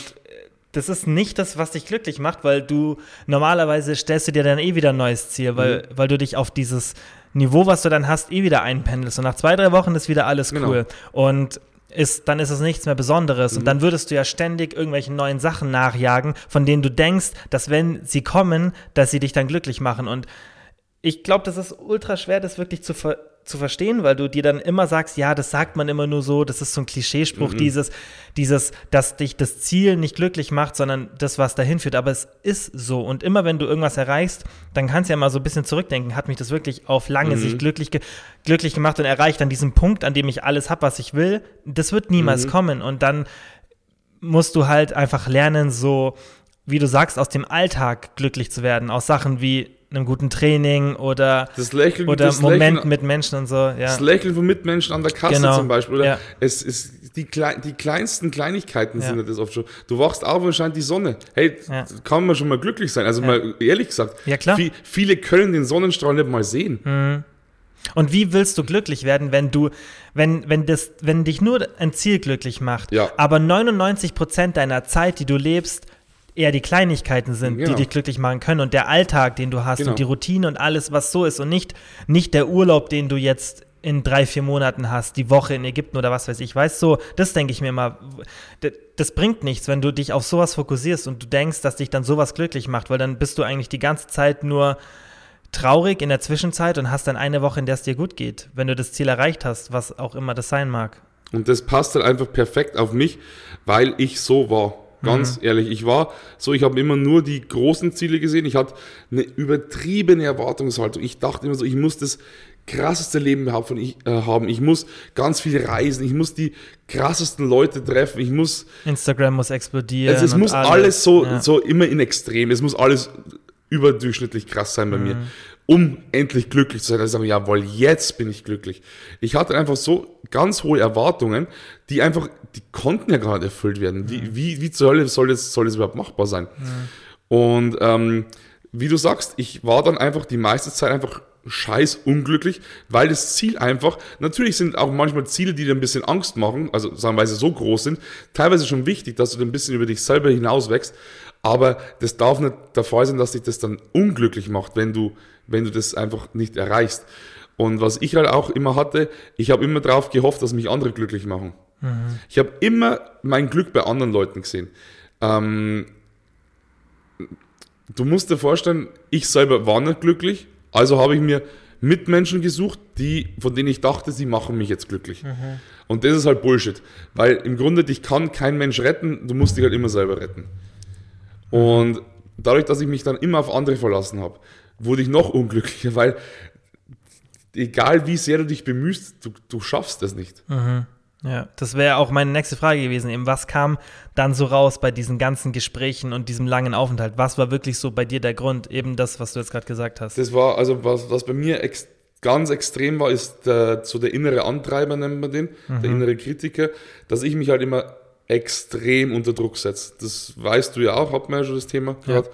das ist nicht das, was dich glücklich macht, weil du normalerweise stellst du dir dann eh wieder ein neues Ziel, weil, Mhm. weil du dich auf dieses Niveau, was du dann hast, eh wieder einpendelst. Und nach zwei, drei Wochen ist wieder alles Genau. cool. Und ist, dann ist es nichts mehr Besonderes. Mhm. Und dann würdest du ja ständig irgendwelchen neuen Sachen nachjagen, von denen du denkst, dass wenn sie kommen, dass sie dich dann glücklich machen. Und ich glaube, das ist ultra schwer, das wirklich zu, ver zu verstehen, weil du dir dann immer sagst, ja, das sagt man immer nur so, das ist so ein Klischeespruch, dieses, dieses, dass dich das Ziel nicht glücklich macht, sondern das, was dahin führt. Aber es ist so. Und immer wenn du irgendwas erreichst, dann kannst du ja mal so ein bisschen zurückdenken, hat mich das wirklich auf lange Sicht glücklich, ge glücklich gemacht und erreicht an diesem Punkt, an dem ich alles habe, was ich will. Das wird niemals kommen. Und dann musst du halt einfach lernen, so, wie du sagst, aus dem Alltag glücklich zu werden, aus Sachen wie einem guten Training oder, Das Lächeln, oder das Momenten Lächeln, mit Menschen und so. Ja. das Lächeln von Mitmenschen an der Kasse Genau, zum Beispiel. Oder ja. es ist die, klei die kleinsten Kleinigkeiten Ja. sind das oft schon. Du wachst auf und scheint die Sonne. Hey, kann man schon mal glücklich sein. Also mal ehrlich gesagt. Ja, klar. vi- viele können den Sonnenstrahl nicht mal sehen. Und wie willst du glücklich werden, wenn du, wenn, wenn das, wenn dich nur ein Ziel glücklich macht, aber 99 Prozent deiner Zeit, die du lebst, eher die Kleinigkeiten sind, Genau. die dich glücklich machen können und der Alltag, den du hast Genau. und die Routine und alles, was so ist und nicht, nicht der Urlaub, den du jetzt in drei, vier Monaten hast, die Woche in Ägypten oder was weiß ich, weißt so, das denke ich mir mal, d- das bringt nichts, wenn du dich auf sowas fokussierst und du denkst, dass dich dann sowas glücklich macht, weil dann bist du eigentlich die ganze Zeit nur traurig in der Zwischenzeit und hast dann eine Woche, in der es dir gut geht, wenn du das Ziel erreicht hast, was auch immer das sein mag. Und das passt halt einfach perfekt auf mich, weil ich so war. Ganz ehrlich, ich war so, ich habe immer nur die großen Ziele gesehen. Ich hatte eine übertriebene Erwartungshaltung. Ich dachte immer so, ich muss das krasseste Leben überhaupt von ich, äh, haben. Ich muss ganz viel reisen. Ich muss die krassesten Leute treffen. Ich muss, Instagram muss explodieren. also es muss alles, so, ja. so immer in Extrem. Es muss alles überdurchschnittlich krass sein bei mir, Mhm. um endlich glücklich zu sein. Also sagen, jawohl, jetzt bin ich glücklich. Ich hatte einfach so ganz hohe Erwartungen, die einfach, die konnten ja nicht erfüllt werden. Mhm. Wie, wie, wie zur Hölle soll das, soll das überhaupt machbar sein? Und ähm, wie du sagst, ich war dann einfach die meiste Zeit einfach scheiß unglücklich, weil das Ziel einfach, natürlich sind auch manchmal Ziele, die dir ein bisschen Angst machen, also sagen wir so groß sind, teilweise schon wichtig, dass du ein bisschen über dich selber hinauswächst, aber das darf nicht der Fall sein, dass dich das dann unglücklich macht, wenn du, wenn du das einfach nicht erreichst. Und was ich halt auch immer hatte, ich habe immer darauf gehofft, dass mich andere glücklich machen. Mhm. Ich habe immer mein Glück bei anderen Leuten gesehen. Ähm, du musst dir vorstellen, ich selber war nicht glücklich, also habe ich mir Mitmenschen gesucht, die, von denen ich dachte, sie machen mich jetzt glücklich. Mhm. Und das ist halt Bullshit. Weil im Grunde, dich kann kein Mensch retten, du musst dich halt immer selber retten. Und dadurch, dass ich mich dann immer auf andere verlassen habe, wurde ich noch unglücklicher, weil egal wie sehr du dich bemühst, du, du schaffst es nicht. Mhm. Ja, das wäre auch meine nächste Frage gewesen. Eben, was kam dann so raus bei diesen ganzen Gesprächen und diesem langen Aufenthalt? Was war wirklich so bei dir der Grund? Eben das, was du jetzt gerade gesagt hast. Das war, also was, was bei mir ex ganz extrem war, ist der, so der innere Antreiber, nennt man den, mhm. der innere Kritiker, dass ich mich halt immer extrem unter Druck setze. Das weißt du ja auch, hat man ja schon das Thema gerade.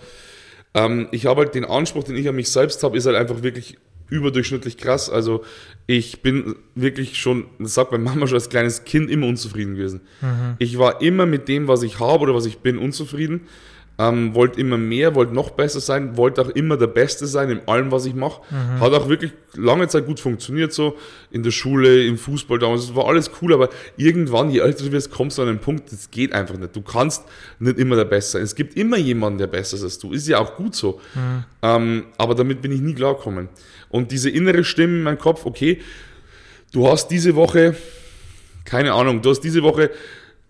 Ja. Ähm, ich habe halt den Anspruch, den ich an mich selbst habe, ist halt einfach wirklich überdurchschnittlich krass. Also ich bin wirklich schon, das sagt meine Mama schon als kleines Kind, immer unzufrieden gewesen. Mhm. Ich war immer mit dem, was ich habe oder was ich bin, unzufrieden ähm, wollte immer mehr, wollte noch besser sein, wollte auch immer der Beste sein in allem, was ich mache. Mhm. Hat auch wirklich lange Zeit gut funktioniert, so in der Schule, im Fußball damals. Es war alles cool, aber irgendwann, je älter du wirst, kommst du an einen Punkt, das geht einfach nicht. Du kannst nicht immer der Beste sein. Es gibt immer jemanden, der besser ist als du. Ist ja auch gut so. Mhm. Ähm, aber damit bin ich nie klargekommen. Und diese innere Stimme in meinem Kopf, okay, du hast diese Woche, keine Ahnung, du hast diese Woche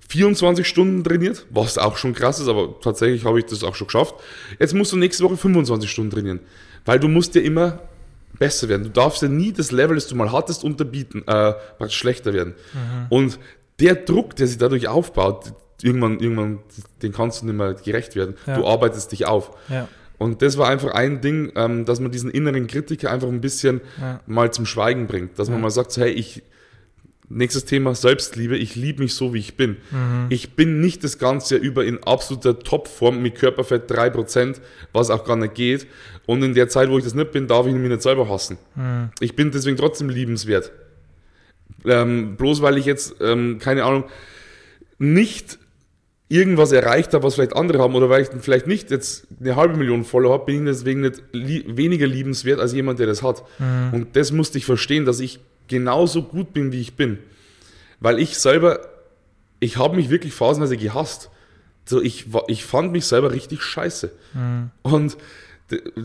24 Stunden trainiert, was auch schon krass ist, aber tatsächlich habe ich das auch schon geschafft. Jetzt musst du nächste Woche 25 Stunden trainieren, weil du musst ja immer besser werden. Du darfst ja nie das Level, das du mal hattest, unterbieten, äh, schlechter werden. Mhm. Und der Druck, der sich dadurch aufbaut, irgendwann, irgendwann, den kannst du nicht mehr gerecht werden. Ja. Du arbeitest dich auf. Ja. Und das war einfach ein Ding, ähm, dass man diesen inneren Kritiker einfach ein bisschen ja. mal zum Schweigen bringt. Dass man mal sagt, so, hey, ich, Nächstes Thema Selbstliebe. Ich liebe mich so, wie ich bin. Mhm. Ich bin nicht das ganze Jahr über in absoluter Topform mit Körperfett 3%, was auch gar nicht geht. Und in der Zeit, wo ich das nicht bin, darf ich mich nicht selber hassen. Mhm. Ich bin deswegen trotzdem liebenswert. Ähm, bloß weil ich jetzt, ähm, keine Ahnung, nicht irgendwas erreicht habe, was vielleicht andere haben, oder weil ich vielleicht nicht jetzt eine halbe Million Follower habe, bin ich deswegen nicht li weniger liebenswert als jemand, der das hat. Mhm. Und das musste ich verstehen, dass ich genauso gut bin, wie ich bin. Weil ich selber, ich habe mich wirklich phasenweise gehasst. So, ich, ich fand mich selber richtig scheiße. Mhm. Und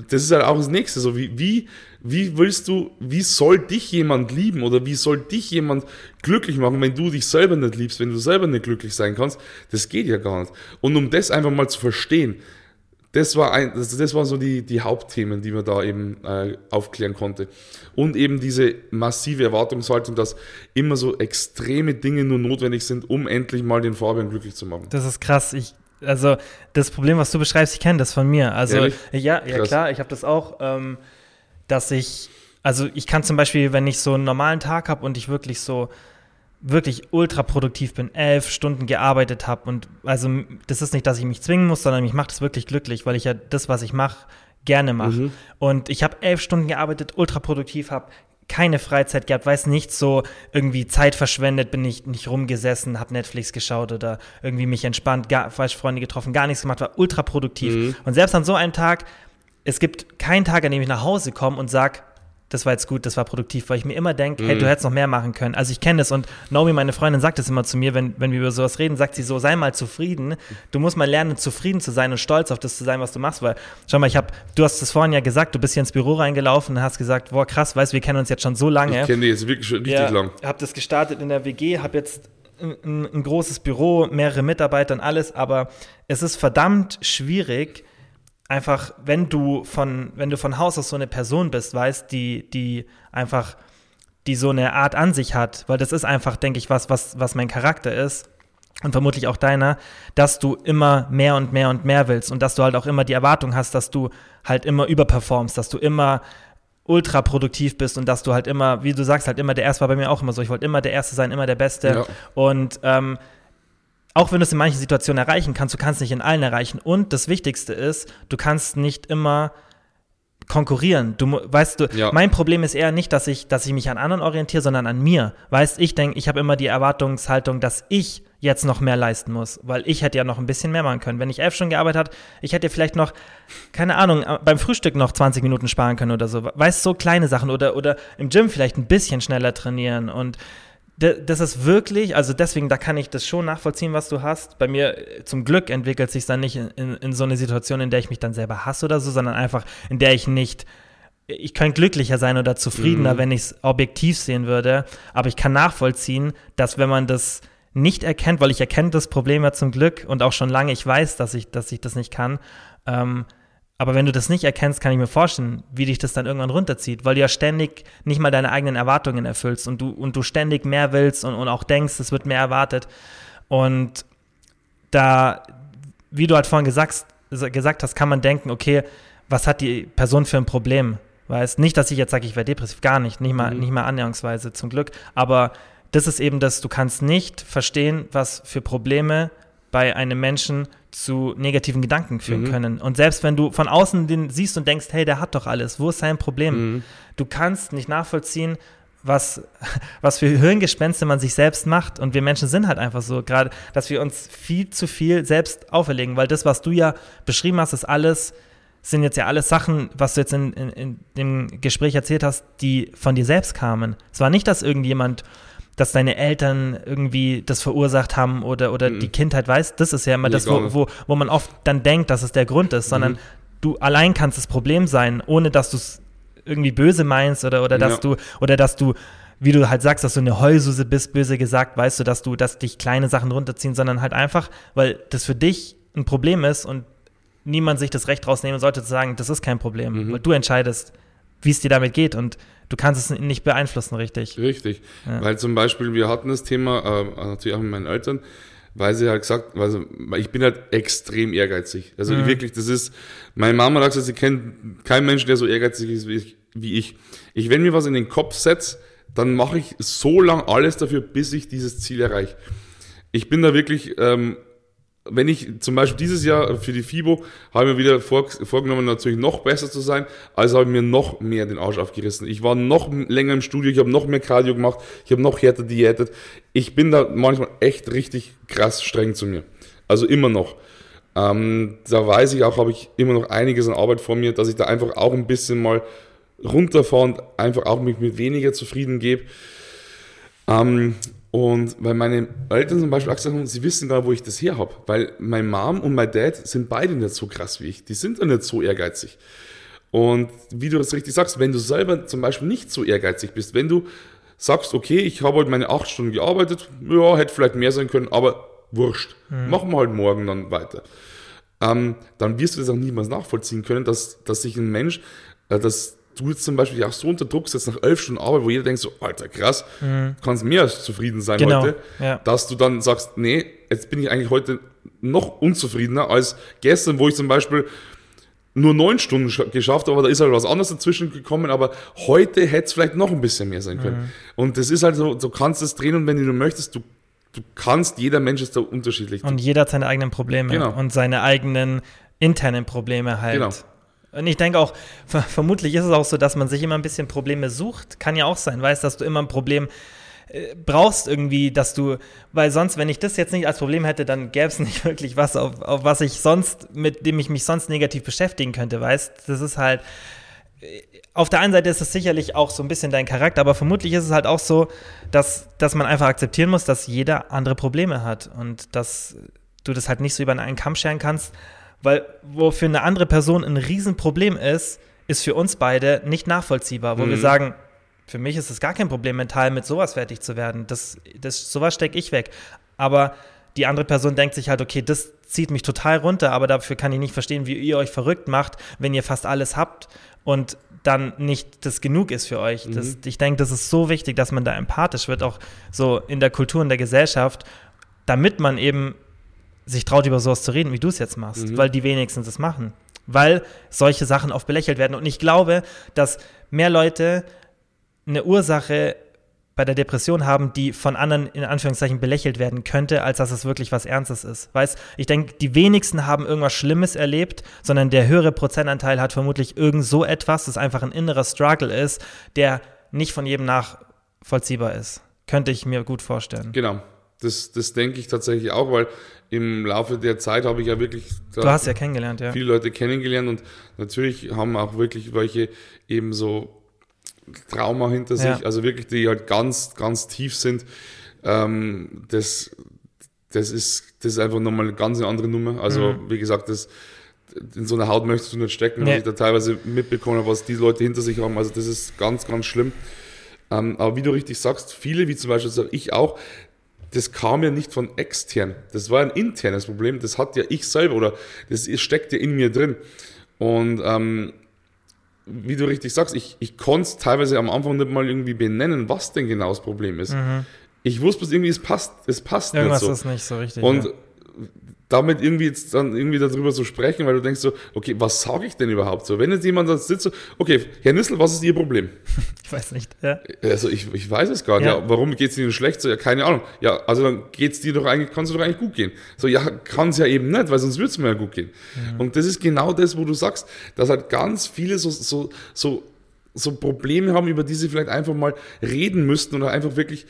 das ist halt auch das Nächste. So, wie, wie, wie willst du, wie soll dich jemand lieben oder wie soll dich jemand glücklich machen, wenn du dich selber nicht liebst, wenn du selber nicht glücklich sein kannst? Das geht ja gar nicht. Und um das einfach mal zu verstehen, das war ein, das, das waren so die, die Hauptthemen, die man da eben äh, aufklären konnte. Und eben diese massive Erwartungshaltung, dass immer so extreme Dinge nur notwendig sind, um endlich mal den Fabian glücklich zu machen. Das ist krass. Ich, also das Problem, was du beschreibst, ich kenne das von mir. Also Ehrlich? ja, ja klar, ich habe das auch, ähm, dass ich, also ich kann zum Beispiel, wenn ich so einen normalen Tag habe und ich wirklich so wirklich ultra produktiv bin, elf Stunden gearbeitet habe und also das ist nicht, dass ich mich zwingen muss, sondern mich macht es wirklich glücklich, weil ich ja das, was ich mache, gerne mache. Mhm. Und ich habe elf Stunden gearbeitet, ultra produktiv, habe keine Freizeit gehabt, weiß nicht so irgendwie Zeit verschwendet, bin ich nicht rumgesessen, habe Netflix geschaut oder irgendwie mich entspannt, gar, falsche Freunde getroffen, gar nichts gemacht, war ultra produktiv. Mhm. Und selbst an so einem Tag, es gibt keinen Tag, an dem ich nach Hause komme und sage, das war jetzt gut, das war produktiv, weil ich mir immer denke, mhm. hey, du hättest noch mehr machen können. Also ich kenne das und Naomi, meine Freundin, sagt das immer zu mir, wenn, wenn wir über sowas reden, sagt sie so, sei mal zufrieden. Du musst mal lernen, zufrieden zu sein und stolz auf das zu sein, was du machst, weil, schau mal, ich habe, du hast es vorhin ja gesagt, du bist hier ins Büro reingelaufen und hast gesagt, boah, krass, weißt, wir kennen uns jetzt schon so lange. Ich kenne dich jetzt wirklich schon richtig ja, lang. Hab das gestartet in der WG, hab jetzt ein, ein großes Büro, mehrere Mitarbeiter und alles, aber es ist verdammt schwierig, einfach, wenn du von, wenn du von Haus aus so eine Person bist, weißt, die, die einfach, die so eine Art an sich hat, weil das ist einfach, denke ich, was, was, was mein Charakter ist und vermutlich auch deiner, dass du immer mehr und mehr und mehr willst und dass du halt auch immer die Erwartung hast, dass du halt immer überperformst, dass du immer ultra produktiv bist und dass du halt immer, wie du sagst, halt immer der Erste war bei mir auch immer so. Ich wollte immer der Erste sein, immer der Beste. Ja. Und ähm, auch wenn du es in manchen Situationen erreichen kannst, du kannst nicht in allen erreichen. Und das Wichtigste ist, du kannst nicht immer konkurrieren. Du weißt du, Ja. mein Problem ist eher nicht, dass ich, dass ich mich an anderen orientiere, sondern an mir. Weißt, ich denke, ich habe immer die Erwartungshaltung, dass ich jetzt noch mehr leisten muss, weil ich hätte ja noch ein bisschen mehr machen können. Wenn ich elf Stunden gearbeitet habe, ich hätte vielleicht noch, keine Ahnung, äh, beim Frühstück noch 20 Minuten sparen können oder so. Weißt, so kleine Sachen oder, oder im Gym vielleicht ein bisschen schneller trainieren und das ist wirklich, also deswegen, da kann ich das schon nachvollziehen, was du hast. Bei mir äh, zum Glück entwickelt sich dann nicht in, in, in so eine Situation, in der ich mich dann selber hasse oder so, sondern einfach, in der ich nicht, ich könnte glücklicher sein oder zufriedener, Mhm. wenn ich es objektiv sehen würde. Aber ich kann nachvollziehen, dass wenn man das nicht erkennt, weil ich erkenne das Problem ja zum Glück und auch schon lange, ich weiß, dass ich, dass ich das nicht kann. Ähm, aber wenn du das nicht erkennst, kann ich mir vorstellen, wie dich das dann irgendwann runterzieht, weil du ja ständig nicht mal deine eigenen Erwartungen erfüllst und du, und du ständig mehr willst und, und auch denkst, es wird mehr erwartet. Und da, wie du halt vorhin gesagt, gesagt hast, kann man denken, okay, was hat die Person für ein Problem? Weißt nicht, dass ich jetzt sage, ich wäre depressiv, gar nicht, nicht mal, Mhm. nicht mal annäherungsweise, zum Glück. Aber das ist eben das, du kannst nicht verstehen, was für Probleme bei einem Menschen zu negativen Gedanken führen Mhm. können. Und selbst wenn du von außen den siehst und denkst, hey, der hat doch alles, wo ist sein Problem? Mhm. Du kannst nicht nachvollziehen, was, was für Hirngespenste man sich selbst macht. Und wir Menschen sind halt einfach so, gerade, dass wir uns viel zu viel selbst auferlegen, weil das, was du ja beschrieben hast, ist alles, sind jetzt ja alles Sachen, was du jetzt in, in, in dem Gespräch erzählt hast, die von dir selbst kamen. Es war nicht, dass irgendjemand, dass deine Eltern irgendwie das verursacht haben oder, oder Mhm. die Kindheit weiß. Das ist ja immer Nee, das, wo, wo, wo man oft dann denkt, dass es der Grund ist, sondern Mhm. du allein kannst das Problem sein, ohne dass du es irgendwie böse meinst oder, oder dass Ja. du, oder dass du, wie du halt sagst, dass du eine Heulsuse bist, böse gesagt, weißt du, dass du, dass dich kleine Sachen runterziehen, sondern halt einfach, weil das für dich ein Problem ist und niemand sich das Recht rausnehmen sollte zu sagen, das ist kein Problem, Mhm. weil du entscheidest, wie es dir damit geht und du kannst es nicht beeinflussen, richtig. Richtig. Ja. Weil zum Beispiel, wir hatten das Thema, äh, natürlich auch mit meinen Eltern, weil sie halt gesagt, also ich bin halt extrem ehrgeizig. Also Mhm. wirklich, das ist, meine Mama gesagt, sie kennt keinen Menschen, der so ehrgeizig ist wie ich. Wie ich. ich wenn mir was in den Kopf setze, dann mache ich so lang alles dafür, bis ich dieses Ziel erreiche. Ich bin da wirklich, ähm, wenn ich zum Beispiel dieses Jahr für die FIBO habe ich mir wieder vor, vorgenommen, natürlich noch besser zu sein, also habe ich mir noch mehr den Arsch aufgerissen. Ich war noch länger im Studio, ich habe noch mehr Cardio gemacht, ich habe noch härter diätet. Ich bin da manchmal echt richtig krass streng zu mir. Also immer noch. Ähm, da weiß ich auch, habe ich immer noch einiges an Arbeit vor mir, dass ich da einfach auch ein bisschen mal runterfahre und einfach auch mich mit weniger zufrieden gebe. Ähm, und weil meine Eltern zum Beispiel auch gesagt haben, sie wissen gar wo ich das her habe. Weil mein Mom und mein Dad sind beide nicht so krass wie ich. Die sind ja nicht so ehrgeizig. Und wie du das richtig sagst, wenn du selber zum Beispiel nicht so ehrgeizig bist, wenn du sagst, okay, ich habe heute meine acht Stunden gearbeitet, ja, hätte vielleicht mehr sein können, aber wurscht. Machen wir halt morgen dann weiter. Ähm, dann wirst du das auch niemals nachvollziehen können, dass, dass sich ein Mensch, äh, dass du jetzt zum Beispiel auch so unter Druck setzt nach elf Stunden Arbeit, wo jeder denkt so, Alter, krass, du kannst mehr als zufrieden sein Genau, heute, ja. dass du dann sagst, nee, jetzt bin ich eigentlich heute noch unzufriedener als gestern, wo ich zum Beispiel nur neun Stunden scha- geschafft, aber da ist halt was anderes dazwischen gekommen, aber heute hätte es vielleicht noch ein bisschen mehr sein können. Mhm. Und das ist halt so, du kannst es drehen und wenn du möchtest, du, du kannst, jeder Mensch ist da unterschiedlich. Und jeder hat seine eigenen Probleme Genau. und seine eigenen internen Probleme halt. Genau. Und ich denke auch, ver vermutlich ist es auch so, dass man sich immer ein bisschen Probleme sucht. Kann ja auch sein, weißt, dass du immer ein Problem äh, brauchst irgendwie, dass du, weil sonst, wenn ich das jetzt nicht als Problem hätte, dann gäbe es nicht wirklich was, auf, auf was ich sonst, mit dem ich mich sonst negativ beschäftigen könnte, weißt. Das ist halt, äh, auf der einen Seite ist es sicherlich auch so ein bisschen dein Charakter, aber vermutlich ist es halt auch so, dass, dass man einfach akzeptieren muss, dass jeder andere Probleme hat und dass du das halt nicht so über einen Kamm scheren kannst, weil wo für eine andere Person ein Riesenproblem ist, ist für uns beide nicht nachvollziehbar, wo wir Mhm. sagen, für mich ist es gar kein Problem, mental mit sowas fertig zu werden. Das, das, sowas stecke ich weg. Aber die andere Person denkt sich halt, okay, das zieht mich total runter, aber dafür kann ich nicht verstehen, wie ihr euch verrückt macht, wenn ihr fast alles habt und dann nicht das genug ist für euch. Das, ich denke, das ist so wichtig, dass man da empathisch wird, auch so in der Kultur und der Gesellschaft, damit man eben sich traut, über sowas zu reden, wie du es jetzt machst, Mhm. weil die wenigstens das machen. Weil solche Sachen oft belächelt werden. Und ich glaube, dass mehr Leute eine Ursache bei der Depression haben, die von anderen in Anführungszeichen belächelt werden könnte, als dass es wirklich was Ernstes ist. Weißt, ich denke, die wenigsten haben irgendwas Schlimmes erlebt, sondern der höhere Prozentanteil hat vermutlich irgend so etwas, das einfach ein innerer Struggle ist, der nicht von jedem nachvollziehbar ist. Könnte ich mir gut vorstellen. Genau. Das, das denke ich tatsächlich auch, weil im Laufe der Zeit habe ich ja wirklich. Du hast ja kennengelernt, ja. Viele Leute kennengelernt und natürlich haben auch wirklich welche eben so Trauma hinter sich, ja. also wirklich, die halt ganz, ganz tief sind. Ähm, das, das, ist, das ist einfach nochmal eine ganz andere Nummer. Also, mhm. wie gesagt, das, in so einer Haut möchtest du nicht stecken, nee. was ich da teilweise mitbekomme, was die Leute hinter sich haben. Also, das ist ganz, ganz schlimm. Ähm, aber wie du richtig sagst, viele, wie zum Beispiel ich auch, das kam ja nicht von extern. Das war ein internes Problem. Das hat ja ich selber oder das steckt ja in mir drin. Und ähm, wie du richtig sagst, ich, ich konnte es teilweise am Anfang nicht mal irgendwie benennen, was denn genau das Problem ist. Mhm. Ich wusste bloß irgendwie, es passt, es passt Irgendwas nicht so. ist nicht so richtig. Und ja damit irgendwie jetzt dann irgendwie darüber zu sprechen, weil du denkst so, okay, was sage ich denn überhaupt so? Wenn jetzt jemand da sitzt so, okay, Herr Nissel, was ist Ihr Problem? Ich weiß nicht, ja. Also ich, ich weiß es gar nicht. Ja. ja warum geht es Ihnen schlecht? So, ja, keine Ahnung. Ja, also dann geht es dir doch eigentlich, kann es doch eigentlich gut gehen. So, ja, kann es ja eben nicht, weil sonst würde es mir ja gut gehen. Mhm. Und das ist genau das, wo du sagst, dass halt ganz viele so, so, so, so Probleme haben, über die sie vielleicht einfach mal reden müssten oder einfach wirklich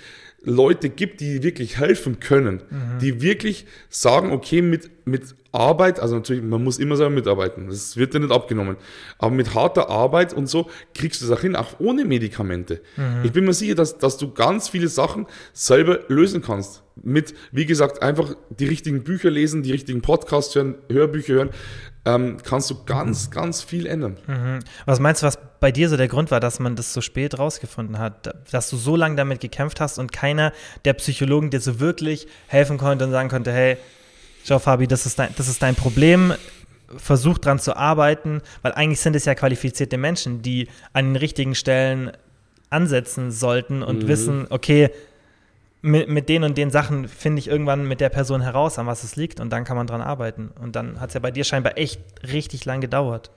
Leute gibt, die wirklich helfen können, mhm. die wirklich sagen, okay, mit, mit Arbeit, also natürlich, man muss immer selber mitarbeiten, das wird dir nicht abgenommen, aber mit harter Arbeit und so kriegst du das auch hin, auch ohne Medikamente. Mhm. Ich bin mir sicher, dass, dass du ganz viele Sachen selber lösen kannst. Mit, wie gesagt, einfach die richtigen Bücher lesen, die richtigen Podcasts hören, Hörbücher hören, ähm, kannst du ganz, ganz viel ändern. Mhm. Was meinst du, was bei dir so der Grund war, dass man das so spät rausgefunden hat, dass du so lange damit gekämpft hast und keiner der Psychologen dir so wirklich helfen konnte und sagen konnte, hey, schau Fabi, das ist dein, das ist dein Problem, versuch dran zu arbeiten, weil eigentlich sind es ja qualifizierte Menschen, die an den richtigen Stellen ansetzen sollten und mhm. wissen, okay, mit, mit den und den Sachen finde ich irgendwann mit der Person heraus, an was es liegt und dann kann man dran arbeiten. Und dann hat es ja bei dir scheinbar echt richtig lang gedauert.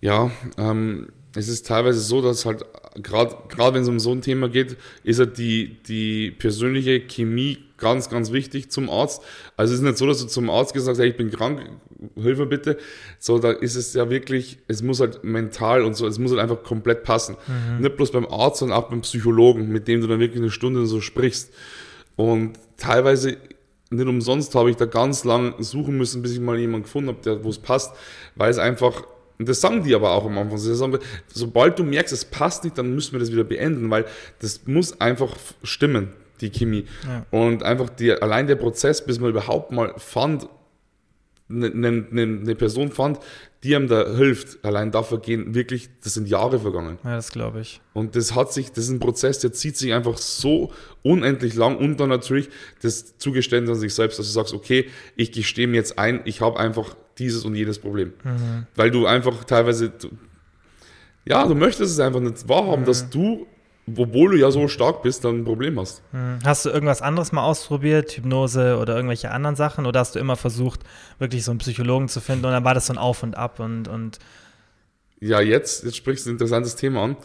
Ja, ähm, es ist teilweise so, dass halt gerade wenn es um so ein Thema geht, ist halt die, die persönliche Chemie ganz, ganz wichtig zum Arzt. Also es ist nicht so, dass du zum Arzt gesagt hast, hey, ich bin krank, hilf mir bitte. So, da ist es ja wirklich, es muss halt mental und so, es muss halt einfach komplett passen. Mhm. Nicht bloß beim Arzt, sondern auch beim Psychologen, mit dem du dann wirklich eine Stunde so sprichst. Und teilweise nicht umsonst habe ich da ganz lang suchen müssen, bis ich mal jemanden gefunden habe, wo es passt, weil es einfach und das sagen die aber auch am Anfang. Sie sagen, sobald du merkst, es passt nicht, dann müssen wir das wieder beenden, weil das muss einfach stimmen, die Chemie. Ja. Und einfach die, allein der Prozess, bis man überhaupt mal fand, eine, eine, eine Person fand, die einem da hilft, allein dafür gehen wirklich, das sind Jahre vergangen. Ja, das glaube ich. Und das hat sich, das ist ein Prozess, der zieht sich einfach so unendlich lang und dann natürlich das Zugeständnis an sich selbst, dass du sagst, okay, ich gestehe mir jetzt ein, ich habe einfach dieses und jenes Problem. Mhm. Weil du einfach teilweise, ja, du möchtest es einfach nicht wahrhaben, mhm. dass du obwohl du ja so stark bist, dann ein Problem hast. Hm. Hast du irgendwas anderes mal ausprobiert, Hypnose oder irgendwelche anderen Sachen? Oder hast du immer versucht, wirklich so einen Psychologen zu finden und dann war das so ein Auf und Ab und, und Ja, jetzt, jetzt sprichst du ein interessantes Thema an.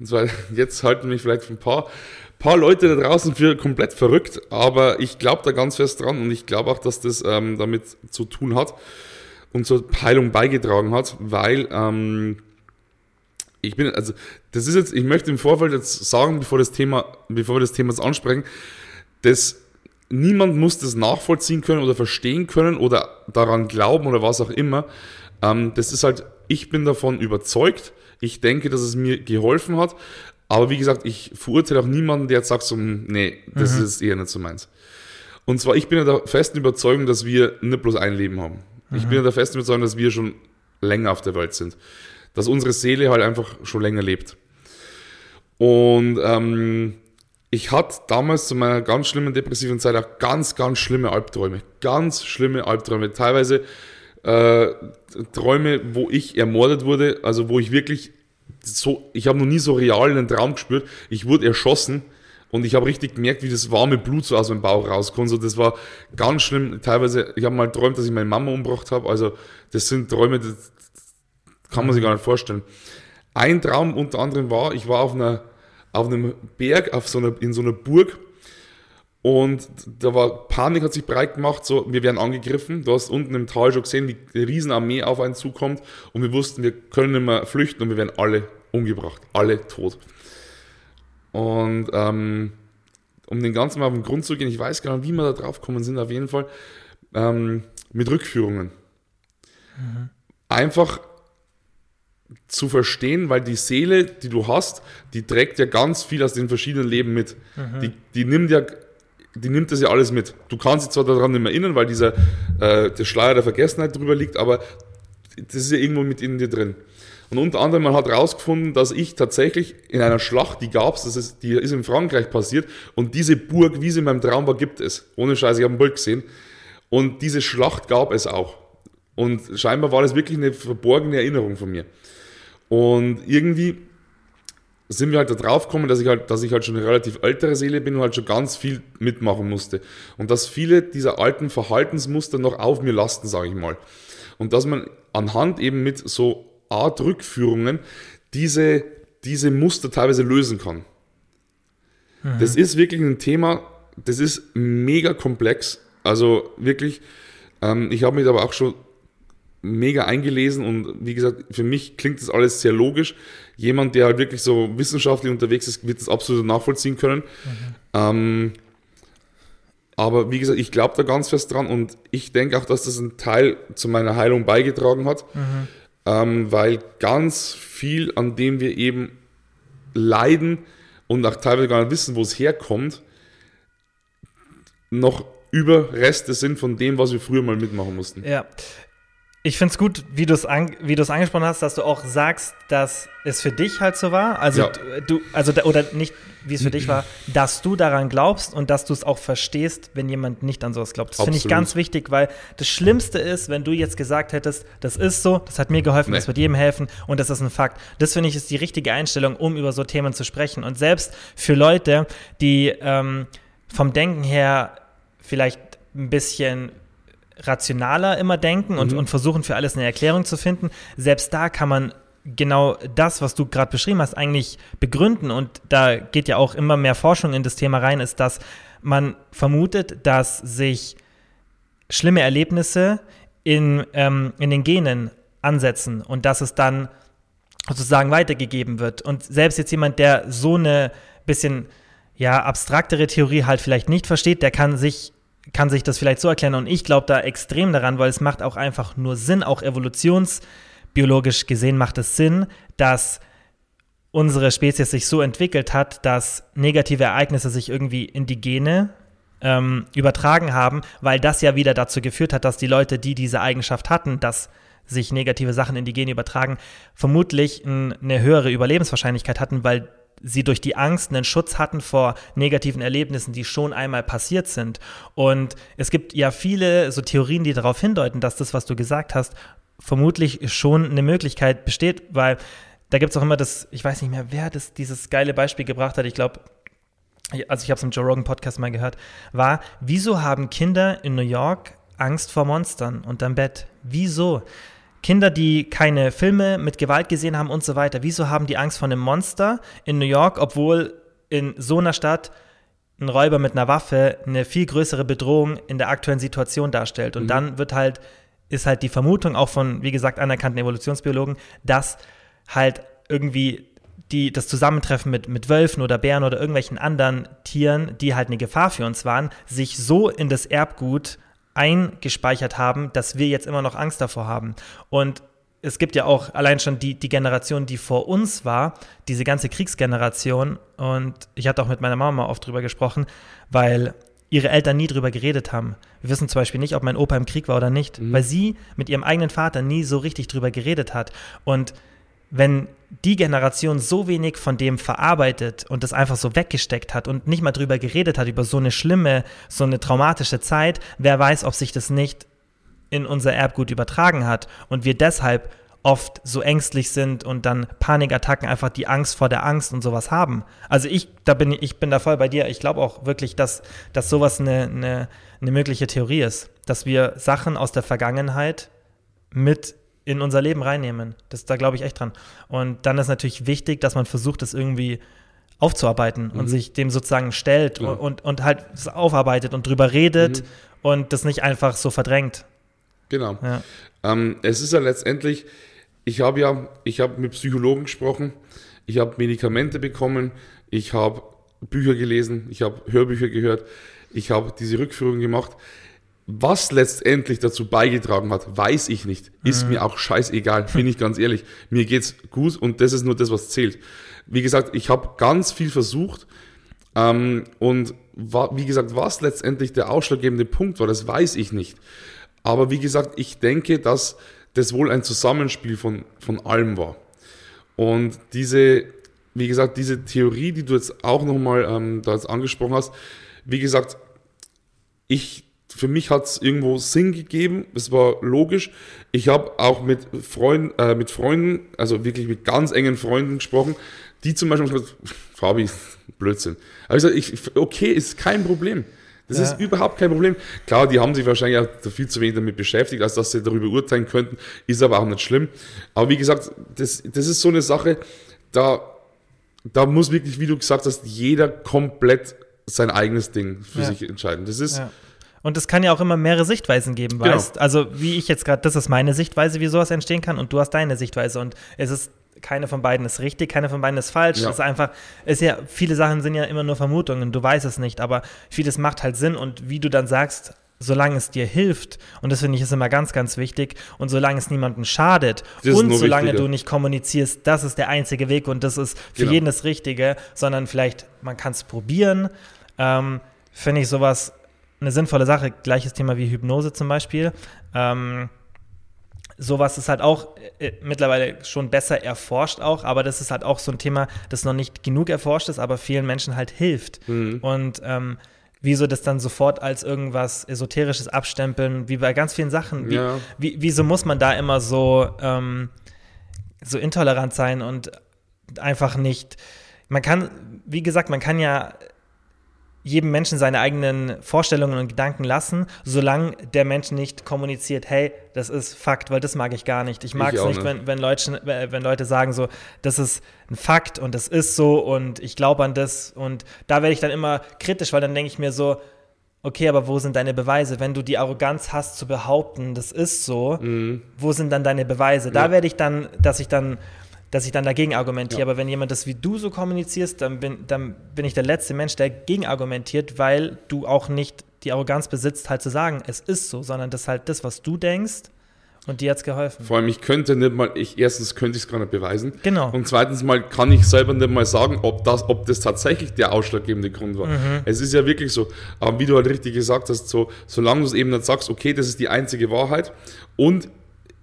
Und zwar, jetzt halten mich vielleicht ein paar, paar Leute da draußen für komplett verrückt, aber ich glaube da ganz fest dran und ich glaube auch, dass das ähm, damit zu tun hat und zur Heilung beigetragen hat, weil ähm, ich bin, also, das ist jetzt, ich möchte im Vorfeld jetzt sagen, bevor das Thema, bevor wir das Thema jetzt ansprechen, dass niemand muss das nachvollziehen können oder verstehen können oder daran glauben oder was auch immer. Ähm, das ist halt, ich bin davon überzeugt. Ich denke, dass es mir geholfen hat. Aber wie gesagt, ich verurteile auch niemanden, der jetzt sagt so, nee, das mhm. ist eher nicht so meins. Und zwar, ich bin ja der festen Überzeugung, dass wir nicht bloß ein Leben haben. Mhm. Ich bin ja der festen Überzeugung, dass wir schon länger auf der Welt sind dass unsere Seele halt einfach schon länger lebt. Und ähm, ich hatte damals zu meiner ganz schlimmen depressiven Zeit auch ganz, ganz schlimme Albträume. Ganz schlimme Albträume. Teilweise äh, Träume, wo ich ermordet wurde, also wo ich wirklich so, ich habe noch nie so real einen Traum gespürt. Ich wurde erschossen und ich habe richtig gemerkt, wie das warme Blut so aus meinem Bauch rauskommt. So, das war ganz schlimm. Teilweise, ich habe mal geträumt, dass ich meine Mama umgebracht habe. Also das sind Träume, das, kann man sich gar nicht vorstellen. Ein Traum unter anderem war, ich war auf einer, auf einem Berg, auf so einer, in so einer Burg. Und da war Panik, hat sich breit gemacht, so, wir werden angegriffen. Du hast unten im Tal schon gesehen, wie eine Riesenarmee auf einen zukommt. Und wir wussten, wir können nicht mehr flüchten und wir werden alle umgebracht, alle tot. Und ähm, um den Ganzen mal auf den Grund zu gehen, ich weiß gar nicht, wie wir da drauf gekommen sind, auf jeden Fall, ähm, mit Rückführungen. Mhm. Einfach zu verstehen, weil die Seele, die du hast, die trägt ja ganz viel aus den verschiedenen Leben mit. Mhm. Die, die nimmt ja die nimmt das ja alles mit. Du kannst dich zwar daran nicht mehr erinnern, weil dieser äh, der Schleier der Vergessenheit drüber liegt, aber das ist ja irgendwo mit in dir drin. Und unter anderem, man hat herausgefunden, dass ich tatsächlich in einer Schlacht, die gab es, die ist in Frankreich passiert, und diese Burg, wie sie in meinem Traum war, gibt es. Ohne Scheiß, ich habe ein Bild gesehen. Und diese Schlacht gab es auch. Und scheinbar war das wirklich eine verborgene Erinnerung von mir. Und irgendwie sind wir halt da drauf gekommen, dass ich halt, dass ich halt schon eine relativ ältere Seele bin und halt schon ganz viel mitmachen musste. Und dass viele dieser alten Verhaltensmuster noch auf mir lasten, sage ich mal. Und dass man anhand eben mit so Art Rückführungen diese, diese Muster teilweise lösen kann. Mhm. Das ist wirklich ein Thema, das ist mega komplex. Also wirklich, ähm, ich habe mich aber auch schon mega eingelesen und wie gesagt, für mich klingt das alles sehr logisch. Jemand, der halt wirklich so wissenschaftlich unterwegs ist, wird das absolut nachvollziehen können. Mhm. Ähm, aber wie gesagt, ich glaube da ganz fest dran und ich denke auch, dass das ein Teil zu meiner Heilung beigetragen hat, mhm. ähm, weil ganz viel, an dem wir eben leiden und auch teilweise gar nicht wissen, wo es herkommt, noch Überreste sind von dem, was wir früher mal mitmachen mussten. Ja, ich finde es gut, wie du es an, angesprochen hast, dass du auch sagst, dass es für dich halt so war. Also ja. du, also oder nicht, wie es für dich war, dass du daran glaubst und dass du es auch verstehst, wenn jemand nicht an sowas glaubt. Das finde ich ganz wichtig, weil das Schlimmste ist, wenn du jetzt gesagt hättest, das ist so, das hat mir geholfen, nee. das wird jedem helfen und das ist ein Fakt. Das finde ich ist die richtige Einstellung, um über so Themen zu sprechen. Und selbst für Leute, die ähm, vom Denken her vielleicht ein bisschen rationaler immer denken und, mhm. und versuchen für alles eine Erklärung zu finden. Selbst da kann man genau das, was du gerade beschrieben hast, eigentlich begründen. Und da geht ja auch immer mehr Forschung in das Thema rein, ist, dass man vermutet, dass sich schlimme Erlebnisse in, ähm, in den Genen ansetzen und dass es dann sozusagen weitergegeben wird. Und selbst jetzt jemand, der so eine bisschen ja, abstraktere Theorie halt vielleicht nicht versteht, der kann sich kann sich das vielleicht so erklären. Und ich glaube da extrem daran, weil es macht auch einfach nur Sinn, auch evolutionsbiologisch gesehen macht es Sinn, dass unsere Spezies sich so entwickelt hat, dass negative Ereignisse sich irgendwie in die Gene ähm, übertragen haben, weil das ja wieder dazu geführt hat, dass die Leute, die diese Eigenschaft hatten, dass sich negative Sachen in die Gene übertragen, vermutlich eine höhere Überlebenswahrscheinlichkeit hatten, weil sie durch die Angst einen Schutz hatten vor negativen Erlebnissen, die schon einmal passiert sind. Und es gibt ja viele so Theorien, die darauf hindeuten, dass das, was du gesagt hast, vermutlich schon eine Möglichkeit besteht, weil da gibt es auch immer das, ich weiß nicht mehr, wer das, dieses geile Beispiel gebracht hat, ich glaube, also ich habe es im Joe Rogan Podcast mal gehört, war, wieso haben Kinder in New York Angst vor Monstern unterm Bett? Wieso? Kinder, die keine Filme mit Gewalt gesehen haben und so weiter, wieso haben die Angst vor einem Monster in New York, obwohl in so einer Stadt ein Räuber mit einer Waffe eine viel größere Bedrohung in der aktuellen Situation darstellt. Und mhm. dann wird halt, ist halt die Vermutung auch von, wie gesagt, anerkannten Evolutionsbiologen, dass halt irgendwie die, das Zusammentreffen mit, mit Wölfen oder Bären oder irgendwelchen anderen Tieren, die halt eine Gefahr für uns waren, sich so in das Erbgut eingespeichert haben, dass wir jetzt immer noch Angst davor haben. Und es gibt ja auch allein schon die, die Generation, die vor uns war, diese ganze Kriegsgeneration. Und ich hatte auch mit meiner Mama oft drüber gesprochen, weil ihre Eltern nie drüber geredet haben. Wir wissen zum Beispiel nicht, ob mein Opa im Krieg war oder nicht, mhm. weil sie mit ihrem eigenen Vater nie so richtig drüber geredet hat. Und wenn die Generation so wenig von dem verarbeitet und das einfach so weggesteckt hat und nicht mal drüber geredet hat, über so eine schlimme, so eine traumatische Zeit, wer weiß, ob sich das nicht in unser Erbgut übertragen hat und wir deshalb oft so ängstlich sind und dann Panikattacken einfach die Angst vor der Angst und sowas haben. Also ich, da bin ich bin da voll bei dir. Ich glaube auch wirklich, dass, dass sowas eine, eine, eine mögliche Theorie ist, dass wir Sachen aus der Vergangenheit mit in unser Leben reinnehmen. Das, da glaube ich echt dran. Und dann ist natürlich wichtig, dass man versucht, das irgendwie aufzuarbeiten mhm. und sich dem sozusagen stellt ja. und, und halt aufarbeitet und drüber redet mhm. und das nicht einfach so verdrängt. Genau. Ja. Ähm, es ist ja letztendlich, ich habe ja, ich habe mit Psychologen gesprochen, ich habe Medikamente bekommen, ich habe Bücher gelesen, ich habe Hörbücher gehört, ich habe diese Rückführung gemacht. Was letztendlich dazu beigetragen hat, weiß ich nicht. Ist mhm. mir auch scheißegal, bin ich ganz ehrlich. Mir geht's gut und das ist nur das, was zählt. Wie gesagt, ich habe ganz viel versucht ähm, und war, wie gesagt, was letztendlich der ausschlaggebende Punkt war, das weiß ich nicht. Aber wie gesagt, ich denke, dass das wohl ein Zusammenspiel von, von allem war. Und diese, wie gesagt, diese Theorie, die du jetzt auch nochmal ähm, da jetzt angesprochen hast, wie gesagt, ich, für mich hat es irgendwo Sinn gegeben, es war logisch. Ich habe auch mit, Freund, äh, mit Freunden, also wirklich mit ganz engen Freunden gesprochen, die zum Beispiel gesagt Fabi, Blödsinn. Aber ich sage, ich, okay, ist kein Problem. Das ja. ist überhaupt kein Problem. Klar, die haben sich wahrscheinlich auch viel zu wenig damit beschäftigt, als dass sie darüber urteilen könnten. Ist aber auch nicht schlimm. Aber wie gesagt, das, das ist so eine Sache, da, da muss wirklich, wie du gesagt hast, jeder komplett sein eigenes Ding für ja. sich entscheiden. Das ist. Ja. Und es kann ja auch immer mehrere Sichtweisen geben, genau. weißt? Also, wie ich jetzt gerade, das ist meine Sichtweise, wie sowas entstehen kann, und du hast deine Sichtweise. Und es ist keine von beiden ist richtig, keine von beiden ist falsch. Ja. Es ist einfach, ist ja, viele Sachen sind ja immer nur Vermutungen, du weißt es nicht, aber vieles macht halt Sinn und wie du dann sagst, solange es dir hilft, und das finde ich ist immer ganz, ganz wichtig, und solange es niemandem schadet und solange wichtiger. du nicht kommunizierst, das ist der einzige Weg und das ist für genau. jeden das Richtige, sondern vielleicht, man kann es probieren, ähm, finde ich sowas eine sinnvolle Sache. Gleiches Thema wie Hypnose zum Beispiel. Ähm, sowas ist halt auch äh, mittlerweile schon besser erforscht auch, aber das ist halt auch so ein Thema, das noch nicht genug erforscht ist, aber vielen Menschen halt hilft. Mhm. Und ähm, wieso das dann sofort als irgendwas Esoterisches abstempeln, wie bei ganz vielen Sachen. Wie, ja. wie, wieso muss man da immer so, ähm, so intolerant sein und einfach nicht. Man kann, wie gesagt, man kann ja jedem Menschen seine eigenen Vorstellungen und Gedanken lassen, solange der Mensch nicht kommuniziert, hey, das ist Fakt, weil das mag ich gar nicht. Ich mag es nicht, nicht, Wenn, wenn, Leute, wenn Leute sagen so, das ist ein Fakt und das ist so und ich glaube an das und da werde ich dann immer kritisch, weil dann denke ich mir so, okay, aber wo sind deine Beweise? Wenn du die Arroganz hast zu behaupten, das ist so, mhm. wo sind dann deine Beweise? Da ja. werde ich dann, dass ich dann dass ich dann dagegen argumentiere. Ja. Aber wenn jemand das wie du so kommunizierst, dann bin, dann bin ich der letzte Mensch, der gegen argumentiert, weil du auch nicht die Arroganz besitzt, halt zu sagen, es ist so, sondern das ist halt das, was du denkst. Und dir hat es geholfen. Vor allem, ich könnte nicht mal, ich, erstens könnte ich es gar nicht beweisen. Genau. Und zweitens mal kann ich selber nicht mal sagen, ob das, ob das tatsächlich der ausschlaggebende Grund war. Mhm. Es ist ja wirklich so, aber wie du halt richtig gesagt hast, so, solange du es eben nicht sagst, okay, das ist die einzige Wahrheit und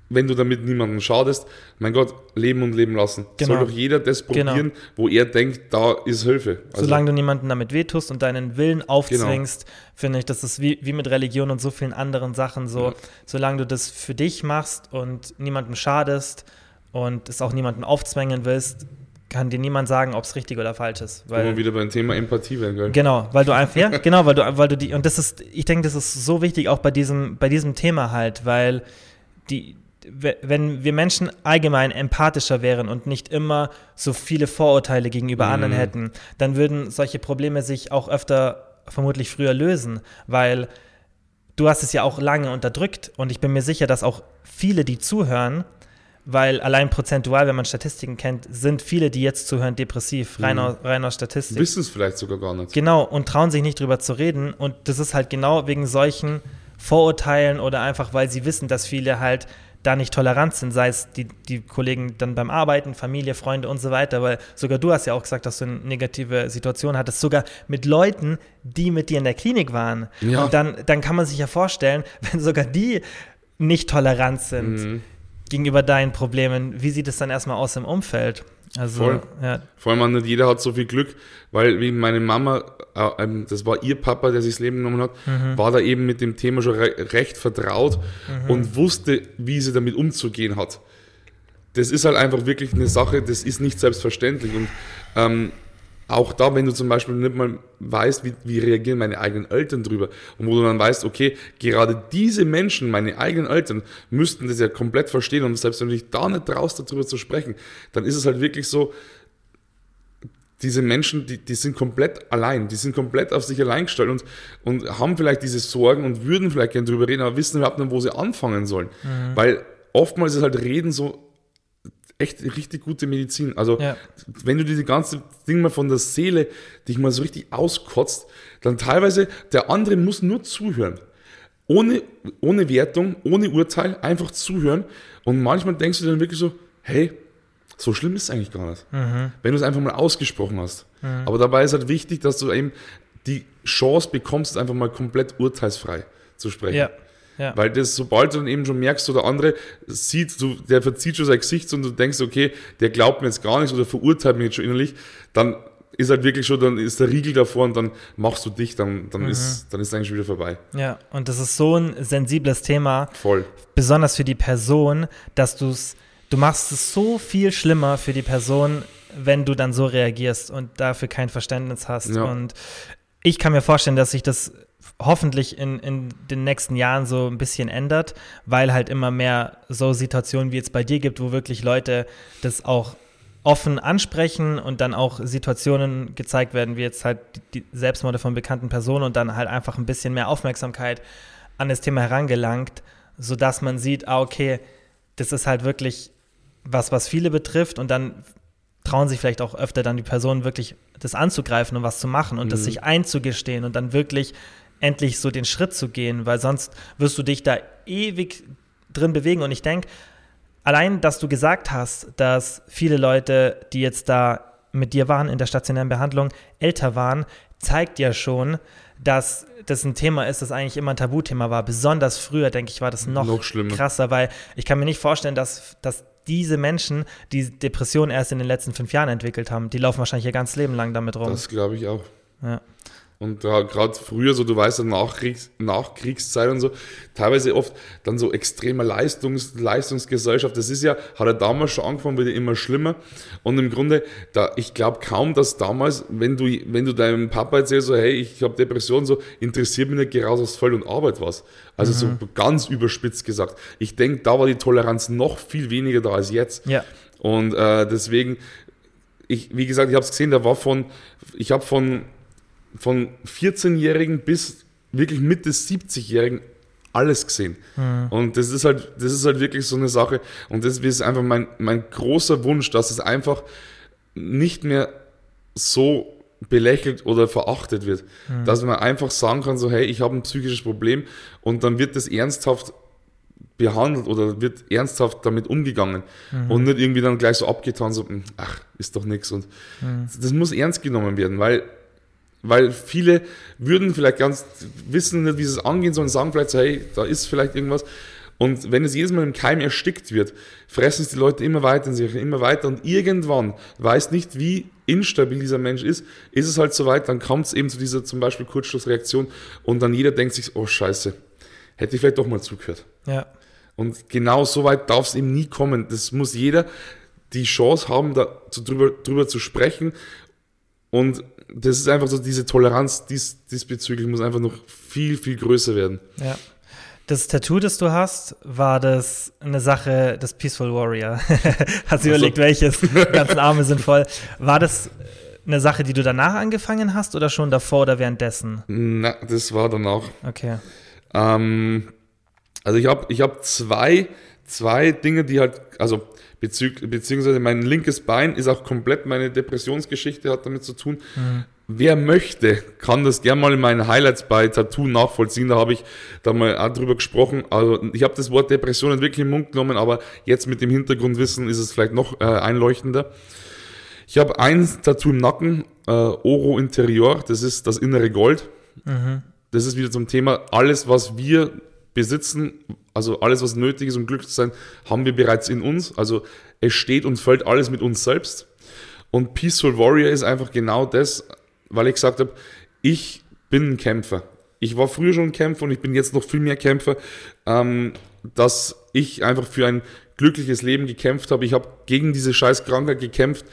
wenn du damit niemandem schadest, mein Gott, leben und leben lassen. Genau. Soll doch jeder das genau. probieren, genau. wo er denkt, da ist Hilfe. Also Solange du niemanden damit wehtust und deinen Willen aufzwingst, genau. finde ich, das ist wie, wie mit Religion und so vielen anderen Sachen so. Ja. Solange du das für dich machst und niemandem schadest und es auch niemandem aufzwängen willst, kann dir niemand sagen, ob es richtig oder falsch ist. Weil, wir wieder beim Thema Empathie werden, gell? Genau, weil du einfach, ja, genau, weil du, weil du die, und das ist, ich denke, das ist so wichtig auch bei diesem, bei diesem Thema halt, weil die, wenn wir Menschen allgemein empathischer wären und nicht immer so viele Vorurteile gegenüber mhm. anderen hätten, dann würden solche Probleme sich auch öfter vermutlich früher lösen, weil du hast es ja auch lange unterdrückt und ich bin mir sicher, dass auch viele, die zuhören, weil allein prozentual, wenn man Statistiken kennt, sind viele, die jetzt zuhören, depressiv, rein, mhm. aus, rein aus Statistik. Wissen es vielleicht sogar gar nicht. Genau, und trauen sich nicht drüber zu reden. Und das ist halt genau wegen solchen Vorurteilen oder einfach, weil sie wissen, dass viele halt da nicht tolerant sind, sei es die, die Kollegen dann beim Arbeiten, Familie, Freunde und so weiter, weil sogar du hast ja auch gesagt, dass du eine negative Situation hattest, sogar mit Leuten, die mit dir in der Klinik waren. Ja. Und dann, dann kann man sich ja vorstellen, wenn sogar die nicht tolerant sind mhm. gegenüber deinen Problemen, wie sieht es dann erstmal aus im Umfeld? Also, Voll. Ja. Vor allem nicht jeder hat so viel Glück, weil wie meine Mama, äh, ähm, das war ihr Papa, der sich das Leben genommen hat, mhm. war da eben mit dem Thema schon re recht vertraut mhm. und wusste, wie sie damit umzugehen hat. Das ist halt einfach wirklich eine Sache, das ist nicht selbstverständlich. Und ähm, auch da, wenn du zum Beispiel nicht mal weißt, wie, wie reagieren meine eigenen Eltern drüber und wo du dann weißt, okay, gerade diese Menschen, meine eigenen Eltern, müssten das ja komplett verstehen und selbst wenn du dich da nicht traust, darüber zu sprechen, dann ist es halt wirklich so, diese Menschen, die, die sind komplett allein, die sind komplett auf sich allein gestellt und, und haben vielleicht diese Sorgen und würden vielleicht gerne drüber reden, aber wissen überhaupt nicht, wo sie anfangen sollen. Mhm. Weil oftmals ist halt Reden so echt richtig gute Medizin. Also, ja. wenn du diese ganze Ding mal von der Seele dich mal so richtig auskotzt, dann teilweise der andere muss nur zuhören. Ohne, ohne Wertung, ohne Urteil, einfach zuhören. Und manchmal denkst du dann wirklich so, hey, so schlimm ist es eigentlich gar nicht. Mhm. Wenn du es einfach mal ausgesprochen hast. Mhm. Aber dabei ist halt wichtig, dass du eben die Chance bekommst, einfach mal komplett urteilsfrei zu sprechen. Ja. Ja. Weil das, sobald du dann eben schon merkst, so der andere sieht, du, der verzieht schon sein Gesicht und du denkst, okay, der glaubt mir jetzt gar nichts oder verurteilt mich jetzt schon innerlich, dann ist halt wirklich schon, dann ist der Riegel davor und dann machst du dich, dann, dann, mhm. ist, dann ist es eigentlich schon wieder vorbei. Ja, und das ist so ein sensibles Thema. Voll. Besonders für die Person, dass du es du machst es so viel schlimmer für die Person, wenn du dann so reagierst und dafür kein Verständnis hast. Ja. Und ich kann mir vorstellen, dass sich das hoffentlich in, in den nächsten Jahren so ein bisschen ändert, weil halt immer mehr so Situationen wie jetzt bei dir gibt, wo wirklich Leute das auch offen ansprechen und dann auch Situationen gezeigt werden, wie jetzt halt die Selbstmorde von bekannten Personen und dann halt einfach ein bisschen mehr Aufmerksamkeit an das Thema herangelangt, sodass man sieht, ah, okay, das ist halt wirklich was, was viele betrifft und dann trauen sich vielleicht auch öfter dann die Personen wirklich das anzugreifen und was zu machen und mhm. das sich einzugestehen und dann wirklich endlich so den Schritt zu gehen, weil sonst wirst du dich da ewig drin bewegen und ich denke, allein, dass du gesagt hast, dass viele Leute, die jetzt da mit dir waren in der stationären Behandlung, älter waren, zeigt ja schon, dass das ein Thema ist, das eigentlich immer ein Tabuthema war. Besonders früher, denke ich, war das noch, noch krasser, weil ich kann mir nicht vorstellen, dass, dass diese Menschen, die Depressionen erst in den letzten fünf Jahren entwickelt haben, die laufen wahrscheinlich ihr ganzes Leben lang damit rum. Das glaube ich auch. Ja. Und äh, gerade früher, so du weißt, ja, Nachkriegs Nachkriegszeit und so, teilweise oft dann so extreme Leistungs Leistungsgesellschaft. Das ist ja, hat er damals schon angefangen, wird ja immer schlimmer. Und im Grunde, da, ich glaube kaum, dass damals, wenn du, wenn du deinem Papa erzählst, so, hey, ich habe Depressionen, so, interessiert mich nicht gerade aus Voll und Arbeit was. Also mhm. so ganz überspitzt gesagt. Ich denke, da war die Toleranz noch viel weniger da als jetzt. Ja. Und äh, deswegen, ich, wie gesagt, ich habe es gesehen, da war von, ich habe von von 14-Jährigen bis wirklich Mitte 70-Jährigen alles gesehen. Mhm. Und das ist halt, das ist halt wirklich so eine Sache. Und das ist einfach mein, mein großer Wunsch, dass es einfach nicht mehr so belächelt oder verachtet wird. Mhm. Dass man einfach sagen kann, so, hey, ich habe ein psychisches Problem und dann wird das ernsthaft behandelt oder wird ernsthaft damit umgegangen mhm. und nicht irgendwie dann gleich so abgetan, so, hm, ach, ist doch nichts. Und mhm. das muss ernst genommen werden, weil weil viele würden vielleicht ganz wissen, nicht, wie sie es angehen sollen, sagen vielleicht so, hey, da ist vielleicht irgendwas. Und wenn es jedes Mal im Keim erstickt wird, fressen es die Leute immer weiter in sich, immer weiter. Und irgendwann, weiß nicht, wie instabil dieser Mensch ist, ist es halt so weit, dann kommt es eben zu dieser zum Beispiel Kurzschlussreaktion und dann jeder denkt sich, oh Scheiße, hätte ich vielleicht doch mal zugehört. Ja. Und genau so weit darf es eben nie kommen. Das muss jeder die Chance haben, da drüber, drüber zu sprechen. Und das ist einfach so, diese Toleranz dies, diesbezüglich muss einfach noch viel, viel größer werden. Ja. Das Tattoo, das du hast, war das eine Sache des Peaceful Warrior. hast du überlegt, welches? Die ganzen Arme sind voll. War das eine Sache, die du danach angefangen hast oder schon davor oder währenddessen? Na, das war danach. Okay. Ähm, also ich habe ich hab zwei, zwei Dinge, die halt, also Bezüg beziehungsweise mein linkes Bein ist auch komplett meine Depressionsgeschichte, hat damit zu tun. Mhm. Wer möchte, kann das gerne mal in meinen Highlights bei Tattoo nachvollziehen. Da habe ich da mal auch drüber gesprochen. Also ich habe das Wort Depression nicht wirklich im Mund genommen, aber jetzt mit dem Hintergrundwissen ist es vielleicht noch äh, einleuchtender. Ich habe ein Tattoo im Nacken, äh, Oro Interior, das ist das innere Gold. Mhm. Das ist wieder zum Thema, alles, was wir besitzen, also alles, was nötig ist, um glücklich zu sein, haben wir bereits in uns. Also es steht und fällt alles mit uns selbst. Und Peaceful Warrior ist einfach genau das, weil ich gesagt habe, ich bin ein Kämpfer. Ich war früher schon ein Kämpfer und ich bin jetzt noch viel mehr Kämpfer, ähm, dass ich einfach für ein glückliches Leben gekämpft habe. Ich habe gegen diese scheiß Krankheit gekämpft,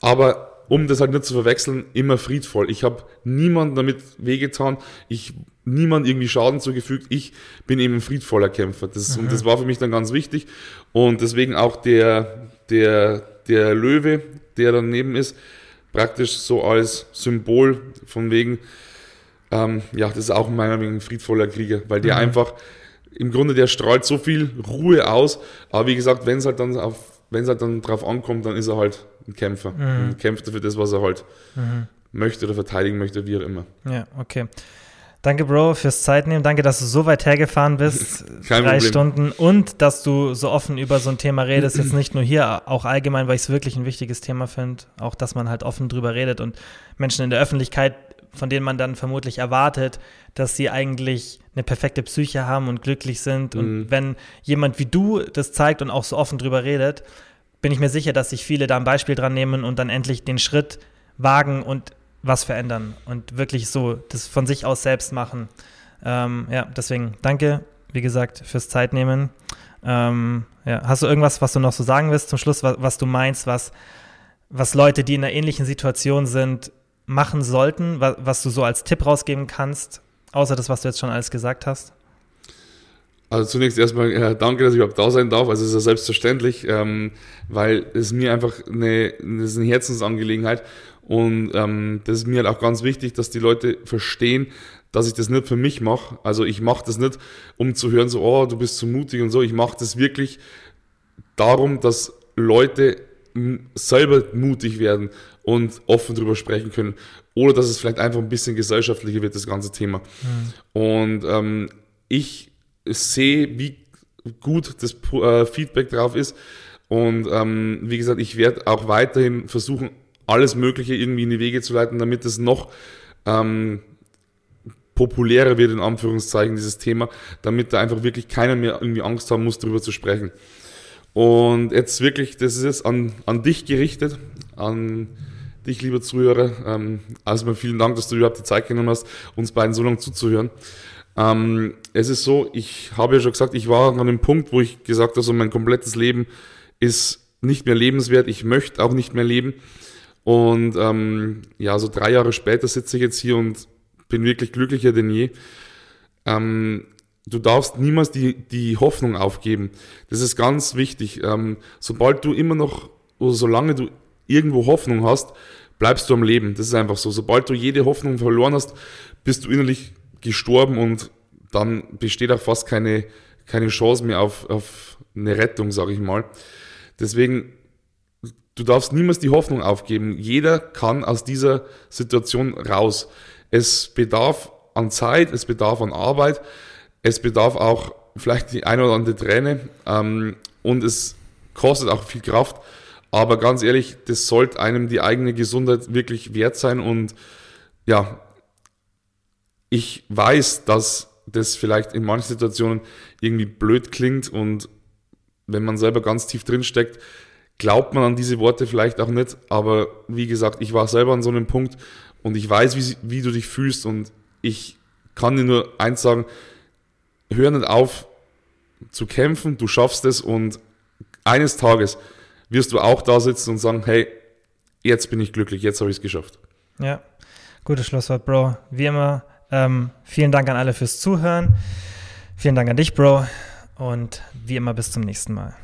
aber um das halt nicht zu verwechseln, immer friedvoll. Ich habe niemandem damit wehgetan, ich niemand irgendwie Schaden zugefügt. Ich bin eben ein friedvoller Kämpfer. Das, Und das war für mich dann ganz wichtig. Und deswegen auch der, der, der Löwe, der daneben ist, praktisch so als Symbol von wegen, ähm, ja, das ist auch meiner Meinung nach ein friedvoller Krieger, weil der mhm. einfach, im Grunde, der strahlt so viel Ruhe aus, aber wie gesagt, wenn es halt dann auf, wenn es halt dann drauf ankommt, dann ist er halt ein Kämpfer mhm. und kämpft für das, was er halt mhm. möchte oder verteidigen möchte, wie auch immer. Ja, okay. Danke, Bro, fürs Zeitnehmen. Danke, dass du so weit hergefahren bist. Kein drei Problem. Stunden. Und dass du so offen über so ein Thema redest. Jetzt nicht nur hier, auch allgemein, weil ich es wirklich ein wichtiges Thema finde. Auch, dass man halt offen drüber redet und Menschen in der Öffentlichkeit, von denen man dann vermutlich erwartet, dass sie eigentlich eine perfekte Psyche haben und glücklich sind. Mhm. Und wenn jemand wie du das zeigt und auch so offen drüber redet, bin ich mir sicher, dass sich viele da ein Beispiel dran nehmen und dann endlich den Schritt wagen und was verändern und wirklich so das von sich aus selbst machen. Ähm, ja, deswegen danke, wie gesagt, fürs Zeitnehmen. Ähm, ja, hast du irgendwas, was du noch so sagen willst zum Schluss, was, was, du meinst, was, was Leute, die in einer ähnlichen Situation sind, machen sollten, was, was du so als Tipp rausgeben kannst, außer das, was du jetzt schon alles gesagt hast? Also zunächst erstmal äh, danke, dass ich überhaupt da sein darf. Also es ist ja selbstverständlich, ähm, weil es mir einfach eine, das ist eine Herzensangelegenheit und ähm, das ist mir halt auch ganz wichtig, dass die Leute verstehen, dass ich das nicht für mich mache. Also ich mache das nicht, um zu hören, so, oh, du bist zu mutig und so. Ich mache das wirklich darum, dass Leute selber mutig werden und offen darüber sprechen können. Oder dass es vielleicht einfach ein bisschen gesellschaftlicher wird, das ganze Thema. Mhm. Und ähm, ich sehe, wie gut das äh, Feedback drauf ist. Und ähm, wie gesagt, ich werde auch weiterhin versuchen, alles Mögliche irgendwie in die Wege zu leiten, damit es noch ähm, populärer wird, in Anführungszeichen, dieses Thema, damit da einfach wirklich keiner mehr irgendwie Angst haben muss, darüber zu sprechen. Und jetzt wirklich, das ist jetzt an, an dich gerichtet, an dich, lieber Zuhörer. Ähm, also mal vielen Dank, dass du überhaupt die Zeit genommen hast, uns beiden so lange zuzuhören. Ähm, es ist so, ich habe ja schon gesagt, ich war an einem Punkt, wo ich gesagt habe, so mein komplettes Leben ist nicht mehr lebenswert, ich möchte auch nicht mehr leben. Und ähm, ja, so drei Jahre später sitze ich jetzt hier und bin wirklich glücklicher denn je. Ähm, du darfst niemals die, die Hoffnung aufgeben. Das ist ganz wichtig. Ähm, sobald du immer noch, oder solange du irgendwo Hoffnung hast, bleibst du am Leben. Das ist einfach so. Sobald du jede Hoffnung verloren hast, bist du innerlich gestorben und dann besteht auch fast keine, keine Chance mehr auf, auf eine Rettung, sage ich mal. Deswegen Du darfst niemals die Hoffnung aufgeben. Jeder kann aus dieser Situation raus. Es bedarf an Zeit, es bedarf an Arbeit, es bedarf auch vielleicht die eine oder andere Träne ähm, und es kostet auch viel Kraft. Aber ganz ehrlich, das sollte einem die eigene Gesundheit wirklich wert sein. Und ja, ich weiß, dass das vielleicht in manchen Situationen irgendwie blöd klingt und wenn man selber ganz tief drin steckt, glaubt man an diese Worte vielleicht auch nicht, aber wie gesagt, ich war selber an so einem Punkt und ich weiß, wie, wie du dich fühlst und ich kann dir nur eins sagen, hör nicht auf zu kämpfen, du schaffst es und eines Tages wirst du auch da sitzen und sagen, hey, jetzt bin ich glücklich, jetzt habe ich es geschafft. Ja, gutes Schlusswort, Bro. Wie immer, ähm, vielen Dank an alle fürs Zuhören. Vielen Dank an dich, Bro. Und wie immer, bis zum nächsten Mal.